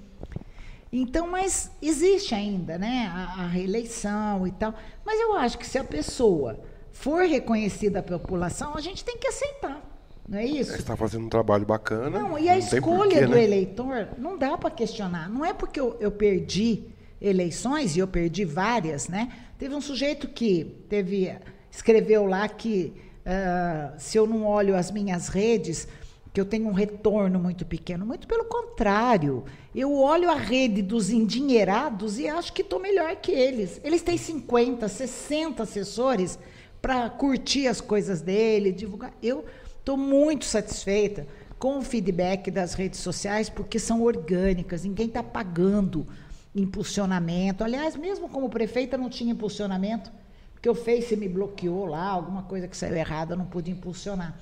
Speaker 3: Então, mas existe ainda, né, a, a reeleição e tal. Mas eu acho que se a pessoa for reconhecida pela população, a gente tem que aceitar, não é isso?
Speaker 2: Você está fazendo um trabalho bacana.
Speaker 3: Não, e a
Speaker 2: tem
Speaker 3: escolha
Speaker 2: porquê,
Speaker 3: do
Speaker 2: né?
Speaker 3: eleitor não dá para questionar. Não é porque eu, eu perdi eleições, e eu perdi várias, né? Teve um sujeito que teve escreveu lá que ah, se eu não olho as minhas redes, que eu tenho um retorno muito pequeno. Muito pelo contrário. Eu olho a rede dos endinheirados e acho que estou melhor que eles. Eles têm 50, 60 assessores para curtir as coisas dele, divulgar. Eu estou muito satisfeita com o feedback das redes sociais, porque são orgânicas, ninguém está pagando impulsionamento. Aliás, mesmo como prefeita, não tinha impulsionamento, porque o Face me bloqueou lá, alguma coisa que saiu errada, eu não pude impulsionar.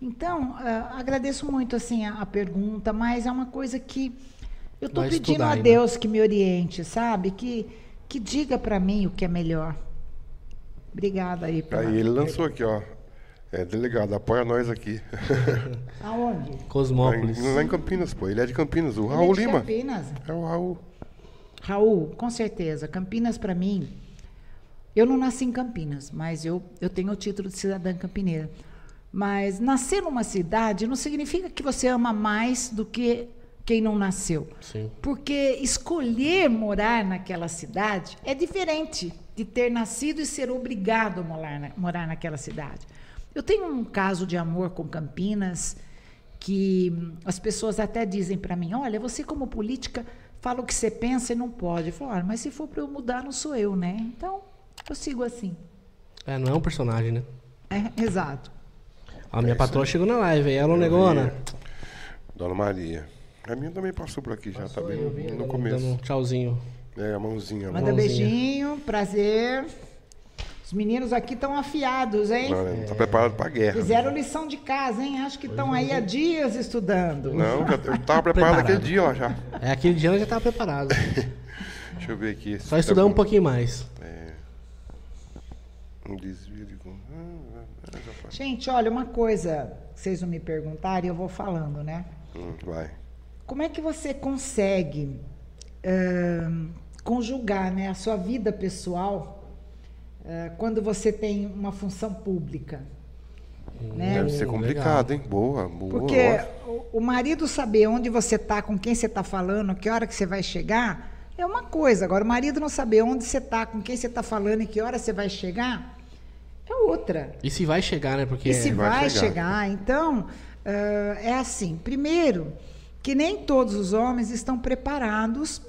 Speaker 3: Então, ah, agradeço muito assim a, a pergunta, mas é uma coisa que eu estou pedindo
Speaker 1: estudar
Speaker 3: a. Deus que me oriente, sabe? Que, que diga para mim o que é melhor. Obrigada aí. pela-
Speaker 2: Aí ele lançou aqui, ó. É, delegado, apoia nós aqui.
Speaker 3: Aonde?
Speaker 1: Cosmópolis.
Speaker 2: Lá em Campinas, pô. Ele é de Campinas, o
Speaker 3: Ele é
Speaker 2: Raul
Speaker 3: de
Speaker 2: Lima.
Speaker 3: Campinas.
Speaker 2: É o Raul.
Speaker 3: Raul, com certeza. Campinas, para mim, eu não nasci em Campinas, mas eu, eu tenho o título de cidadã campineira. Mas nascer numa cidade não significa que você ama mais do que quem não nasceu.
Speaker 1: Sim.
Speaker 3: Porque escolher morar naquela cidade é diferente de ter nascido e ser obrigado a morar, na- morar naquela cidade. Eu tenho um caso de amor com Campinas que as pessoas até dizem para mim: olha, você como política fala o que você pensa e não pode. Eu falo, "Ah, mas se for para eu mudar, não sou eu, né? Então eu sigo assim.
Speaker 1: É, não é um personagem, né?
Speaker 3: É, exato.
Speaker 1: A minha patroa chegou na live aí, ela negona.
Speaker 2: Dona Maria. A minha também passou por aqui já, tá bem
Speaker 1: Eu vi
Speaker 2: no
Speaker 1: dando
Speaker 2: começo.
Speaker 1: um tchauzinho.
Speaker 2: É, a mãozinha.
Speaker 3: Manda
Speaker 1: Mãozinha.
Speaker 3: beijinho, prazer. Os meninos aqui estão afiados, hein?
Speaker 2: Não, né? Tá preparado pra guerra.
Speaker 3: Fizeram lição de casa, hein? Acho que estão aí há dias estudando.
Speaker 2: Não, já, eu tava preparado
Speaker 1: Preparado.
Speaker 2: aquele dia, ó, já.
Speaker 1: É, aquele dia ela já tava preparado.
Speaker 2: Deixa eu ver aqui.
Speaker 1: Só estudar um pouquinho mais.
Speaker 2: Um desvio de... Ah, ah, já foi.
Speaker 3: Gente, olha, uma coisa, vocês não me perguntarem, eu vou falando, né?
Speaker 2: Hum, vai.
Speaker 3: Como é que você consegue ahn, conjugar né, a sua vida pessoal ah, quando você tem uma função pública? né?
Speaker 2: Deve ser complicado, hein? Boa, boa.
Speaker 3: Porque o, o marido saber onde você está, com quem você está falando, que hora que você vai chegar, é uma coisa. Agora, o marido não saber onde você está, com quem você está falando e que hora você vai chegar, é outra.
Speaker 1: E se vai chegar, né? Porque
Speaker 3: E se
Speaker 2: vai
Speaker 3: vai,
Speaker 2: chegar.
Speaker 3: chegar. Então, ah, é assim. Primeiro, que nem todos os homens estão preparados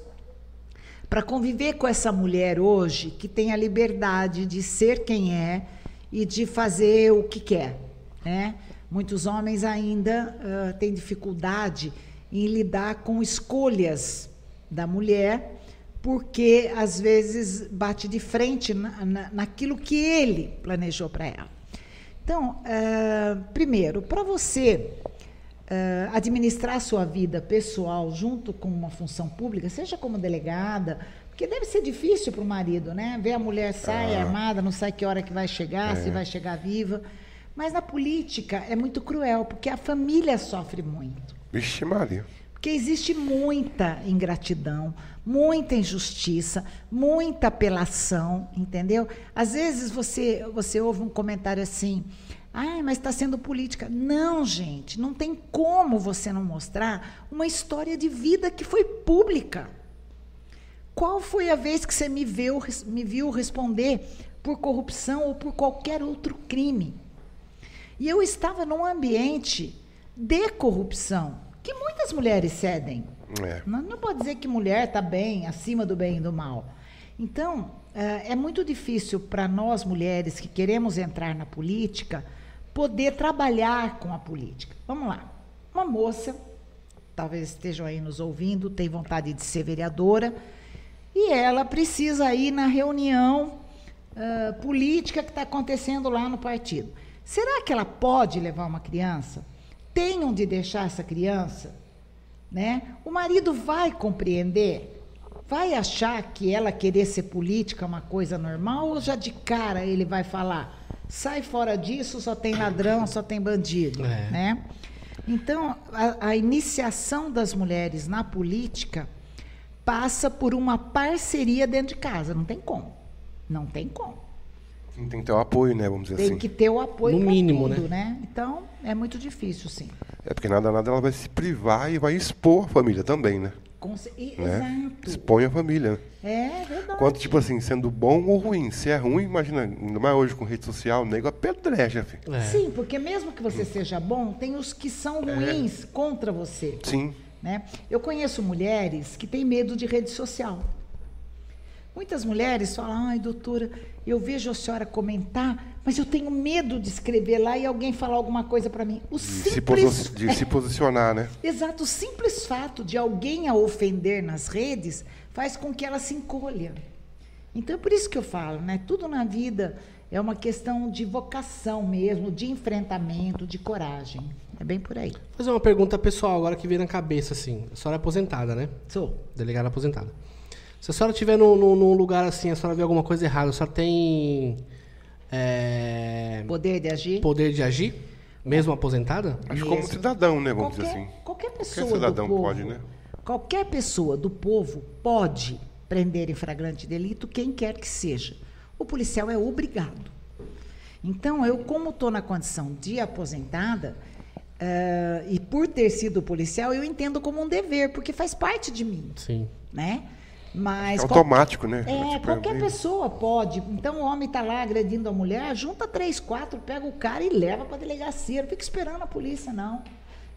Speaker 3: para conviver com essa mulher hoje que tem a liberdade de ser quem é e de fazer o que quer. Né? Muitos homens ainda ah, têm dificuldade em lidar com escolhas da mulher, porque às vezes bate de frente na, na, naquilo que ele planejou para ela. Então, ah, primeiro, para você ah, administrar a sua vida pessoal junto com uma função pública, seja como delegada, porque deve ser difícil para o marido, né? Ver a mulher sai
Speaker 2: Ah.
Speaker 3: armada, não sabe que hora que vai chegar, se vai chegar viva. Mas na política é muito cruel, porque a família sofre muito.
Speaker 2: Vixe, Maria.
Speaker 3: Porque existe muita ingratidão, muita injustiça, muita apelação, entendeu? Às vezes você, você ouve um comentário assim, ai, mas está sendo política. Não, gente, não tem como você não mostrar uma história de vida que foi pública. Qual foi a vez que você me viu, me viu responder por corrupção ou por qualquer outro crime? E eu estava num ambiente de corrupção, que muitas mulheres cedem.
Speaker 2: É.
Speaker 3: Não, não pode dizer que mulher está bem, acima do bem e do mal. Então, eh, é muito difícil para nós mulheres que queremos entrar na política poder trabalhar com a política. Vamos lá. Uma moça, talvez estejam aí nos ouvindo, tem vontade de ser vereadora, e ela precisa ir na reunião ah, política que está acontecendo lá no partido. Será que ela pode levar uma criança? Tem onde deixar essa criança? Né? O marido vai compreender? Vai achar que ela querer ser política é uma coisa normal ou já de cara ele vai falar sai fora disso, só tem ladrão, só tem bandido,
Speaker 1: É.
Speaker 3: né? Então, a, a iniciação das mulheres na política passa por uma parceria dentro de casa, não tem como. Não tem como.
Speaker 2: Tem que ter o apoio, né? Vamos dizer
Speaker 3: Tem
Speaker 2: assim.
Speaker 3: que ter o apoio
Speaker 1: No mínimo,
Speaker 3: tudo,
Speaker 1: né?
Speaker 3: né? Então, é muito difícil, sim.
Speaker 2: É porque nada, nada ela vai se privar e vai expor a família também, né?
Speaker 3: Com ce- e-
Speaker 2: né?
Speaker 3: Exato.
Speaker 2: Expõe a família. né?
Speaker 3: É verdade.
Speaker 2: Quanto, tipo assim, sendo bom ou ruim. Se é ruim, imagina, ainda mais hoje com rede social, o nego apedreja, filho.
Speaker 1: É.
Speaker 3: Sim, porque mesmo que você seja bom, tem os que são ruins contra você.
Speaker 2: Sim.
Speaker 3: Né? Eu conheço mulheres que têm medo de rede social. Muitas mulheres falam, ai, doutora, eu vejo a senhora comentar, mas eu tenho medo de escrever lá e alguém falar alguma coisa para mim. O
Speaker 2: De se,
Speaker 3: simples,
Speaker 2: posi- de se posicionar, né?
Speaker 3: exato, o simples fato de alguém a ofender nas redes faz com que ela se encolha. Então é por isso que eu falo, né? Tudo na vida é uma questão de vocação mesmo, de enfrentamento, de coragem. É bem por aí.
Speaker 1: Vou fazer uma pergunta pessoal agora que veio na cabeça, assim. A senhora é aposentada, né?
Speaker 3: Sou.
Speaker 1: Delegada aposentada. Se a senhora estiver num, num- num lugar assim, a senhora vê alguma coisa errada, a senhora tem é,
Speaker 3: Poder de agir?
Speaker 1: poder de agir? Mesmo aposentada?
Speaker 2: Acho como cidadão, né? Vamos dizer
Speaker 3: qualquer,
Speaker 2: assim.
Speaker 3: qualquer pessoa
Speaker 2: cidadão
Speaker 3: do povo,
Speaker 2: pode, né?
Speaker 3: Qualquer pessoa do povo pode prender em flagrante delito quem quer que seja. O policial é obrigado. Então, eu, como estou na condição de aposentada, eh, e por ter sido policial, eu entendo como um dever, porque faz parte de mim,
Speaker 1: Sim.
Speaker 3: né? Mas
Speaker 2: É
Speaker 3: qual-
Speaker 2: automático, né?
Speaker 3: é,
Speaker 2: Tipo,
Speaker 3: qualquer
Speaker 2: bem-
Speaker 3: pessoa pode. Então o homem está lá agredindo a mulher, junta três, quatro, pega o cara e leva para a delegacia. Não fica esperando a polícia, não.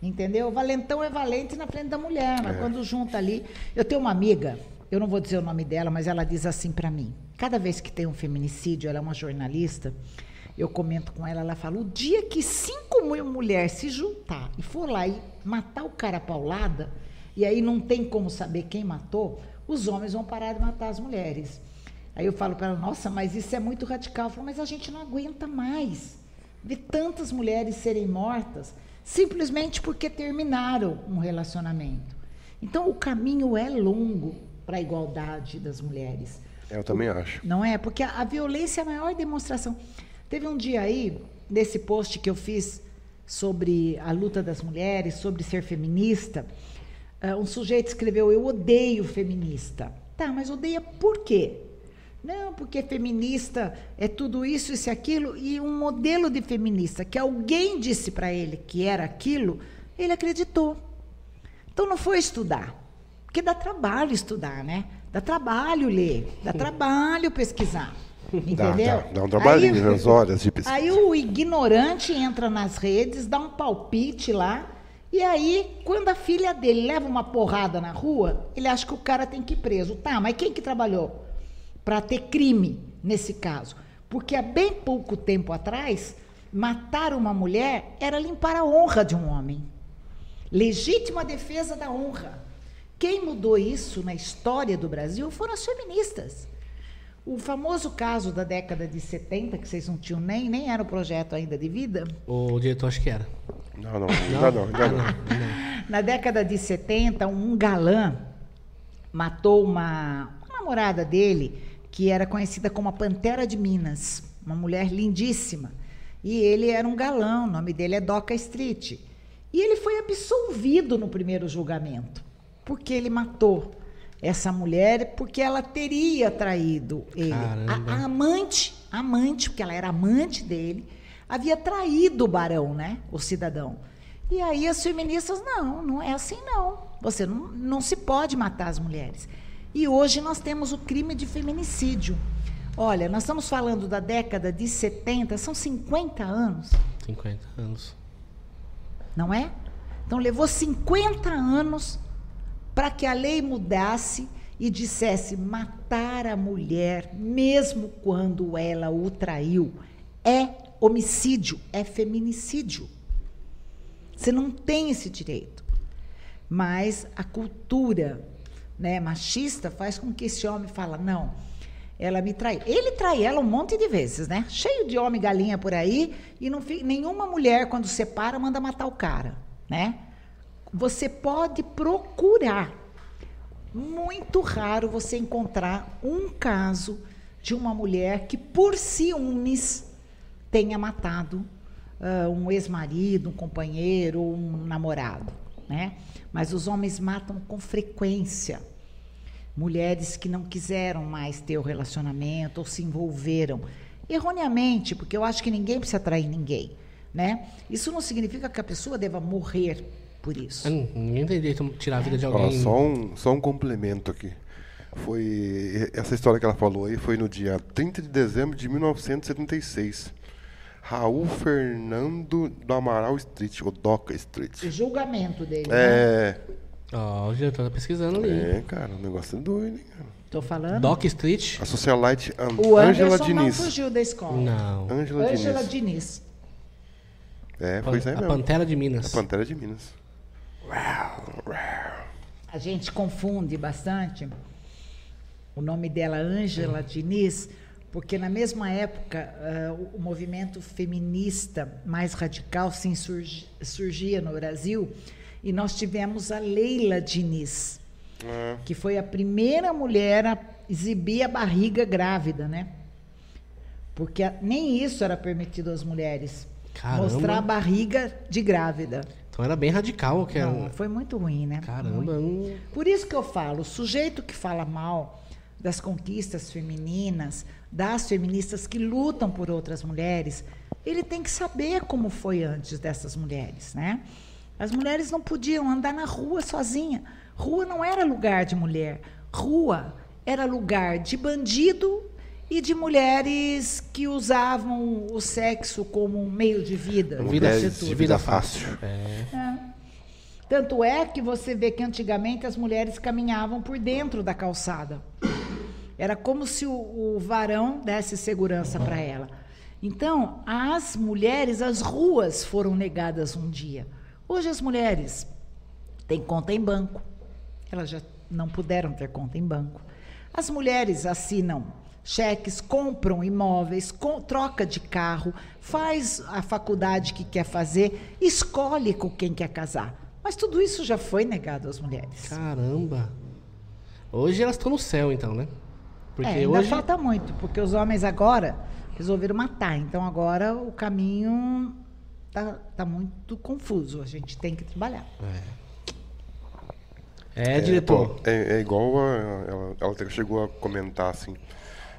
Speaker 3: Entendeu? Valentão é valente na frente da mulher, mas
Speaker 2: É.
Speaker 3: quando junta ali. Eu tenho uma amiga, eu não vou dizer o nome dela, mas ela diz assim para mim: cada vez que tem um feminicídio, ela é uma jornalista, eu comento com ela, ela fala: o dia que cinco mil mulheres se juntar e for lá e matar o cara paulada, e aí não tem como saber quem matou, os homens vão parar de matar as mulheres. Aí eu falo para ela, nossa, mas isso é muito radical. Eu falo, mas a gente não aguenta mais ver tantas mulheres serem mortas simplesmente porque terminaram um relacionamento. Então o caminho é longo para a igualdade das mulheres.
Speaker 2: É, eu também acho.
Speaker 3: Não é? Porque a, a violência é a maior demonstração. Teve um dia aí, nesse post que eu fiz sobre a luta das mulheres, sobre ser feminista, um sujeito escreveu: Eu odeio feminista. Tá, mas odeia por quê? Não, porque feminista é tudo isso, isso e aquilo. E um modelo de feminista que alguém disse para ele que era aquilo, ele acreditou. Então não foi estudar. Porque dá trabalho estudar, né? Dá trabalho ler, dá trabalho pesquisar. Entendeu?
Speaker 2: Dá, dá, dá um trabalhinho,
Speaker 3: Aí-
Speaker 2: horas de pesquisa.
Speaker 3: Aí o ignorante entra nas redes, dá um palpite lá, e aí, quando a filha dele leva uma porrada na rua, ele acha que o cara tem que ir preso. Tá, mas quem que trabalhou para ter crime nesse caso? Porque há bem pouco tempo atrás, matar uma mulher era limpar a honra de um homem. Legítima defesa da honra. Quem mudou isso na história do Brasil foram as feministas. O famoso caso da década de 70, que vocês não tinham nem, nem era o projeto ainda de vida,
Speaker 1: O diretor acho que era.
Speaker 2: Não, não, ainda não, ainda não.
Speaker 3: na década de 70, um galã matou uma, uma namorada dele, que era conhecida como a Pantera de Minas, uma mulher lindíssima. E ele era um galã, o nome dele é Doca Street. E ele foi absolvido no primeiro julgamento, porque ele matou essa mulher porque ela teria traído ele. A, a amante, a amante, porque ela era amante dele, havia traído o barão, né? O cidadão. E aí as feministas, não, não é assim não. Você não, não se pode matar as mulheres. E hoje nós temos o crime de feminicídio. Olha, nós estamos falando da década de 70, são 50 anos,
Speaker 1: 50 anos.
Speaker 3: não é? Então levou 50 anos para que a lei mudasse e dissesse matar a mulher, mesmo quando ela o traiu, é homicídio, é feminicídio. Você não tem esse direito. Mas a cultura né, machista faz com que esse homem fala, não, ela me trai. Ele trai ela um monte de vezes, né? Cheio de homem galinha por aí e não fi- nenhuma mulher quando separa manda matar o cara, né? Você pode procurar. Muito raro você encontrar um caso de uma mulher que por ciúmes tenha matado ah, um ex-marido, um companheiro, um namorado, né? Mas os homens matam com frequência mulheres que não quiseram mais ter o relacionamento ou se envolveram erroneamente, porque eu acho que ninguém precisa atrair ninguém, né? Isso não significa que a pessoa deva morrer por isso.
Speaker 1: Ah, Ninguém tem direito de tirar a vida de
Speaker 2: Ó,
Speaker 1: alguém.
Speaker 2: só, um, só um complemento aqui. Foi. Essa história que ela falou aí foi no dia 30 de dezembro de 1976. Raul Fernando do Amaral Street, ou Doca Street.
Speaker 3: O julgamento dele, né?
Speaker 2: É.
Speaker 1: Ó, o diretor tá pesquisando ali.
Speaker 2: É, cara, o negócio é doido, hein, cara.
Speaker 3: Tô falando.
Speaker 1: Doc Street?
Speaker 2: A socialite An
Speaker 3: O
Speaker 2: Angela
Speaker 3: Anderson não
Speaker 2: Diniz.
Speaker 3: fugiu da escola.
Speaker 1: Não.
Speaker 2: Angela
Speaker 3: Ângela
Speaker 2: Diniz.
Speaker 3: Diniz.
Speaker 2: É, foi isso aí
Speaker 1: a
Speaker 2: mesmo.
Speaker 1: Pantera de Minas.
Speaker 2: A Pantera de Minas.
Speaker 3: A gente confunde bastante o nome dela, Ângela Diniz, porque na mesma época ah, o- movimento feminista mais radical se insurgi- surgia no Brasil e nós tivemos a Leila Diniz,
Speaker 2: É.
Speaker 3: que foi a primeira mulher a exibir a barriga grávida, né? Porque a- nem isso era permitido às mulheres.
Speaker 1: Caramba.
Speaker 3: Mostrar a barriga de grávida.
Speaker 1: Então era bem radical. Que era...
Speaker 3: Não, foi muito ruim, né?
Speaker 1: Caramba,
Speaker 3: Muito. Por isso que eu falo, o sujeito que fala mal das conquistas femininas, das feministas que lutam por outras mulheres, ele tem que saber como foi antes dessas mulheres, né? As mulheres não podiam andar na rua sozinha. Rua não era lugar de mulher. Rua era lugar de bandido e de mulheres que usavam o sexo como um meio de vida. de
Speaker 1: Vida,
Speaker 2: de
Speaker 1: vida fácil.
Speaker 2: fácil.
Speaker 1: É.
Speaker 3: Tanto é que você vê que antigamente as mulheres caminhavam por dentro da calçada. Era como se o, o varão desse segurança para ela. Então, as mulheres, as ruas foram negadas um dia. Hoje as mulheres têm conta em banco. Elas já não puderam ter conta em banco. As mulheres assinam cheques, compram imóveis, com, troca de carro, faz a faculdade que quer fazer, escolhe com quem quer casar. Mas tudo isso já foi negado às mulheres.
Speaker 1: Caramba. Hoje elas estão no céu, então, né? Porque
Speaker 3: É, ainda
Speaker 1: hoje.
Speaker 3: falta muito, porque os homens agora resolveram matar. Então agora o caminho tá, tá muito confuso. A gente tem que trabalhar.
Speaker 1: É, diretor.
Speaker 2: pô, é, é igual a, ela, ela até chegou a comentar assim.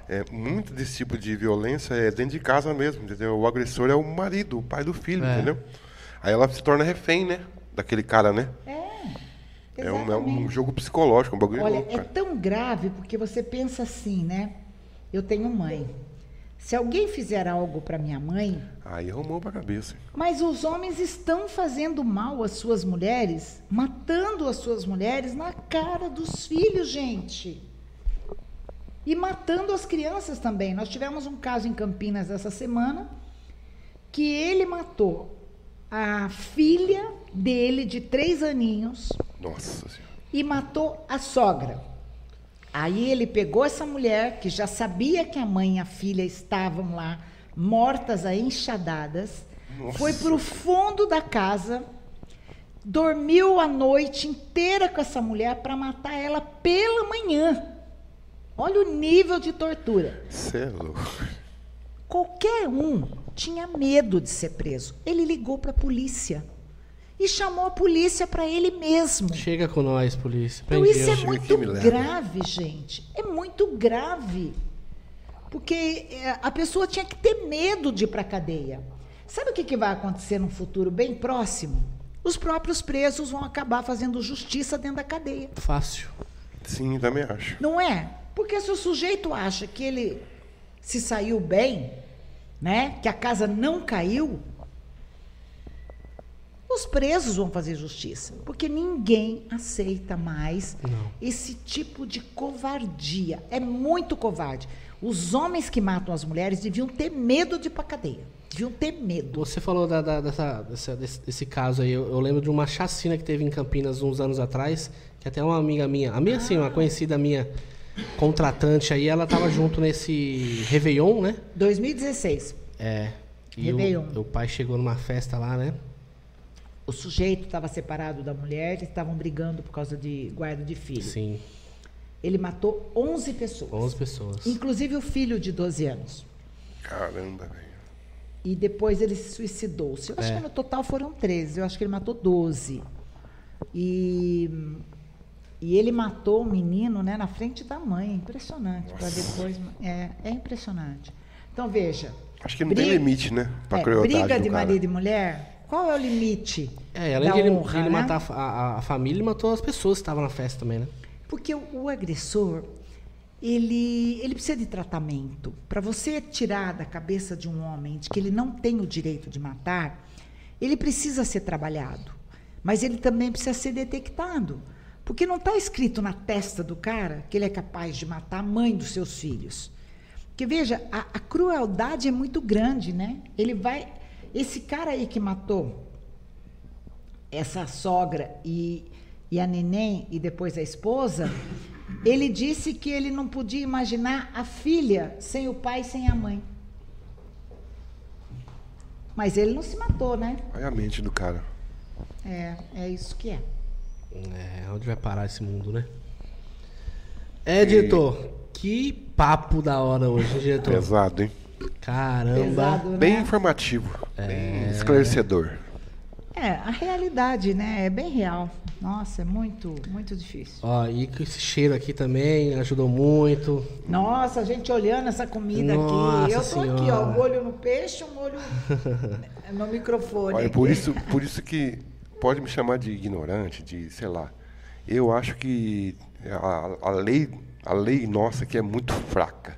Speaker 2: é, muito desse tipo de violência é dentro de casa mesmo, entendeu? O agressor é o marido, o pai do filho,
Speaker 1: É.
Speaker 2: entendeu? Aí ela se torna refém, né? Daquele cara, né?
Speaker 3: É.
Speaker 2: É um, é um jogo psicológico, um bagulho
Speaker 3: Olha,
Speaker 2: louco,
Speaker 3: é tão grave porque você pensa assim, né? Eu tenho mãe. Se alguém fizer algo para minha mãe,
Speaker 2: Aí arrumou pra cabeça.
Speaker 3: mas os homens estão fazendo mal às suas mulheres, matando as suas mulheres na cara dos filhos, gente. E matando as crianças também. Nós tivemos um caso em Campinas essa semana que ele matou a filha dele de três aninhos
Speaker 2: Nossa senhora.
Speaker 3: e matou a sogra. Aí ele pegou essa mulher que já sabia que a mãe e a filha estavam lá mortas a enxadadas,
Speaker 2: Nossa.
Speaker 3: foi para o fundo da casa, dormiu a noite inteira com essa mulher para matar ela pela manhã. Olha o nível de tortura.
Speaker 2: Você é louco.
Speaker 3: Qualquer um tinha medo de ser preso. Ele ligou para a polícia e chamou a polícia para ele mesmo.
Speaker 1: Chega com nós, polícia.
Speaker 3: Então isso é muito grave, gente. É muito grave. Porque é, a pessoa tinha que ter medo de ir para a cadeia. Sabe o que, que vai acontecer num futuro bem próximo? Os próprios presos vão acabar fazendo justiça dentro da cadeia.
Speaker 1: Fácil.
Speaker 2: Sim, também acho.
Speaker 3: Não é? Porque se o sujeito acha que ele se saiu bem, né? Que a casa não caiu, os presos vão fazer justiça, porque ninguém aceita mais
Speaker 1: Não.
Speaker 3: esse tipo de covardia. É muito covarde. Os homens que matam as mulheres deviam ter medo de ir pra cadeia. Deviam ter medo.
Speaker 1: Você falou da- da- dessa, dessa- desse, desse caso aí. Eu, eu lembro de uma chacina que teve em Campinas uns anos atrás, que até uma amiga minha, a minha sim, uma conhecida minha, contratante aí, ela tava junto nesse Réveillon, né?
Speaker 3: 2016.
Speaker 1: É. E
Speaker 3: Réveillon.
Speaker 1: o, o pai chegou numa festa lá, né?
Speaker 3: O sujeito estava separado da mulher, eles estavam brigando por causa de guarda de filho.
Speaker 1: Sim.
Speaker 3: Ele matou 11 pessoas.
Speaker 1: 11 pessoas.
Speaker 3: Inclusive o filho de 12 anos.
Speaker 2: Caramba, velho.
Speaker 3: E depois ele se suicidou-se. Eu acho
Speaker 1: É.
Speaker 3: que no total foram 13. Eu acho que ele matou 12. E, e ele matou o menino né, na frente da mãe. Impressionante. Para depois. É, é impressionante. Então, veja.
Speaker 2: Acho que não tem
Speaker 3: briga-
Speaker 2: limite, né? Pra
Speaker 3: é,
Speaker 2: crueldade
Speaker 3: briga
Speaker 2: do
Speaker 3: de
Speaker 2: cara.
Speaker 3: marido e mulher, qual é o limite?
Speaker 1: É, além
Speaker 3: da
Speaker 1: de ele,
Speaker 3: honra,
Speaker 1: ele
Speaker 3: né?
Speaker 1: matar a, a família, ele matou as pessoas que estavam na festa também, né?
Speaker 3: Porque o, o agressor, ele, ele precisa de tratamento. Para você tirar da cabeça de um homem de que ele não tem o direito de matar, ele precisa ser trabalhado. Mas ele também precisa ser detectado. Porque não está escrito na testa do cara que ele é capaz de matar a mãe dos seus filhos. Porque veja, a, a crueldade é muito grande, né? Ele vai. Esse cara aí que matou essa sogra e, e a neném e depois a esposa, ele disse que ele não podia imaginar a filha sem o pai e sem a mãe. Mas ele não se matou, né?
Speaker 2: Olha a mente do cara.
Speaker 3: É, é isso que é.
Speaker 1: É, onde vai parar esse mundo, né? É, diretor, que papo da hora hoje, diretor?
Speaker 2: Pesado, hein?
Speaker 1: Caramba.
Speaker 3: Pesado, né?
Speaker 2: Bem informativo. Bem esclarecedor.
Speaker 3: É, a realidade, né? É bem real. Nossa, é muito, muito difícil.
Speaker 1: Ó, e com esse cheiro aqui também ajudou muito.
Speaker 3: Nossa, a gente olhando essa comida
Speaker 1: Nossa
Speaker 3: aqui. Eu tô aqui, ó,
Speaker 1: Senhora.
Speaker 3: um olho no peixe, um olho no microfone.
Speaker 2: Olha, por isso, por isso que pode me chamar de ignorante, de sei lá. Eu acho que a, a lei, a lei nossa aqui é muito fraca.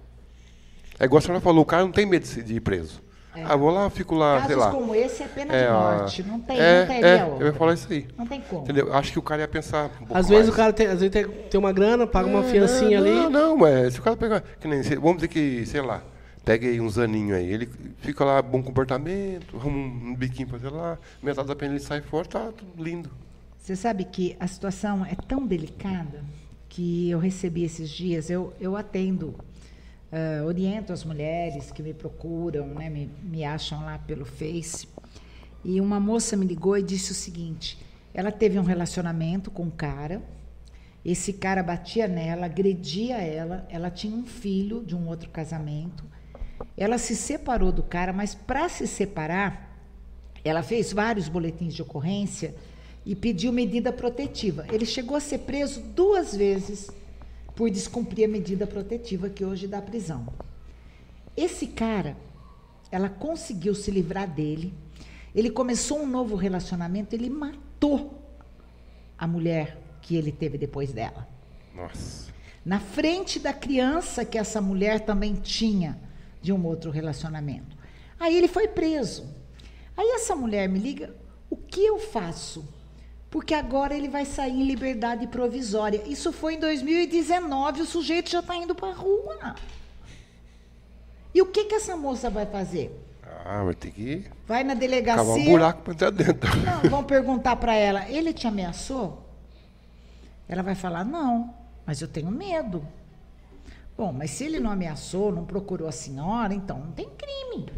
Speaker 2: É igual a senhora falou, o cara não tem medo de ir preso. Ah, vou lá, fico lá, sei
Speaker 3: Casos
Speaker 2: lá.
Speaker 3: como esse é pena
Speaker 2: É,
Speaker 3: de morte. Não tem,
Speaker 2: é,
Speaker 3: não teria
Speaker 2: é, eu ia falar isso aí.
Speaker 3: Não tem como.
Speaker 2: Entendeu? Acho que o cara ia pensar um pouco
Speaker 1: Às vezes
Speaker 2: mais.
Speaker 1: o cara tem, às vezes tem, tem uma grana, paga uma
Speaker 2: É,
Speaker 1: fiancinha
Speaker 2: não,
Speaker 1: ali.
Speaker 2: Não, não, mas se o cara pegar. Que nem, vamos dizer que, sei lá, pega aí uns aninhos aí, ele fica lá, bom comportamento, arruma um, um biquinho pra fazer lá, metade da pena ele sai fora, tá tudo lindo.
Speaker 3: Você sabe que a situação é tão delicada que eu recebi esses dias, eu, eu atendo, ah, oriento as mulheres que me procuram, né, me, me acham lá pelo Face. E uma moça me ligou e disse o seguinte: ela teve um relacionamento com um cara, esse cara batia nela, agredia ela, ela tinha um filho de um outro casamento, ela se separou do cara, mas para se separar, ela fez vários boletins de ocorrência e pediu medida protetiva. Ele chegou a ser preso duas vezes por descumprir a medida protetiva que hoje dá prisão. Esse cara, ela conseguiu se livrar dele. Ele começou um novo relacionamento, ele matou a mulher que ele teve depois dela.
Speaker 2: Nossa.
Speaker 3: Na frente da criança que essa mulher também tinha de um outro relacionamento. Aí ele foi preso. Aí essa mulher me liga: o que eu faço? Porque agora ele vai sair em liberdade provisória. Isso foi em 2019, o sujeito já está indo para a rua. E o que, que essa moça vai fazer?
Speaker 2: Ah, vai ter que
Speaker 3: Vai na
Speaker 2: cavar um
Speaker 3: delegacia.
Speaker 2: buraco pra entrar dentro.
Speaker 3: Não, vão perguntar para ela: ele te ameaçou? Ela vai falar: não, mas eu tenho medo. Bom, mas se ele não ameaçou, não procurou a senhora, então não tem crime.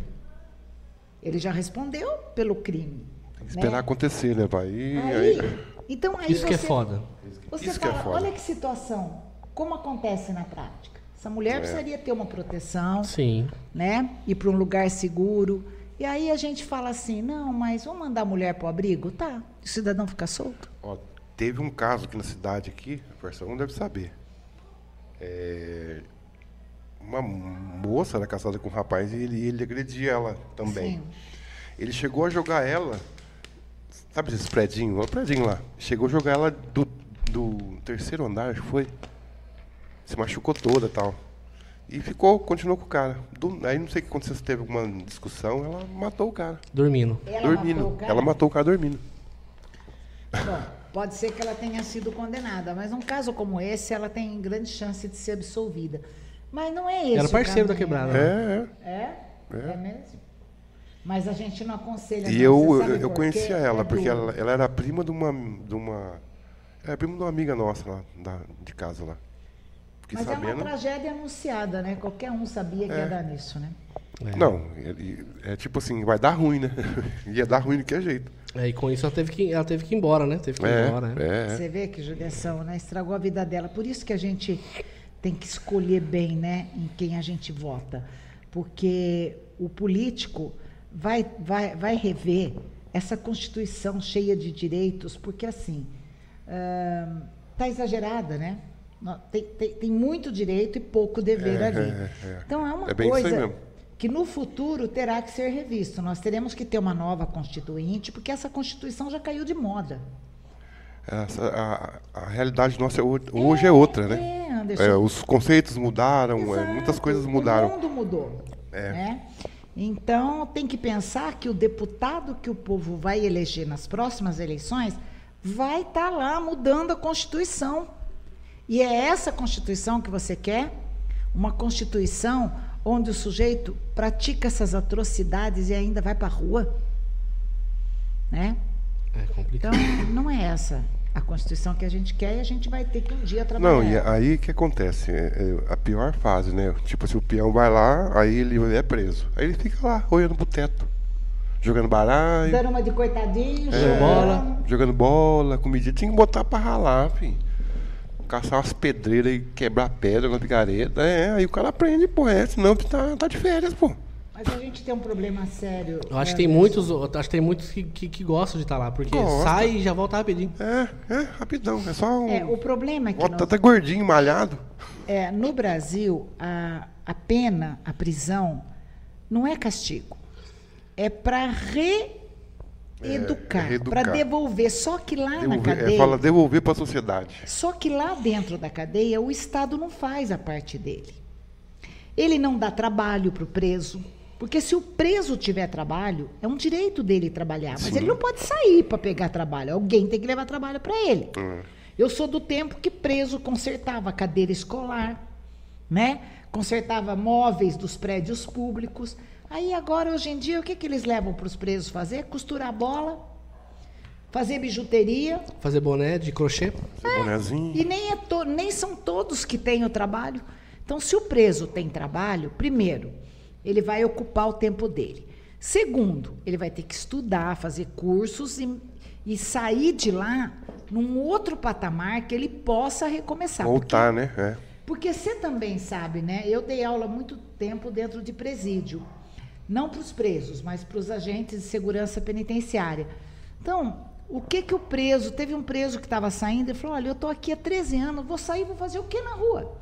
Speaker 3: Ele já respondeu pelo crime.
Speaker 2: Tem que esperar
Speaker 3: né?
Speaker 2: acontecer, né, pai? E
Speaker 3: Aí,
Speaker 2: aí-
Speaker 3: então aí
Speaker 1: Isso que é
Speaker 3: você-
Speaker 1: foda.
Speaker 3: Você
Speaker 2: Isso que é
Speaker 3: fala,
Speaker 2: foda.
Speaker 3: olha que situação, como acontece na prática. Essa mulher
Speaker 2: É.
Speaker 3: precisaria ter uma proteção,
Speaker 1: Sim.
Speaker 3: né? Ir para um lugar seguro. E aí a gente fala assim, não, mas vamos mandar a mulher para o abrigo? Tá, o cidadão fica solto.
Speaker 2: Ó, teve um caso aqui na cidade aqui, a pessoa não deve saber. É, uma moça era casada com um rapaz e ele, ele agredia ela também.
Speaker 3: Sim.
Speaker 2: Ele chegou a jogar ela, sabe esse predinho? O predinho lá. Chegou a jogar ela do, do terceiro andar, acho que foi. Se machucou toda e tal. E ficou, continuou com o cara. Do- aí não sei o que aconteceu, se teve alguma discussão, ela matou o cara.
Speaker 1: Dormindo.
Speaker 3: Ela
Speaker 2: dormindo.
Speaker 3: matou o cara?
Speaker 2: Ela matou o cara dormindo.
Speaker 3: Bom, pode ser que ela tenha sido condenada, mas num caso como esse, ela tem grande chance de ser absolvida. Mas não é esse
Speaker 1: Era
Speaker 3: o
Speaker 1: parceiro da
Speaker 3: caminho,
Speaker 1: quebrada.
Speaker 3: né?
Speaker 2: É, é.
Speaker 3: É? É, mesmo? Mas a gente não aconselha.
Speaker 2: E
Speaker 3: não,
Speaker 2: eu, eu, eu conhecia ela,
Speaker 3: É
Speaker 2: porque ela, ela era prima de uma. De uma era prima de uma amiga nossa lá, da, de casa lá. Fiquei
Speaker 3: Mas é
Speaker 2: sabendo.
Speaker 3: uma tragédia anunciada, né? Qualquer um sabia que ia
Speaker 2: É.
Speaker 3: dar nisso, né?
Speaker 1: É.
Speaker 2: Não, ele- é tipo assim, vai dar ruim, né? Ia dar ruim de que jeito.
Speaker 1: É, e com isso ela teve que, ela teve que ir embora, né? Teve que ir
Speaker 2: É,
Speaker 1: embora, né?
Speaker 2: é, é.
Speaker 3: Você vê que judiação, né? Estragou a vida dela. Por isso que a gente tem que escolher bem, né? Em quem a gente vota. Porque o político vai, vai, vai rever essa Constituição cheia de direitos, porque assim, está exagerada, né? Tem, tem, tem muito direito e pouco dever
Speaker 2: É,
Speaker 3: ali.
Speaker 2: é, é.
Speaker 3: Então é uma
Speaker 2: É
Speaker 3: coisa que no futuro terá que ser revisto. Nós teremos que ter uma nova Constituinte, porque essa Constituição já caiu de moda.
Speaker 2: Essa, a, a realidade nossa é o- hoje é, outra, né?
Speaker 3: É, Anderson.
Speaker 2: É, os conceitos mudaram, é, muitas coisas mudaram.
Speaker 3: O mundo mudou.
Speaker 2: É.
Speaker 3: né? Então, tem que pensar que o deputado que o povo vai eleger nas próximas eleições vai estar lá mudando a Constituição. E é essa Constituição que você quer? Uma Constituição onde o sujeito pratica essas atrocidades e ainda vai para a rua? Né?
Speaker 1: É complicado.
Speaker 3: Então, não é essa a Constituição que a gente quer e a gente vai ter que um dia trabalhar.
Speaker 2: Não, e aí o que acontece? É, é a pior fase, né? Tipo assim, o peão vai lá, aí ele é preso. Aí ele fica lá, olhando pro teto, jogando baralho,
Speaker 3: Dando uma de coitadinho,
Speaker 2: É.
Speaker 3: chorando.
Speaker 1: bola.
Speaker 2: jogando bola, comidinha. Tinha que botar pra ralar, filho. Caçar umas pedreiras e quebrar pedra na picareta. É, aí o cara aprende, pô, é, senão tá, tá de férias, pô.
Speaker 3: Mas a gente tem um problema sério.
Speaker 1: Eu acho
Speaker 3: né,
Speaker 1: que tem muitos, acho que tem muitos que, que, que gostam de estar lá, porque
Speaker 2: Gosta.
Speaker 1: sai e já volta rapidinho.
Speaker 2: É, é, rapidão. É só um.
Speaker 3: É, o problema é que
Speaker 2: Bota
Speaker 3: nós-
Speaker 2: até gordinho, malhado.
Speaker 3: é, no Brasil, a, a pena, a prisão, não é castigo. É para reeducar,
Speaker 2: É, reeducar.
Speaker 3: para devolver. Só que lá na
Speaker 2: Devolver,
Speaker 3: cadeia.
Speaker 2: é, fala devolver pra sociedade.
Speaker 3: Só que lá dentro da cadeia, o Estado não faz a parte dele. Ele não dá trabalho para o preso. Porque se o preso tiver trabalho, é um direito dele trabalhar. Mas
Speaker 2: Sim.
Speaker 3: ele não pode sair para pegar trabalho. Alguém tem que levar trabalho para ele.
Speaker 2: Hum.
Speaker 3: Eu sou do tempo que preso consertava cadeira escolar, né? Consertava móveis dos prédios públicos. Aí agora, hoje em dia, o que, que eles levam para os presos fazer? Costurar bola, fazer bijuteria,
Speaker 1: Fazer boné de crochê.
Speaker 2: Seu bonezinho.
Speaker 3: e nem, é to- nem são todos que têm o trabalho. Então, se o preso tem trabalho, primeiro, ele vai ocupar o tempo dele. Segundo, ele vai ter que estudar, fazer cursos e, e sair de lá num outro patamar que ele possa recomeçar.
Speaker 2: Voltar, né? É.
Speaker 3: Porque você também sabe, né? Eu dei aula muito tempo dentro de presídio. Não para os presos, mas para os agentes de segurança penitenciária. Então, O que que o preso, teve um preso que estava saindo e falou: "Olha, eu estou aqui há 13 anos, vou sair, vou fazer o que na rua?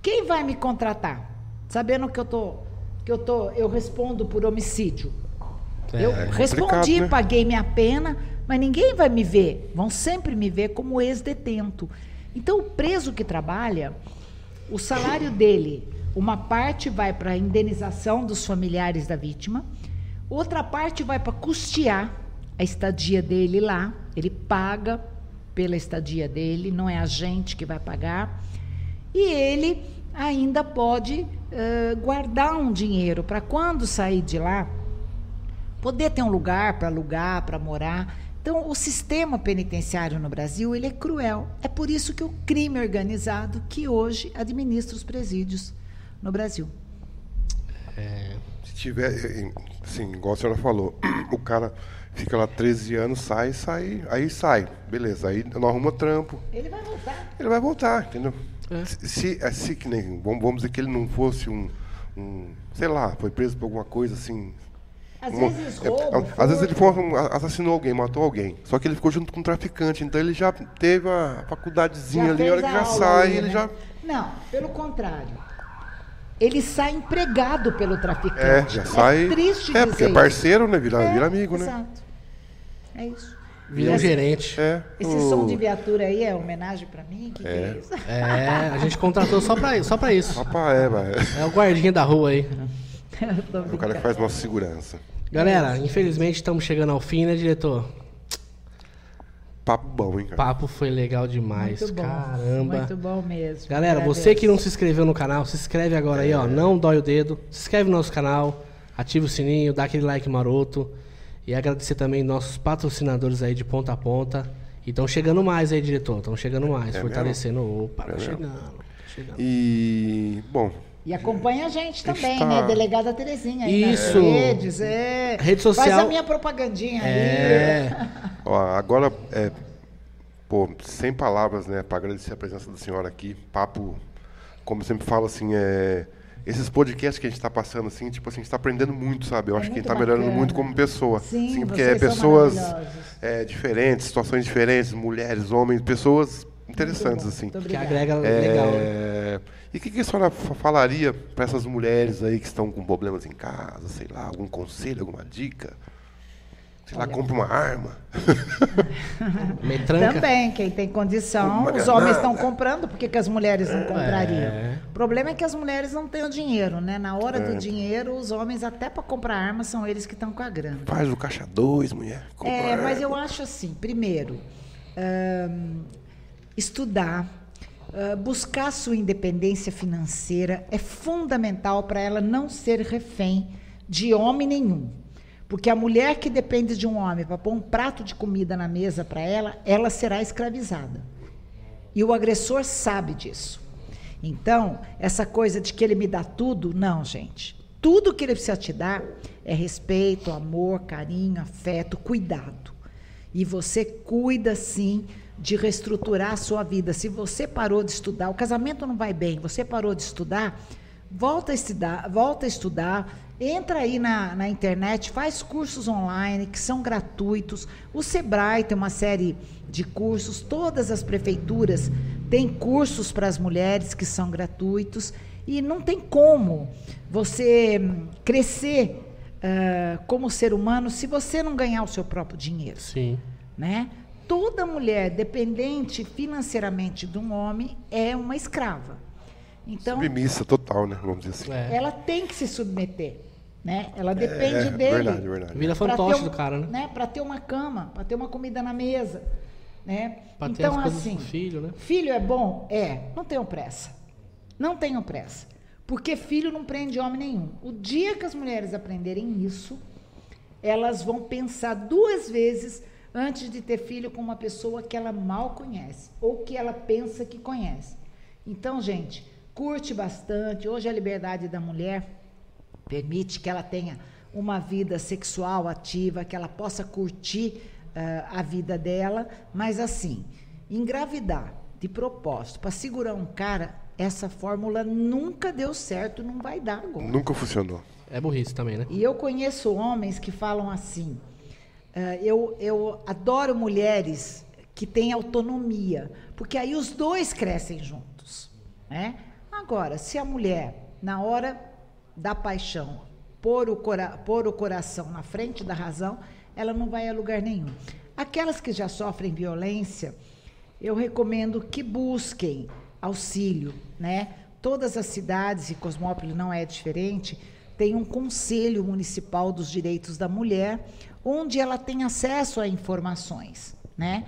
Speaker 3: Quem vai me contratar? Sabendo que eu tô que eu tô, eu respondo por homicídio.
Speaker 1: É,
Speaker 3: eu
Speaker 1: é
Speaker 3: respondi,
Speaker 2: né?
Speaker 3: paguei minha pena, mas ninguém vai me ver. Vão sempre me ver como ex-detento. Então, o preso que trabalha, o salário dele, uma parte vai para a indenização dos familiares da vítima, outra parte vai para custear a estadia dele lá. Ele paga pela estadia dele, não é a gente que vai pagar. E ele ainda pode uh, guardar um dinheiro para quando sair de lá, poder ter um lugar para alugar, para morar. Então, o sistema penitenciário no Brasil ele é cruel. É por isso que o crime organizado que hoje administra os presídios no Brasil.
Speaker 2: É. Se tiver, assim, igual a senhora falou, o cara fica lá 13 anos, sai, sai, aí sai, beleza, aí não arruma trampo.
Speaker 3: Ele vai voltar.
Speaker 2: Ele vai voltar, entendeu? É. Se, se, é, se que nem, vamos, dizer que ele não fosse um, um, sei lá, foi preso por alguma coisa assim,
Speaker 3: às uma, vezes roubo, é,
Speaker 2: Às vezes ele foi, assassinou alguém, matou alguém. Só que ele ficou junto com um traficante, então ele já teve a faculdadezinha
Speaker 3: já
Speaker 2: ali, a hora que já sai, ali, ele né? já.
Speaker 3: Não, pelo contrário. Ele sai empregado pelo traficante.
Speaker 2: É, já sai.
Speaker 3: É triste
Speaker 2: É, porque é parceiro, né? Vira,
Speaker 3: é,
Speaker 2: vira amigo,
Speaker 3: exato.
Speaker 2: né?
Speaker 3: Exato. É isso.
Speaker 1: Vira um gerente.
Speaker 2: É,
Speaker 3: Esse
Speaker 2: o...
Speaker 3: som de viatura aí é homenagem pra mim? Que é. que é isso?
Speaker 1: É, a gente contratou só pra, só pra isso.
Speaker 2: Rapaz, é, vai.
Speaker 1: É o guardinha da rua aí.
Speaker 2: o cara que faz nossa segurança.
Speaker 1: Galera, infelizmente estamos chegando ao fim, né, diretor?
Speaker 2: Papo bom, hein, cara?
Speaker 1: Papo foi legal demais.
Speaker 3: Muito bom.
Speaker 1: Caramba.
Speaker 3: Muito bom mesmo.
Speaker 1: Galera,
Speaker 3: Agradeço.
Speaker 1: você que não se inscreveu no canal, se inscreve agora aí, ó. Não dói o dedo. Se inscreve no nosso canal, ativa o sininho, dá aquele like maroto. E agradecer também nossos patrocinadores aí de ponta a ponta. E estão chegando mais aí, diretor. Estão chegando mais,
Speaker 2: É
Speaker 1: fortalecendo. Opa,
Speaker 2: É
Speaker 1: tá
Speaker 2: mesmo?
Speaker 1: chegando, tá chegando.
Speaker 2: E, bom,
Speaker 3: E acompanha a gente também,
Speaker 2: Está-
Speaker 3: né? Delegada Terezinha aí
Speaker 1: Isso.
Speaker 3: nas redes. É.
Speaker 1: Rede social.
Speaker 3: Faz a minha propagandinha aí.
Speaker 1: É.
Speaker 2: ó, agora, é, pô, sem palavras, né, para agradecer a presença da senhora aqui. Papo, como eu sempre falo, assim, é. Esses podcasts que a gente está passando, assim, tipo assim, a gente está aprendendo muito, sabe? Eu
Speaker 3: É
Speaker 2: acho que
Speaker 3: muito
Speaker 2: está melhorando
Speaker 3: bacana.
Speaker 2: muito como pessoa.
Speaker 3: Sim,
Speaker 2: porque
Speaker 3: vocês
Speaker 2: é pessoas é, diferentes, situações diferentes, mulheres, homens, pessoas interessantes, assim.
Speaker 1: Que agrega legal. né?
Speaker 2: É, E o que, que a senhora fa- falaria para essas mulheres aí que estão com problemas em casa, sei lá, algum conselho, alguma dica? Sei lá,
Speaker 3: Olha.
Speaker 2: compre uma arma.
Speaker 1: Metranca.
Speaker 3: Também, quem tem condição,
Speaker 2: Uma
Speaker 3: os homens estão comprando, por que as mulheres não comprariam?
Speaker 1: É.
Speaker 3: O problema é que as mulheres não têm o dinheiro, né? Na hora
Speaker 2: É.
Speaker 3: do dinheiro, os homens, até para comprar arma, são eles que estão com a grana.
Speaker 2: Faz o caixa 2, mulher. compra
Speaker 3: É, mas eu acho assim, primeiro, ahn, estudar, ah, buscar sua independência financeira é fundamental para ela não ser refém de homem nenhum. Porque a mulher que depende de um homem para pôr um prato de comida na mesa para ela, ela será escravizada. E o agressor sabe disso. Então, essa coisa de que ele me dá tudo, não, gente. Tudo que ele precisa te dar é respeito, amor, carinho, afeto, cuidado. E você cuida sim de reestruturar a sua vida. Se você parou de estudar, o casamento não vai bem, você parou de estudar, volta a estudar, volta a estudar, entra aí na, na internet, faz cursos online que são gratuitos. O Sebrae tem uma série de cursos, todas as prefeituras têm cursos para as mulheres que são gratuitos e não tem como você hum, crescer ah, como ser humano se você não ganhar o seu próprio dinheiro
Speaker 1: Sim.
Speaker 3: né? Toda mulher dependente financeiramente de um homem é uma escrava. Então,
Speaker 2: Submissa total, né? Vamos dizer assim.
Speaker 1: É.
Speaker 3: ela tem que se submeter, né? Ela depende
Speaker 2: É,
Speaker 3: dele.
Speaker 2: verdade, verdade.
Speaker 3: Pra
Speaker 1: fantoche
Speaker 3: um-
Speaker 1: do cara, né?
Speaker 3: né? Para ter uma cama, para ter uma comida na mesa, né?
Speaker 1: Pra ter
Speaker 3: então assim,
Speaker 1: do filho, né?
Speaker 3: filho é bom, é. Não tenham pressa, não tenham pressa, porque filho não prende homem nenhum. O dia que as mulheres aprenderem isso, elas vão pensar duas vezes antes de ter filho com uma pessoa que ela mal conhece ou que ela pensa que conhece. Então, gente, curte bastante. Hoje a liberdade da mulher permite que ela tenha uma vida sexual ativa, que ela possa curtir ah, a vida dela, mas assim, engravidar de propósito para segurar um cara, essa fórmula nunca deu certo, não vai dar agora.
Speaker 2: Nunca funcionou.
Speaker 1: É burrice também, né?
Speaker 3: E eu conheço homens que falam assim: eh, eu, eu adoro mulheres que têm autonomia, porque aí os dois crescem juntos. Né? Agora, se a mulher, na hora da paixão, pôr o, cora pôr o coração na frente da razão, ela não vai a lugar nenhum. Aquelas que já sofrem violência, eu recomendo que busquem auxílio, né? Todas as cidades, e Cosmópolis não é diferente, tem um Conselho Municipal dos Direitos da Mulher, onde ela tem acesso a informações, né?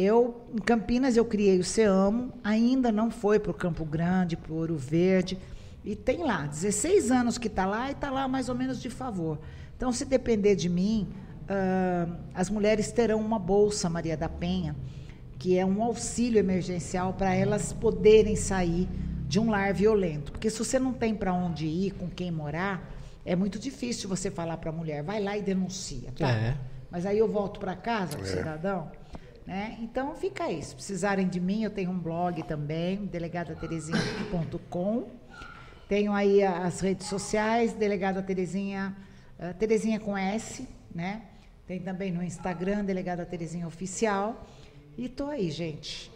Speaker 3: Eu, em Campinas, eu criei o SEAMO, ainda não foi para o Campo Grande, para o Ouro Verde, e tem lá, 16 anos que está lá e está lá mais ou menos de favor. Então, se depender de mim, uh, as mulheres terão uma bolsa Maria da Penha, que é um auxílio emergencial para elas poderem sair de um lar violento. Porque se você não tem para onde ir, com quem morar, é muito difícil você falar para a mulher, vai lá e denuncia. Tá? É. Mas aí eu volto para casa, é. cidadão. Né? Então fica aí. Se precisarem de mim, eu tenho um blog também, delegadaterezinha.com. Tenho aí as redes sociais, delegada Terezinha, uh, Terezinha com S, né? Tem também no Instagram, delegada Terezinha Oficial. E estou aí, gente,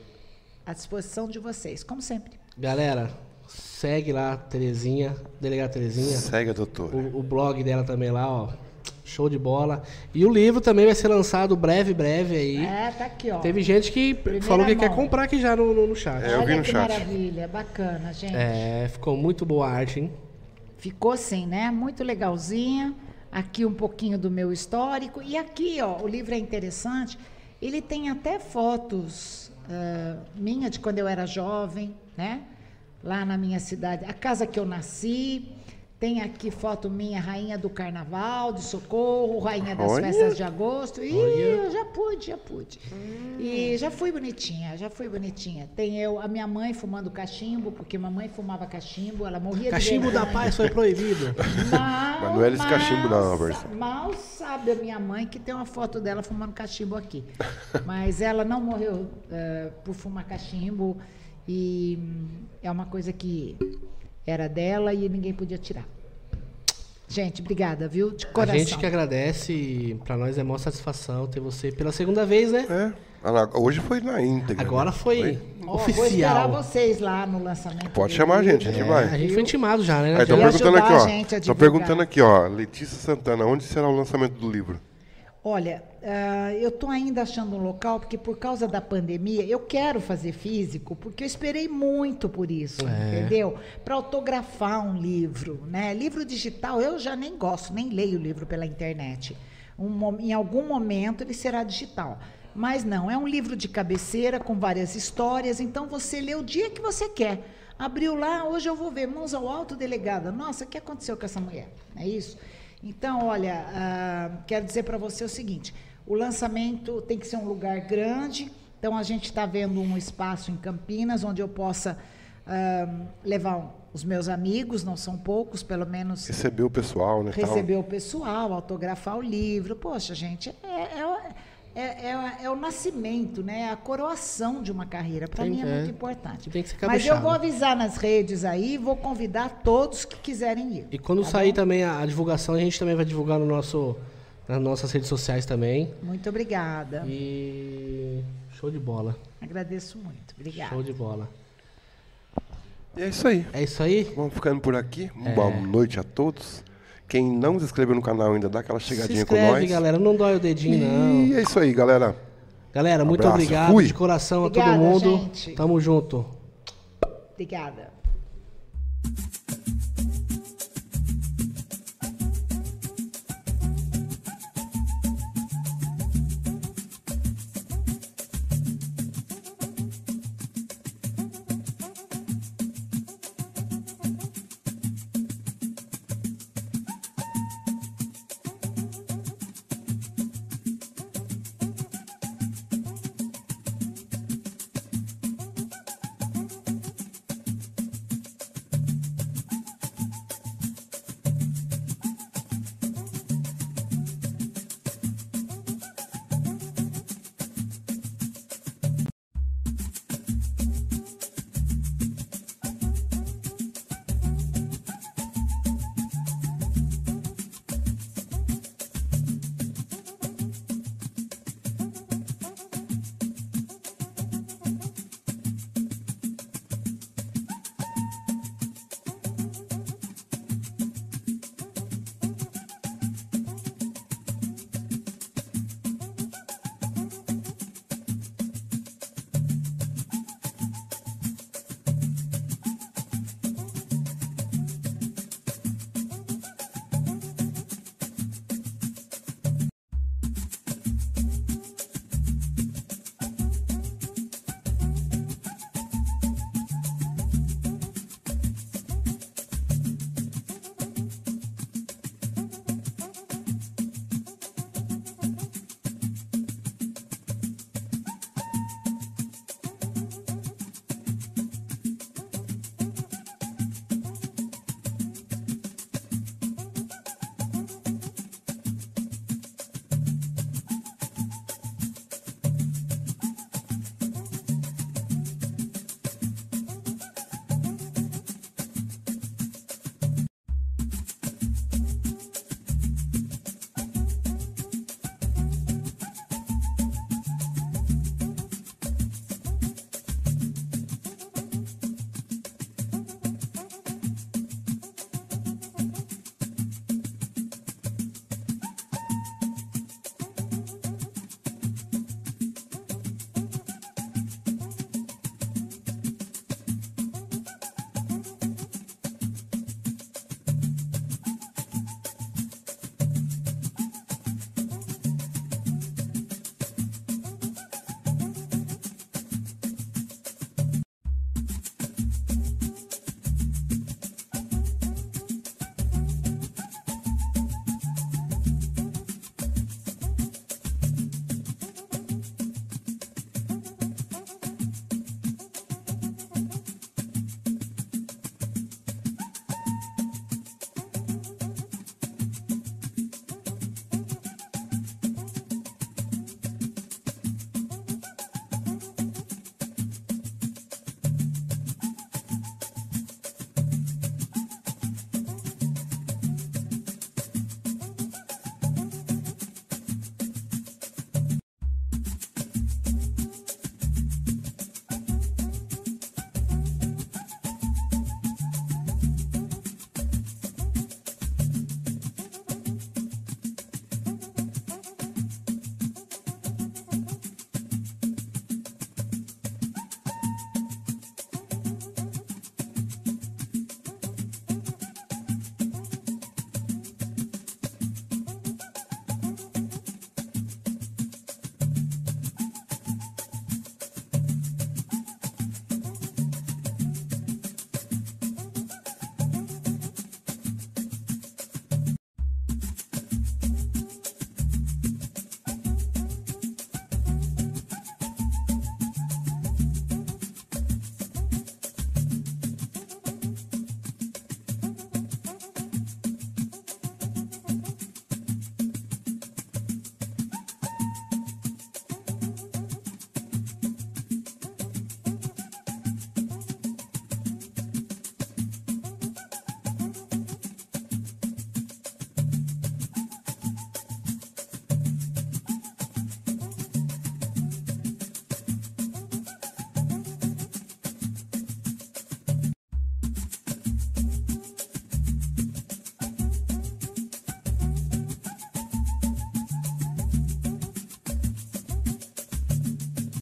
Speaker 3: à disposição de vocês, como sempre.
Speaker 1: Galera, segue lá, Terezinha, delegada Terezinha.
Speaker 2: Segue a doutora.
Speaker 1: O, o blog dela também lá, ó. Show de bola. E o livro também vai ser lançado breve, breve aí.
Speaker 3: É, tá aqui, ó.
Speaker 1: Teve gente que Primeira falou que mão. quer comprar aqui já no, no, no chat.
Speaker 2: É, eu vi no
Speaker 3: que
Speaker 2: chat.
Speaker 3: maravilha, bacana, gente.
Speaker 1: É, ficou muito boa a arte, hein?
Speaker 3: Ficou sim, né? Muito legalzinha. Aqui um pouquinho do meu histórico. E aqui, ó, o livro é interessante. Ele tem até fotos uh, minha de quando eu era jovem, né? Lá na minha cidade, a casa que eu nasci. Tem aqui foto minha, rainha do carnaval, de socorro, rainha das Olha. festas de agosto. E eu já pude, já pude. Hum. E já fui bonitinha, já fui bonitinha. Tem eu, a minha mãe fumando cachimbo, porque mamãe fumava cachimbo, ela morria
Speaker 1: cachimbo de Cachimbo da paz foi proibido.
Speaker 2: Mal, Mas não era esse cachimbo não, versão.
Speaker 3: Mal sabe a minha mãe que tem uma foto dela fumando cachimbo aqui. Mas ela não morreu uh, por fumar cachimbo e é uma coisa que era dela e ninguém podia tirar. Gente, obrigada, viu? De coração.
Speaker 1: A gente que agradece, para nós é maior satisfação ter você pela segunda vez, né?
Speaker 2: É. Hoje foi na íntegra.
Speaker 1: Agora né? foi, foi?
Speaker 3: Oh, oficial. Vou esperar vocês lá no lançamento.
Speaker 2: Pode chamar a gente, a gente é, vai.
Speaker 1: A gente foi intimado já, né?
Speaker 2: Estão perguntando aqui, ó. Estão perguntando aqui, ó. Letícia Santana, onde será o lançamento do livro?
Speaker 3: Olha, uh, eu estou ainda achando um local, porque por causa da pandemia, eu quero fazer físico, porque eu esperei muito por isso, é. entendeu? Para autografar um livro. Né? Livro digital, eu já nem gosto, nem leio livro pela internet. Um, em algum momento ele será digital. Mas não, é um livro de cabeceira com várias histórias, então você lê o dia que você quer. Abriu lá, hoje eu vou ver, mãos ao alto, delegada. Nossa, o que aconteceu com essa mulher? É isso? Então, olha, uh, quero dizer para você o seguinte: o lançamento tem que ser um lugar grande. Então, a gente está vendo um espaço em Campinas onde eu possa uh, levar os meus amigos, não são poucos, pelo menos.
Speaker 2: Receber o pessoal, né?
Speaker 3: Receber tal. o pessoal, autografar o livro. Poxa, gente, é, é é, é, é, o nascimento, né? a coroação de uma carreira. Para mim é, é, muito importante.
Speaker 1: Tem que ser
Speaker 3: Mas eu vou avisar nas redes aí, vou convidar todos que quiserem ir.
Speaker 1: E quando tá sair bom? também a, a, divulgação, a gente também vai divulgar no nosso, nas nossas redes sociais também.
Speaker 3: Muito obrigada.
Speaker 1: E show de bola.
Speaker 3: Agradeço muito. Obrigada.
Speaker 1: Show de bola.
Speaker 2: E é isso aí.
Speaker 1: É isso aí.
Speaker 2: Vamos ficando por aqui. É. Boa noite a todos. Quem não se inscreveu no canal ainda, dá aquela chegadinha se inscreve, com nós.
Speaker 1: galera. Não dói o dedinho, não.
Speaker 2: E é isso aí, galera.
Speaker 1: Galera, muito Abraço. obrigado Fui. de coração Obrigada, a todo mundo. Gente. Tamo junto.
Speaker 3: Obrigada.